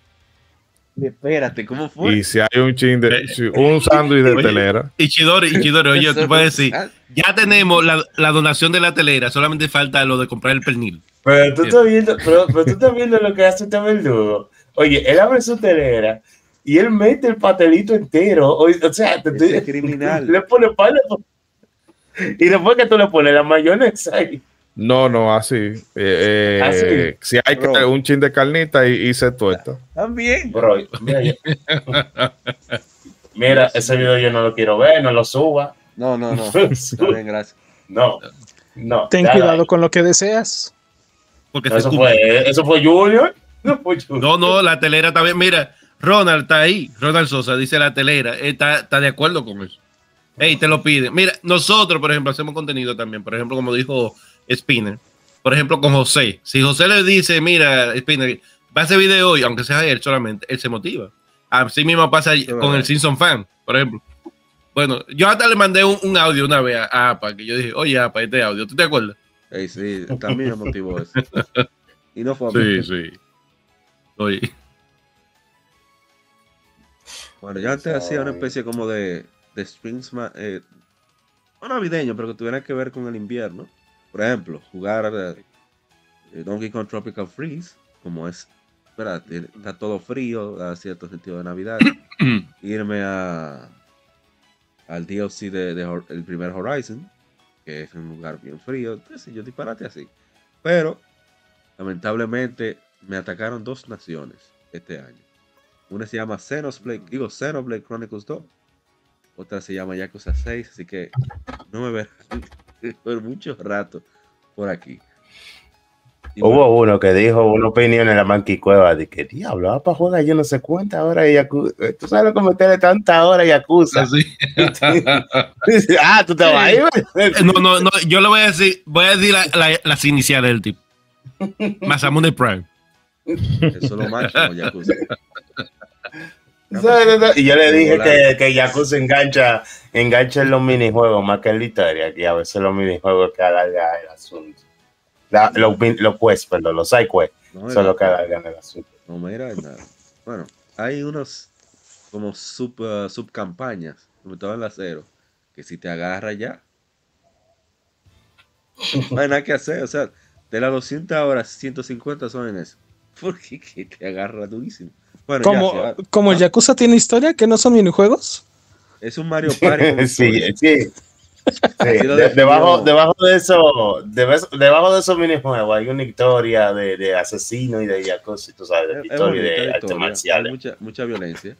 Espérate, ¿cómo fue? y si hay un chin de, Eh, un sándwich de telera. Ichidori, Ichidori, oye, tú puedes decir, ya tenemos la, la donación de la telera, solamente falta lo de comprar el pernil. Pero tú estás viendo, pero, pero tú estás viendo lo que hace este verdugo. Oye, él abre su telera y él mete el pastelito entero. O, o sea, te, Ese es criminal. le pone pan y después que tú le pones la mayonesa ahí. No, no, así. Eh, eh, Así. Si hay que- Bro. un chin de carnita y, y se tuesta. También. Bro, mira, yo- mira, ese video yo no lo quiero ver, no lo suba. No, no, no. Bien, gracias. No, no. Ten dale cuidado ahí. con lo que deseas. Porque No, eso, escupe. fue, eso fue Junior. No fue Junior. No, no, la telera está bien. Mira, Ronald está ahí. Ronald Sosa dice la telera. Está, está de acuerdo con eso. Ey, te lo pide. Mira, nosotros, por ejemplo, hacemos contenido también. Por ejemplo, como dijo Spinner. Por ejemplo, con José. Si José le dice, mira, Spinner, va a hacer video hoy, aunque sea él solamente, él se motiva. Así mismo pasa con el Simpson Fan, por ejemplo. Bueno, yo hasta le mandé un, un audio una vez a, APA, que yo dije, oye, APA, este audio, ¿tú te acuerdas? Ey, sí, también me motivó eso. Y no fue a mí. Sí, sí. Oye. Bueno, yo antes hacía una especie como de, de eh, no navideño, pero que tuviera que ver con el invierno. Por ejemplo, jugar eh, eh, Donkey Kong Tropical Freeze, como es, ¿verdad? Está todo frío, da cierto sentido de Navidad. Irme a al DLC de, de Hor- el primer Horizon, que es un lugar bien frío, sé yo, disparate así. Pero, lamentablemente, me atacaron dos naciones este año. Una se llama Xenoblade, digo Xenoblade Chronicles 2. Otra se llama Yakuza 6, así que no me verán por mucho rato por aquí. Y bueno, Hubo uno que dijo una opinión en la manquicueva de que diablo, va para jugar yo no sé cuántas horas y Yakuza. Tú sabes lo que meterle tantas horas a Yakuza. Así. ah, tú te vas a ir. No, no, no, yo le voy a decir, voy a decir la- la- las iniciales del tipo. Masamune Prime. eso es lo máximo, Yakuza. Y yo le dije que, que Yakuza engancha, engancha en los minijuegos más que en la historia, que a veces los minijuegos que alargan el asunto. La- los, los quests, perdón, los side quests No, son los que alargan el asunto. no mira nada. Bueno, hay unos como sub, uh, subcampañas, sobre todo en la cero, que si te agarra ya, no hay nada que hacer. O sea, de las 200 horas, 150 son en eso. Porque que te agarra durísimo. Bueno, ya, Como, ah, como el Yakuza tiene historia, que no son minijuegos. es un Mario Party. Sí, sí. De- debajo, debajo de eso, de- debajo de esos minijuegos hay una historia de, de asesino y de Yakuza, tú sabes, de historia de artes historia, marciales. mucha, mucha violencia.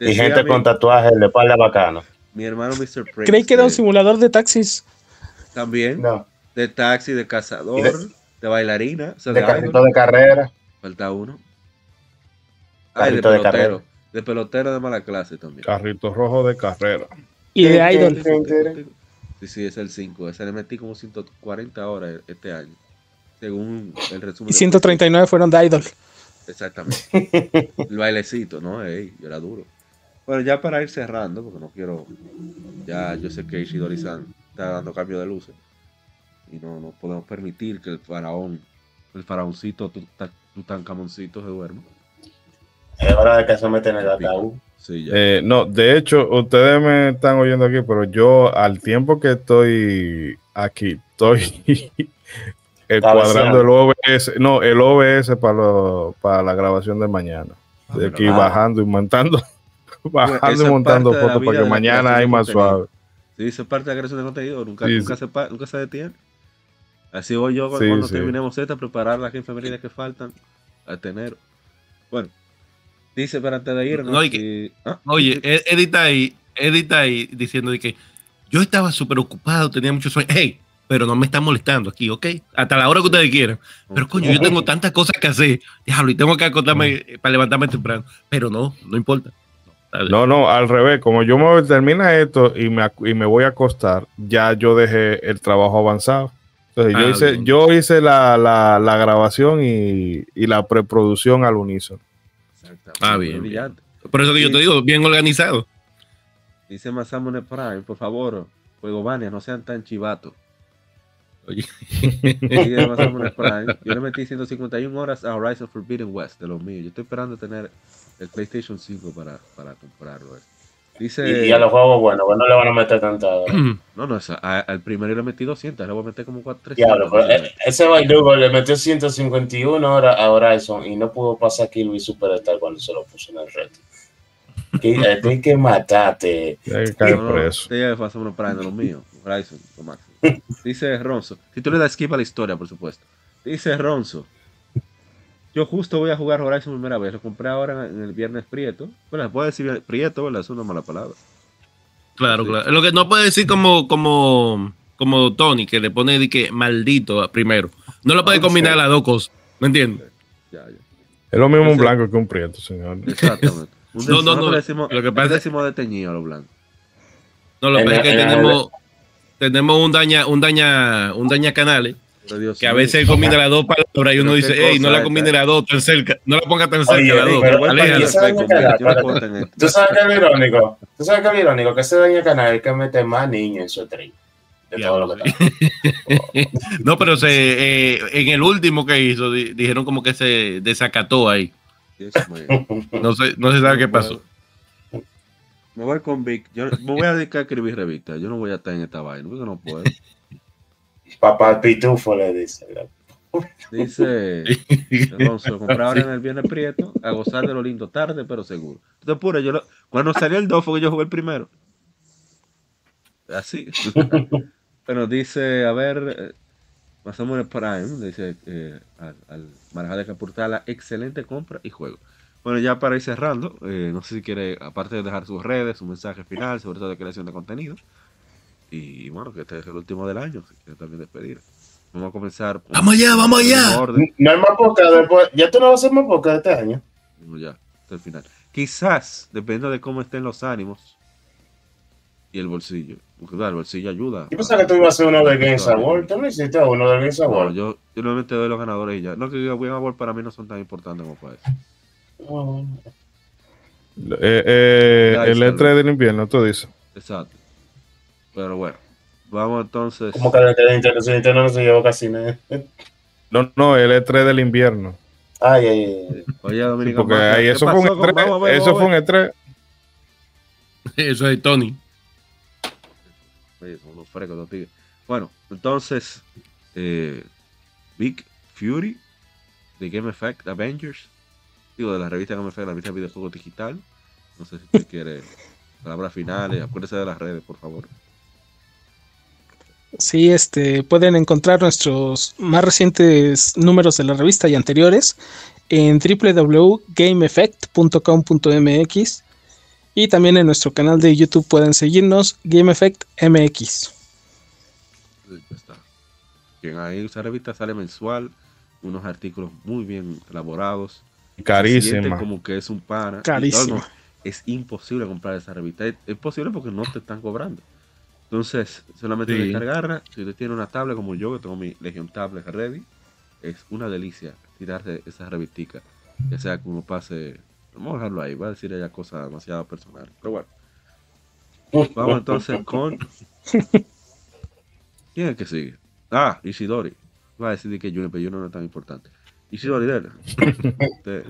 Y Decía gente mi, con tatuajes de espalda bacano. mi hermano Mr. Prince. Creí que era un de- simulador de taxis. También No, de taxi, de cazador, de, de- bailarina. O sea, de carrito de carrera. Falta uno. Ay, de Carrito de pelotero. carrera. De pelotero de mala clase también. Carrito rojo de carrera. Y de ¿Qué- Idol. Sí, sí, es el 5. Ese le metí como 140 horas este año. Según el resumen. Y de 139 fueron de Idol. Exactamente. El bailecito, ¿no? Ey, yo era duro. Bueno, ya para ir cerrando, porque no quiero. Ya yo sé que Ishidori-san está dando cambio de luces. Y no, no podemos permitir que el faraón, el faraoncito Tuta- Tutankamoncito se duerma. Es hora de que se meten en el ataúd. Sí, ya. Eh, no, de hecho, ustedes me están oyendo aquí, pero yo al tiempo que estoy aquí, estoy eh, cuadrando el OBS, no, el OBS para, lo- para la grabación de mañana. Ah, De aquí ah. bajando y montando, bajando y montando fotos para que mañana hay más contenido. suave. Sí, eso es parte de la creación de contenido. Nunca, Sí, nunca, sí. Se, nunca se detiene. Así voy yo Sí, cuando sí. terminemos esta, preparar las efemérides que faltan hasta enero. Bueno, dice para antes de irnos. No, y que- ah, Oye, sí, Ed- Eddie está ahí, está ahí diciendo de que yo estaba súper ocupado, tenía muchos sueños. Hey, pero no me está molestando aquí, ¿ok? Hasta la hora que ustedes quieran. Pero coño, yo tengo tantas cosas que hacer, diablo, y tengo que acostarme para levantarme temprano. Pero no, no importa. Dale. No, no, al revés, como yo me termina esto y me, y me voy a acostar, ya yo dejé el trabajo avanzado. Entonces, yo Ah, hice, bien. yo hice la, la- la grabación y, y la preproducción al unísono. Exactamente. Ah, bien, Brillante. Por eso que yo te digo, bien organizado. Dice Masamune Prime, por favor, Juego Bania, no sean tan chivatos. Oye. Dice Masamune Prime, yo le metí 151 horas a Horizon Forbidden West, de los míos. Yo estoy esperando tener el PlayStation 5 para, para comprarlo. eh. Dice, Y, y a los juegos, bueno, pues no le van a meter tanta. no, no, esa- a- al primero le metí 200, le voy a meter como 400. Diablo, pero eh, ese Bailugo le metió 151 horas a Horizon y no pudo pasar Kirby Superstar cuando se lo puso en el reto. Que, eh, Tienes que matarte. Hay que Masamune Prime, de los míos. Horizon, lo máximo. Dice Ronzo, si tú le das skip a la historia, por supuesto. Dice Ronzo, yo justo voy a jugar Horizon primera vez, lo compré ahora en el viernes Prieto. Bueno, se puede decir Prieto, ¿verdad? Es una mala palabra. Claro, Sí. claro. Lo que no puede decir como, como, como Tony, que le pone de que maldito primero. No lo puede Ah, combinar sí. las dos cosas. ¿Me entiendes? Ya, ya. Es lo mismo un blanco que un prieto, señor. Exactamente. Un No, no, no. decimos, Lo que pasa es- decimos de teñido a los blancos. No, lo que pasa es que tenemos, tenemos un daña, un daña, un daña canales Dios que a veces combina las dos palabras y uno dice, hey, no la combine las dos tan cerca, no la ponga tan cerca Oye, las dos. que. ¿Tú sabes qué es lo irónico? ¿Tú sabes qué es lo irónico? Que ese daño canal es que mete más niños en su stream. De todo lo que está. No, pero se, eh, en el último que hizo, di- dijeron como que se desacató ahí. No sé, no se sabe qué pasó. Me voy con Vic. Yo me voy a dedicar a escribir revistas. Yo no voy a estar en esta vaina, porque no puedo. Papá Pitufo le dice. Dice Alonso, comprar ahora en el Viernes Prieto, a gozar de lo lindo, tarde pero seguro. Te apures, yo lo- cuando salió el 2 fue que yo jugué el primero. Así. Pero dice, a ver, eh, pasamos en el Prime, dice eh, al, al Marajá de Capurtala, excelente compra y juego. Bueno, ya para ir cerrando, eh, no sé si quiere, aparte de dejar sus redes, su mensaje final, sobre todo de creación de contenido. Y bueno, que este es el último del año, si quiere también despedir. Vamos a comenzar. con- Vamos allá, vamos allá. orden. No hay más poca después. Ya tú no vas a hacer más poca este año. No, ya, hasta el final. Quizás, dependiendo de cómo estén los ánimos y el bolsillo. Porque claro, el bolsillo ayuda. Yo pensaba que tú ibas a hacer uno de Games Award. Tú no hiciste uno de Games No, Award. yo, yo normalmente doy los ganadores y ya. No que diga Game Award para mí no son tan importantes como para eso. Oh. Eh, eh, el está E3 del invierno, tú dices. Exacto. Pero bueno, vamos entonces. Como que de Nintendo, si Nintendo no se llevó casi nada. No, no, el E3 del invierno. Ay, ay, ay. Oye, Sí, Dominica porque ahí ¿qué eso fue un pasó con- E3. vamos a ver, Eso fue un ver. E3. Eso es Tony. Oye, son unos frescos los tigres. Bueno, entonces, eh, Big Fury de Game Effect Avengers, digo, de la revista Game Effect, la revista de videojuegos digital. No sé si usted quiere palabras finales, acuérdese de las redes, por favor. Sí, este, pueden encontrar nuestros más recientes números de la revista y anteriores en www.gameeffect.com.mx y también en nuestro canal de YouTube pueden seguirnos Game Effect MX. Sí, está. Bien, ahí esa revista sale mensual, unos artículos muy bien elaborados. Carísima. como que es un pana. Carísima. No, no, es imposible comprar esa revista. Es, es posible porque no te están cobrando. Entonces, solamente Sí. descargarla. Si usted tiene una tablet como yo, que tengo mi Legion Tablet ready, es una delicia tirarse esa revistica. Ya sea que uno pase. Vamos a dejarlo ahí, va a decir ella cosas demasiado personales. Pero bueno, vamos entonces con. ¿Quién es el que sigue? Ah, Ishidori. Va a decir que Junior, pero Junior no es tan importante. Ishidori, dele.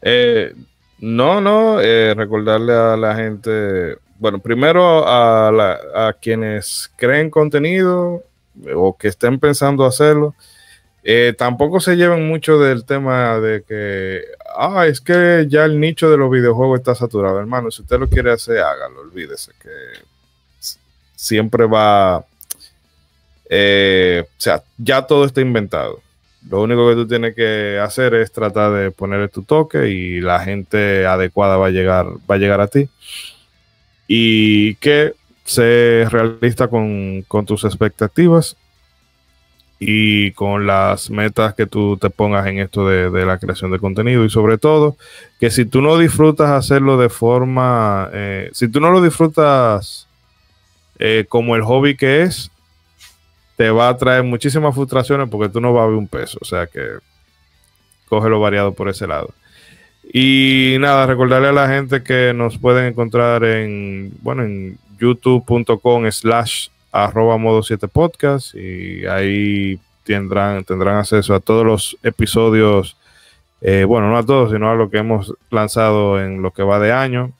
Eh, no, no, eh, recordarle a la gente, bueno, primero a, quienes creen contenido eh, o que estén pensando hacerlo, eh, tampoco se lleven mucho del tema de que, ah, es que ya el nicho de los videojuegos está saturado, hermano, si usted lo quiere hacer, hágalo, olvídese que siempre va, eh, o sea, ya todo está inventado. Lo único que tú tienes que hacer es tratar de ponerle tu toque y la gente adecuada va a llegar, va a llegar a ti. Y que sé realista con, tus expectativas y con las metas que tú te pongas en esto de, de, la creación de contenido y sobre todo que si tú no disfrutas hacerlo de forma, eh, si tú no lo disfrutas eh, como el hobby que es, te va a traer muchísimas frustraciones porque tú no vas a ver un peso, o sea que cógelo variado por ese lado. Y nada, recordarle a la gente que nos pueden encontrar en, bueno, en youtube.com slash arroba modo 7 podcast y ahí tendrán, tendrán acceso a todos los episodios, eh, bueno, no a todos, sino a lo que hemos lanzado en lo que va de año.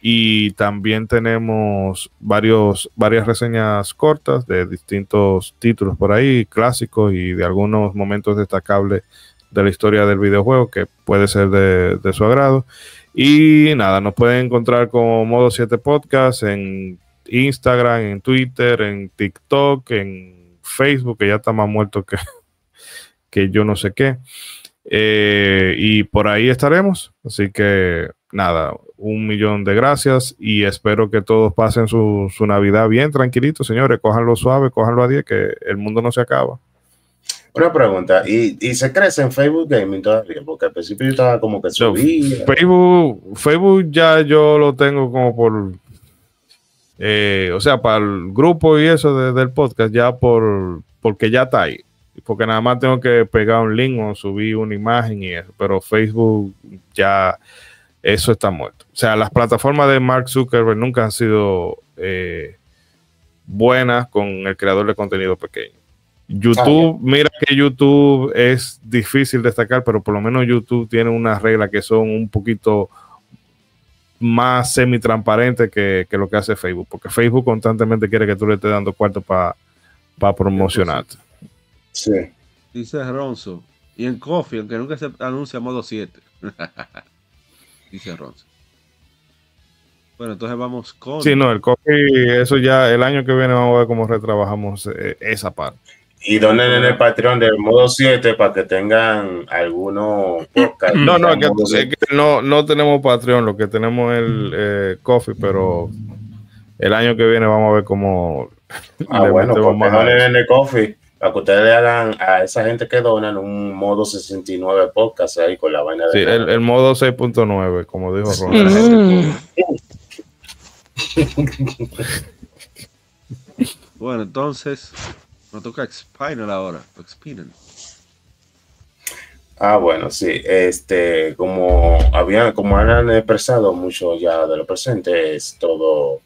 Y también tenemos varios, varias reseñas cortas de distintos títulos por ahí, clásicos y de algunos momentos destacables de la historia del videojuego que puede ser de, su agrado. Y nada, nos pueden encontrar como Modo 7 Podcast en Instagram, en Twitter, en TikTok, en Facebook, que ya está más muerto que, que yo no sé qué. Eh, y por ahí estaremos. Así que nada, un millón de gracias y espero que todos pasen su, su Navidad bien, tranquilito, señores. Cójanlo suave, cójanlo a 10, que el mundo no se acaba. Una pregunta, ¿y, ¿y, se crece en Facebook Gaming todavía? Porque al principio yo estaba como que subía. Facebook, Facebook ya yo lo tengo como por eh, o sea, para el grupo y eso de, del podcast, ya por porque ya está ahí. Porque nada más tengo que pegar un link o subir una imagen y eso. Pero Facebook ya eso está muerto. O sea, las plataformas de Mark Zuckerberg nunca han sido eh, buenas con el creador de contenido pequeño. YouTube, mira que YouTube es difícil destacar, pero por lo menos YouTube tiene unas reglas que son un poquito más semi-transparente que, que, lo que hace Facebook, porque Facebook constantemente quiere que tú le estés dando cuarto para pa promocionarte. Sí. Dice Ronzo. Y en Coffee, aunque nunca se anuncia modo 7. Dice Ronzo. Bueno, entonces vamos con. Sí, no, el Coffee, eso ya el año que viene vamos a ver cómo retrabajamos eh, esa parte. Y donen en el Patreon del modo 7 para que tengan algunos podcasts. No, no, que, es que no, no tenemos Patreon, lo que tenemos es el eh, Coffee, pero el año que viene vamos a ver cómo. Ah, bueno, pues donen en el Coffee para que ustedes le hagan a esa gente que donan un modo 69 podcast ahí con la vaina de. Sí, el, el, modo 6.9, como dijo Ron. bueno, entonces. Nos toca Spinal ahora. Spinal. Ah, bueno, sí. Este, como habían, como han expresado mucho ya de lo presente, es todo,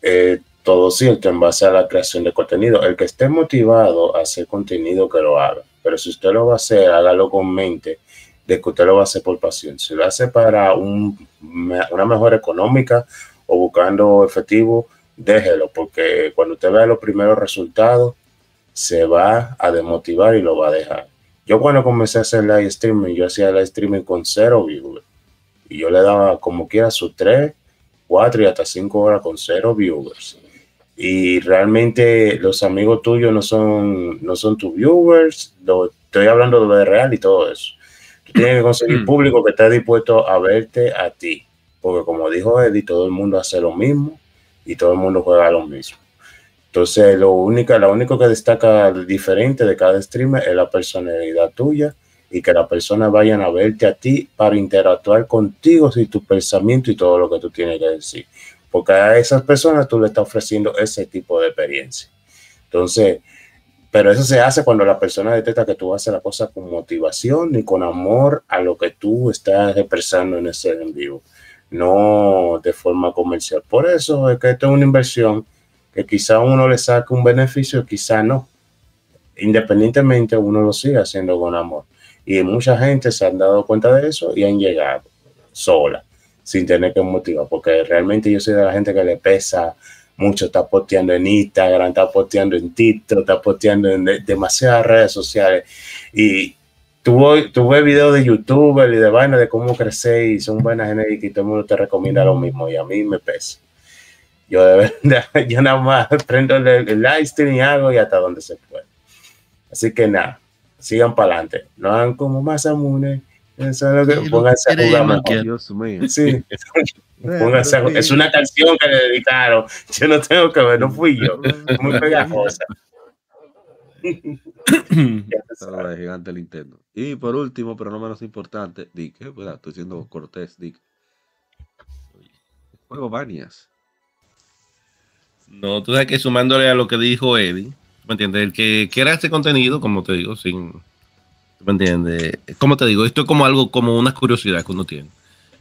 eh, todo cierto en base a la creación de contenido. El que esté motivado a hacer contenido, que lo haga. Pero si usted lo va a hacer, hágalo con mente de que usted lo va a hacer por pasión. Si lo hace para un, una mejor económica o buscando efectivo, déjelo, porque cuando usted vea los primeros resultados, se va a demotivar y lo va a dejar. Yo cuando comencé a hacer live streaming, yo hacía live streaming con cero viewers. Y yo le daba como quiera sus tres, cuatro y hasta cinco horas con cero viewers. Y realmente los amigos tuyos no son, no son tus viewers. Lo, estoy hablando de real y todo eso. Tú tienes que conseguir Mm. público que esté dispuesto a verte a ti. Porque como dijo Eddie, todo el mundo hace lo mismo y todo el mundo juega lo mismo. Entonces, lo único, lo único que destaca diferente de cada streamer es la personalidad tuya y que las personas vayan a verte a ti para interactuar contigo y tu pensamiento y todo lo que tú tienes que decir. Porque a esas personas tú le estás ofreciendo ese tipo de experiencia. Entonces, pero eso se hace cuando la persona detecta que tú haces la cosa con motivación y con amor a lo que tú estás expresando en ese en vivo, no de forma comercial. Por eso es que esto es una inversión que quizá uno le saque un beneficio, quizá no. Independientemente, uno lo sigue haciendo con amor. Y mucha gente se han dado cuenta de eso y han llegado sola, sin tener que motivar, porque realmente yo soy de la gente que le pesa mucho, está posteando en Instagram, está posteando en TikTok, está posteando en de, demasiadas redes sociales. Y tuve, tuve videos de youtuber y de vaina de cómo crecer y son buenas genéricas y todo el mundo te recomienda lo mismo y a mí me pesa. Yo de verdad, yo nada más prendo el, el live stream y hago y hasta donde se puede. Así que nada, sigan para adelante. No hagan como más amune. Eso es lo que Sí, pónganse a lo jugar mejor. Dios mío. Sí, Póngase- es una canción que le dedicaron. Yo no tengo que ver, no fui yo. Muy pegajosa. La gigante Nintendo. Y por último, pero no menos importante, Dick, eh. Estoy siendo cortés, Dick. Juego Banias. No, tú sabes que sumándole a lo que dijo Eddie, ¿me entiendes? El que quiera este contenido, como te digo, sin. ¿Me entiendes? Como te digo, esto es como algo, como una curiosidad que uno tiene.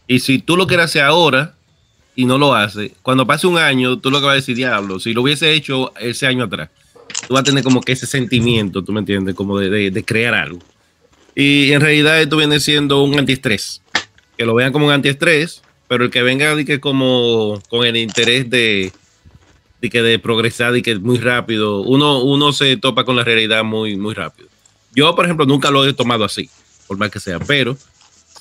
Y si tú lo quieres hacer ahora y no lo haces, cuando pase un año, tú lo que vas a decir, diablo, si lo hubiese hecho ese año atrás, tú vas a tener como que ese sentimiento, ¿tú me entiendes? Como de, crear algo. Y en realidad esto viene siendo un antiestrés. Que lo vean como un antiestrés, pero el que venga que como con el interés de, de que de progresar y que muy rápido, uno, uno se topa con la realidad muy, muy rápido. Yo, por ejemplo, nunca lo he tomado así, por más que sea, pero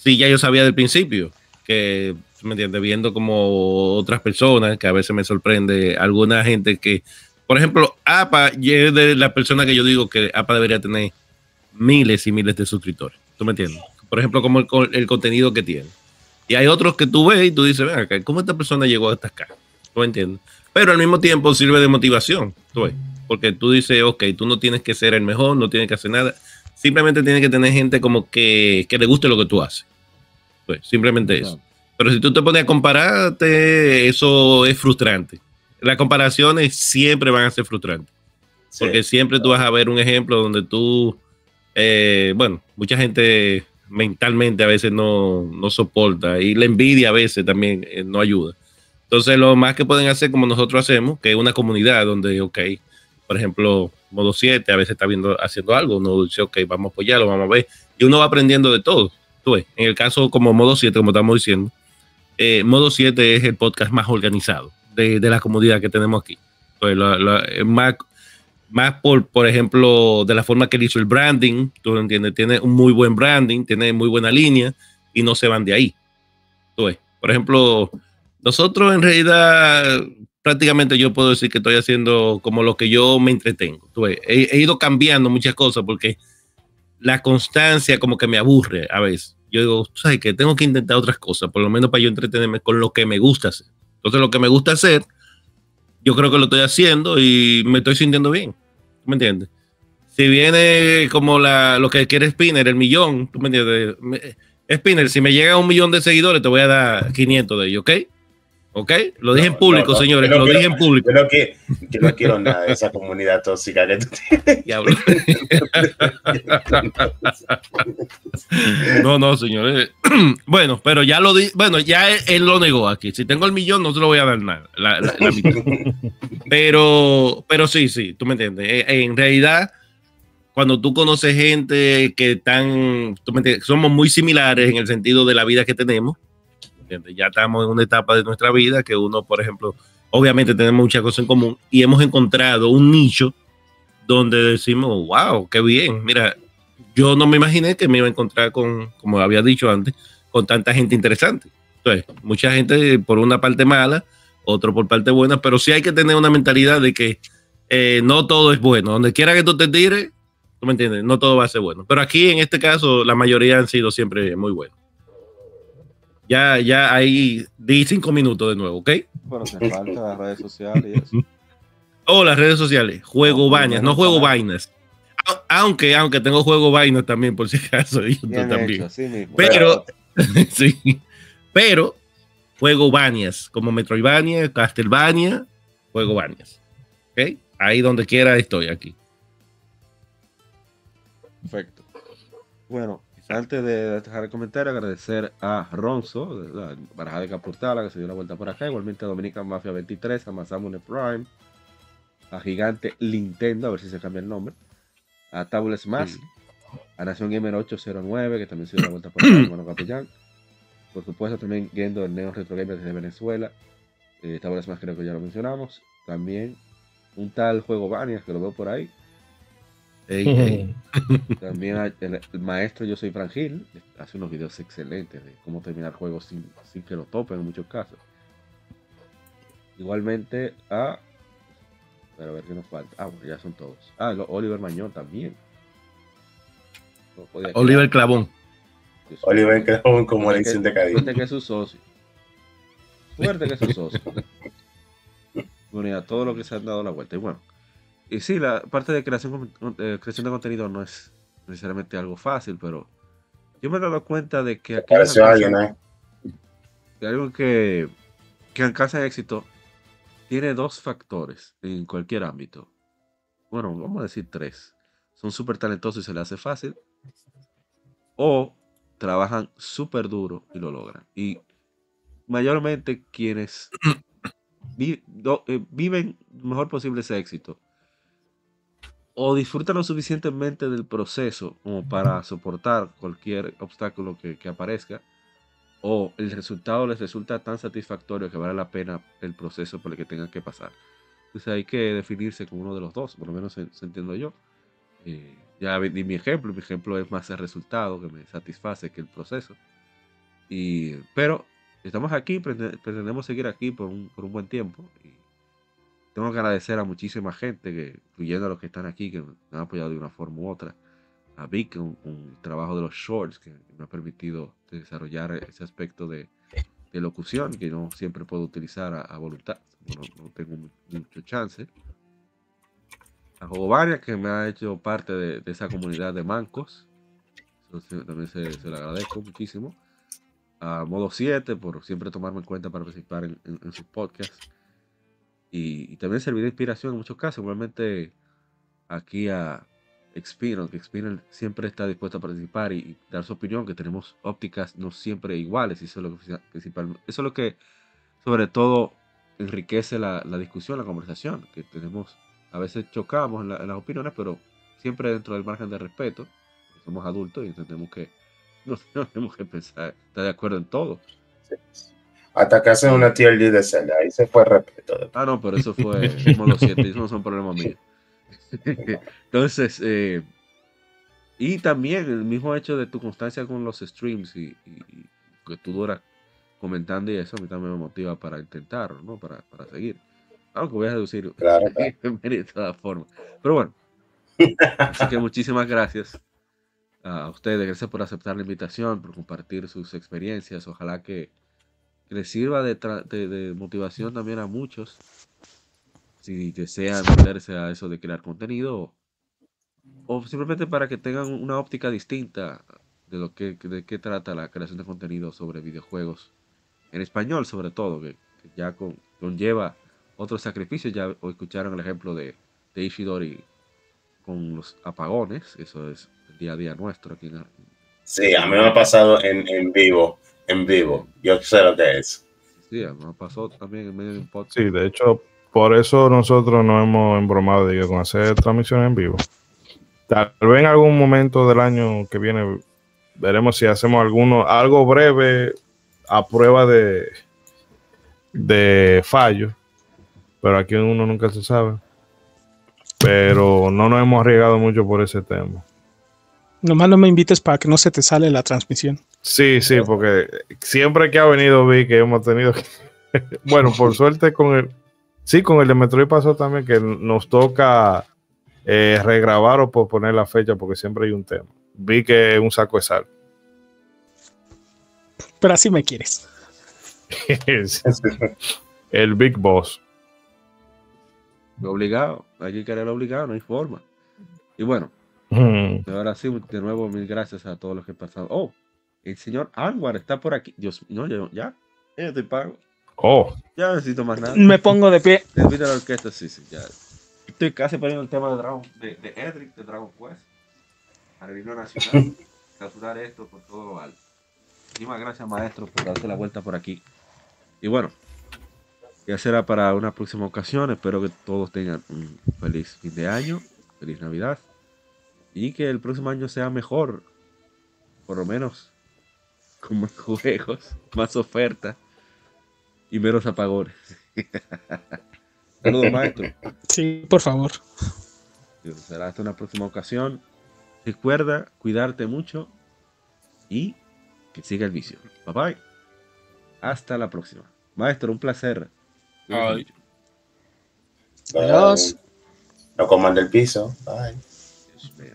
sí ya yo sabía del principio que, ¿me entiendes? Viendo como otras personas, que a veces me sorprende alguna gente que, por ejemplo, APA es de la persona que yo digo que APA debería tener miles y miles de suscriptores. ¿Tú me entiendes? Por ejemplo, como el, el contenido que tiene. Y hay otros que tú ves y tú dices, ven acá, ¿cómo esta persona llegó hasta acá? ¿Tú me entiendes? Pero al mismo tiempo sirve de motivación, ¿tú ves? Porque tú dices, ok, tú no tienes que ser el mejor, no tienes que hacer nada. Simplemente tienes que tener gente como que, que le guste lo que tú haces. Pues, simplemente eso. Pero si tú te pones a compararte, eso es frustrante. Las comparaciones siempre van a ser frustrantes. Sí. Porque siempre tú vas a ver un ejemplo donde tú, eh, bueno, mucha gente mentalmente a veces no, no soporta y la envidia a veces también eh, no ayuda. Entonces, lo más que pueden hacer como nosotros hacemos, que es una comunidad donde, ok, por ejemplo, modo 7 a veces está viendo, haciendo algo, uno dice, ok, vamos a apoyarlo, vamos a ver, y uno va aprendiendo de todo. Tú ves, en el caso como modo 7, como estamos diciendo, eh, modo 7 es el podcast más organizado de, de la comunidad que tenemos aquí. Entonces, la- la- es más, más por, por ejemplo, de la forma que él hizo el branding, tú lo entiendes, tiene un muy buen branding, tiene muy buena línea y no se van de ahí. Tú ves, por ejemplo, nosotros en realidad prácticamente yo puedo decir que estoy haciendo como lo que yo me entretengo. He, he ido cambiando muchas cosas porque la constancia como que me aburre a veces. Yo digo, "Tú ¿sabes que Tengo que intentar otras cosas, por lo menos para yo entretenerme con lo que me gusta hacer. Entonces, lo que me gusta hacer, yo creo que lo estoy haciendo y me estoy sintiendo bien. ¿Tú me entiendes? Si viene como la, lo que quiere Spinner, el millón, ¿tú me entiendes? Spinner, si me llega a un millón de seguidores, te voy a dar 500 de ellos, ¿ok? ¿Ok? Lo dije en público, no, no, señores, lo quiero- dije en público. Yo no, quiero, yo no quiero nada de esa comunidad tóxica que tú tienes. Diablo. No, no, señores. Bueno, pero ya lo di, bueno, ya él, él lo negó aquí. Si tengo el millón, no se lo voy a dar nada. la- la- la mitad. Pero, pero sí, sí, tú me entiendes. Eh, En realidad, cuando tú conoces gente que están, tú me entiendes, somos muy similares en el sentido de la vida que tenemos. Ya estamos en una etapa de nuestra vida que uno, por ejemplo, obviamente tenemos muchas cosas en común y hemos encontrado un nicho donde decimos, wow, qué bien. Mira, yo no me imaginé que me iba a encontrar con, como había dicho antes, con tanta gente interesante. Entonces, mucha gente por una parte mala, otro por parte buena, pero sí hay que tener una mentalidad de que eh, no todo es bueno. Donde quiera que tú te tires, tú me entiendes, no todo va a ser bueno. Pero aquí, en este caso, la mayoría han sido siempre muy buenos. Ya, ya ahí di cinco minutos de nuevo, ¿ok? Bueno, se falta las redes sociales y eso. O las redes sociales, juego No, vainas, no juego vainas. Au- Aunque, aunque tengo juego vainas también, por si acaso, y yo Bien también. hecho. Pero, sí, pero juego Banias, como Metroidvania, Castlevania, juego Banias. ¿Ok? Ahí donde quiera estoy aquí. Perfecto. Bueno, antes de dejar el comentario, agradecer a Ronzo, de la baraja de Capurtala, que se dio la vuelta por acá. Igualmente a Dominica Mafia 23, a Masamune Prime, a Gigante Nintendo, a ver si se cambia el nombre, a Table Smash, a Nación Gamer 809, que también se dio la vuelta por acá, hermano Capellán. Por supuesto, también viendo el Neo Retro Gamer desde Venezuela. Eh, Table Smash creo que ya lo mencionamos. También un tal Juego Banias, que lo veo por ahí. También el, el maestro Yo Soy Frangil hace unos videos excelentes de cómo terminar juegos sin, sin que lo topen en muchos casos. Igualmente a. Pero a ver qué nos falta. Ah, bueno, ya son todos. Ah, lo- Oliver Mañón también. No podía Oliver quedar. Clavón. Oliver Crabón como elección que- de Cádiz. fíjate que es su socio. Fuerte que esos osos. Bueno, y a todo lo que se han dado la vuelta. Y bueno, y sí, la parte de creación, eh, creación de contenido no es necesariamente algo fácil, pero yo me he dado cuenta de que aquí Pareció alguien, ¿eh? algo que, que alcanza éxito tiene dos factores en cualquier ámbito. Bueno, vamos a decir tres. Son súper talentosos y se les hace fácil. O trabajan súper duro y lo logran. Y mayormente quienes vi- do- eh, viven lo mejor posible ese éxito o disfrutan lo suficientemente del proceso como para soportar cualquier obstáculo que, que aparezca, o el resultado les resulta tan satisfactorio que vale la pena el proceso por el que tengan que pasar. Entonces hay que definirse como uno de los dos, por lo menos se, se entiendo yo. Eh, ya di mi ejemplo, mi ejemplo es más el resultado que me satisface que el proceso. Y, pero estamos aquí, prete- pretendemos seguir aquí por un, por un buen tiempo. Y tengo que agradecer a muchísima gente, que, incluyendo a los que están aquí, que me han apoyado de una forma u otra. A Vic, con el trabajo de los shorts, que me ha permitido desarrollar ese aspecto de, locución, que no siempre puedo utilizar a, voluntad, no, tengo mu- mucho chance. A Jogobania, que me ha hecho parte de, esa comunidad de mancos. También se, se lo agradezco muchísimo. A Modo 7, por siempre tomarme en cuenta para participar en, en, en sus podcasts y, y también servir de inspiración en muchos casos. Igualmente aquí a Expino, que Expino siempre está dispuesto a participar y, y dar su opinión, que tenemos ópticas no siempre iguales y eso es lo que, principal, eso es lo que sobre todo enriquece la, la discusión, la conversación, que tenemos, a veces chocamos en, la- en las opiniones, pero siempre dentro del margen de respeto, somos adultos y entendemos que no, no tenemos que pensar, estar de acuerdo en todo. Hasta que hacen una tier de Zelda. Ahí se fue respeto. Ah, no, pero eso fue en modo 7, eso no son problemas míos. Entonces, eh, y también el mismo hecho de tu constancia con los streams y, y- que tú duras comentando y eso a mí también me motiva para intentarlo, ¿no? Para, para seguir. Aunque voy a reducir Claro, claro. de todas formas. Pero bueno, así que muchísimas gracias a ustedes, gracias por aceptar la invitación, por compartir sus experiencias. Ojalá que, que les sirva de, de- de motivación también a muchos si desean meterse a eso de crear contenido o, simplemente para que tengan una óptica distinta de lo que de qué trata la creación de contenido sobre videojuegos en español sobre todo que, que ya con- conlleva otros sacrificios ya o escucharon el ejemplo de, de Ishidori con los apagones eso es el día a día nuestro aquí en, Sí, a mí me ha pasado en, en vivo. En vivo. Yo sé lo que es. sí, me pasó también en medio de un podcast Sí, de hecho, por eso nosotros nos hemos embromado digo, con hacer transmisiones en vivo. Tal vez en algún momento del año que viene veremos si hacemos alguno, algo breve a prueba de, de fallo. Pero aquí uno nunca se sabe. Pero no nos hemos arriesgado mucho por ese tema. Nomás no me invites para que no se te sale la transmisión. Sí, sí, porque siempre que ha venido vi que hemos tenido que... bueno, por suerte con el... Sí, con el de Metroid pasó también que nos toca eh, regrabar o posponer la fecha porque siempre hay un tema. Vi que es un saco de sal. Pero así me quieres. el Big Boss. obligado hay que querer obligado no hay forma y bueno Mm, Ahora sí, de nuevo, mil gracias a todos los que pasaron. Oh, el señor Anwar está por aquí. Dios mío, no, ya, ya, estoy pago. Oh, Ya no necesito más nada. Me pongo de pie. Termina la orquesta, sí, sí, ya. Estoy casi poniendo el tema de Dragon, de, de Edric, de Dragon Quest. Himno nacional. Clausurar esto por todo lo alto. Muchísimas gracias, maestro, por darse la vuelta por aquí. Y bueno, ya será para una próxima ocasión. Espero que todos tengan un feliz fin de año, feliz Navidad. Y que el próximo año sea mejor. Por lo menos con más juegos, más ofertas y menos apagones. Saludos, maestro. Sí, por favor. Será hasta una próxima ocasión. Recuerda cuidarte mucho y que siga el vicio. Bye bye. Hasta la próxima. Maestro, un placer. Adiós. No coman del piso. Bye. Dios mío.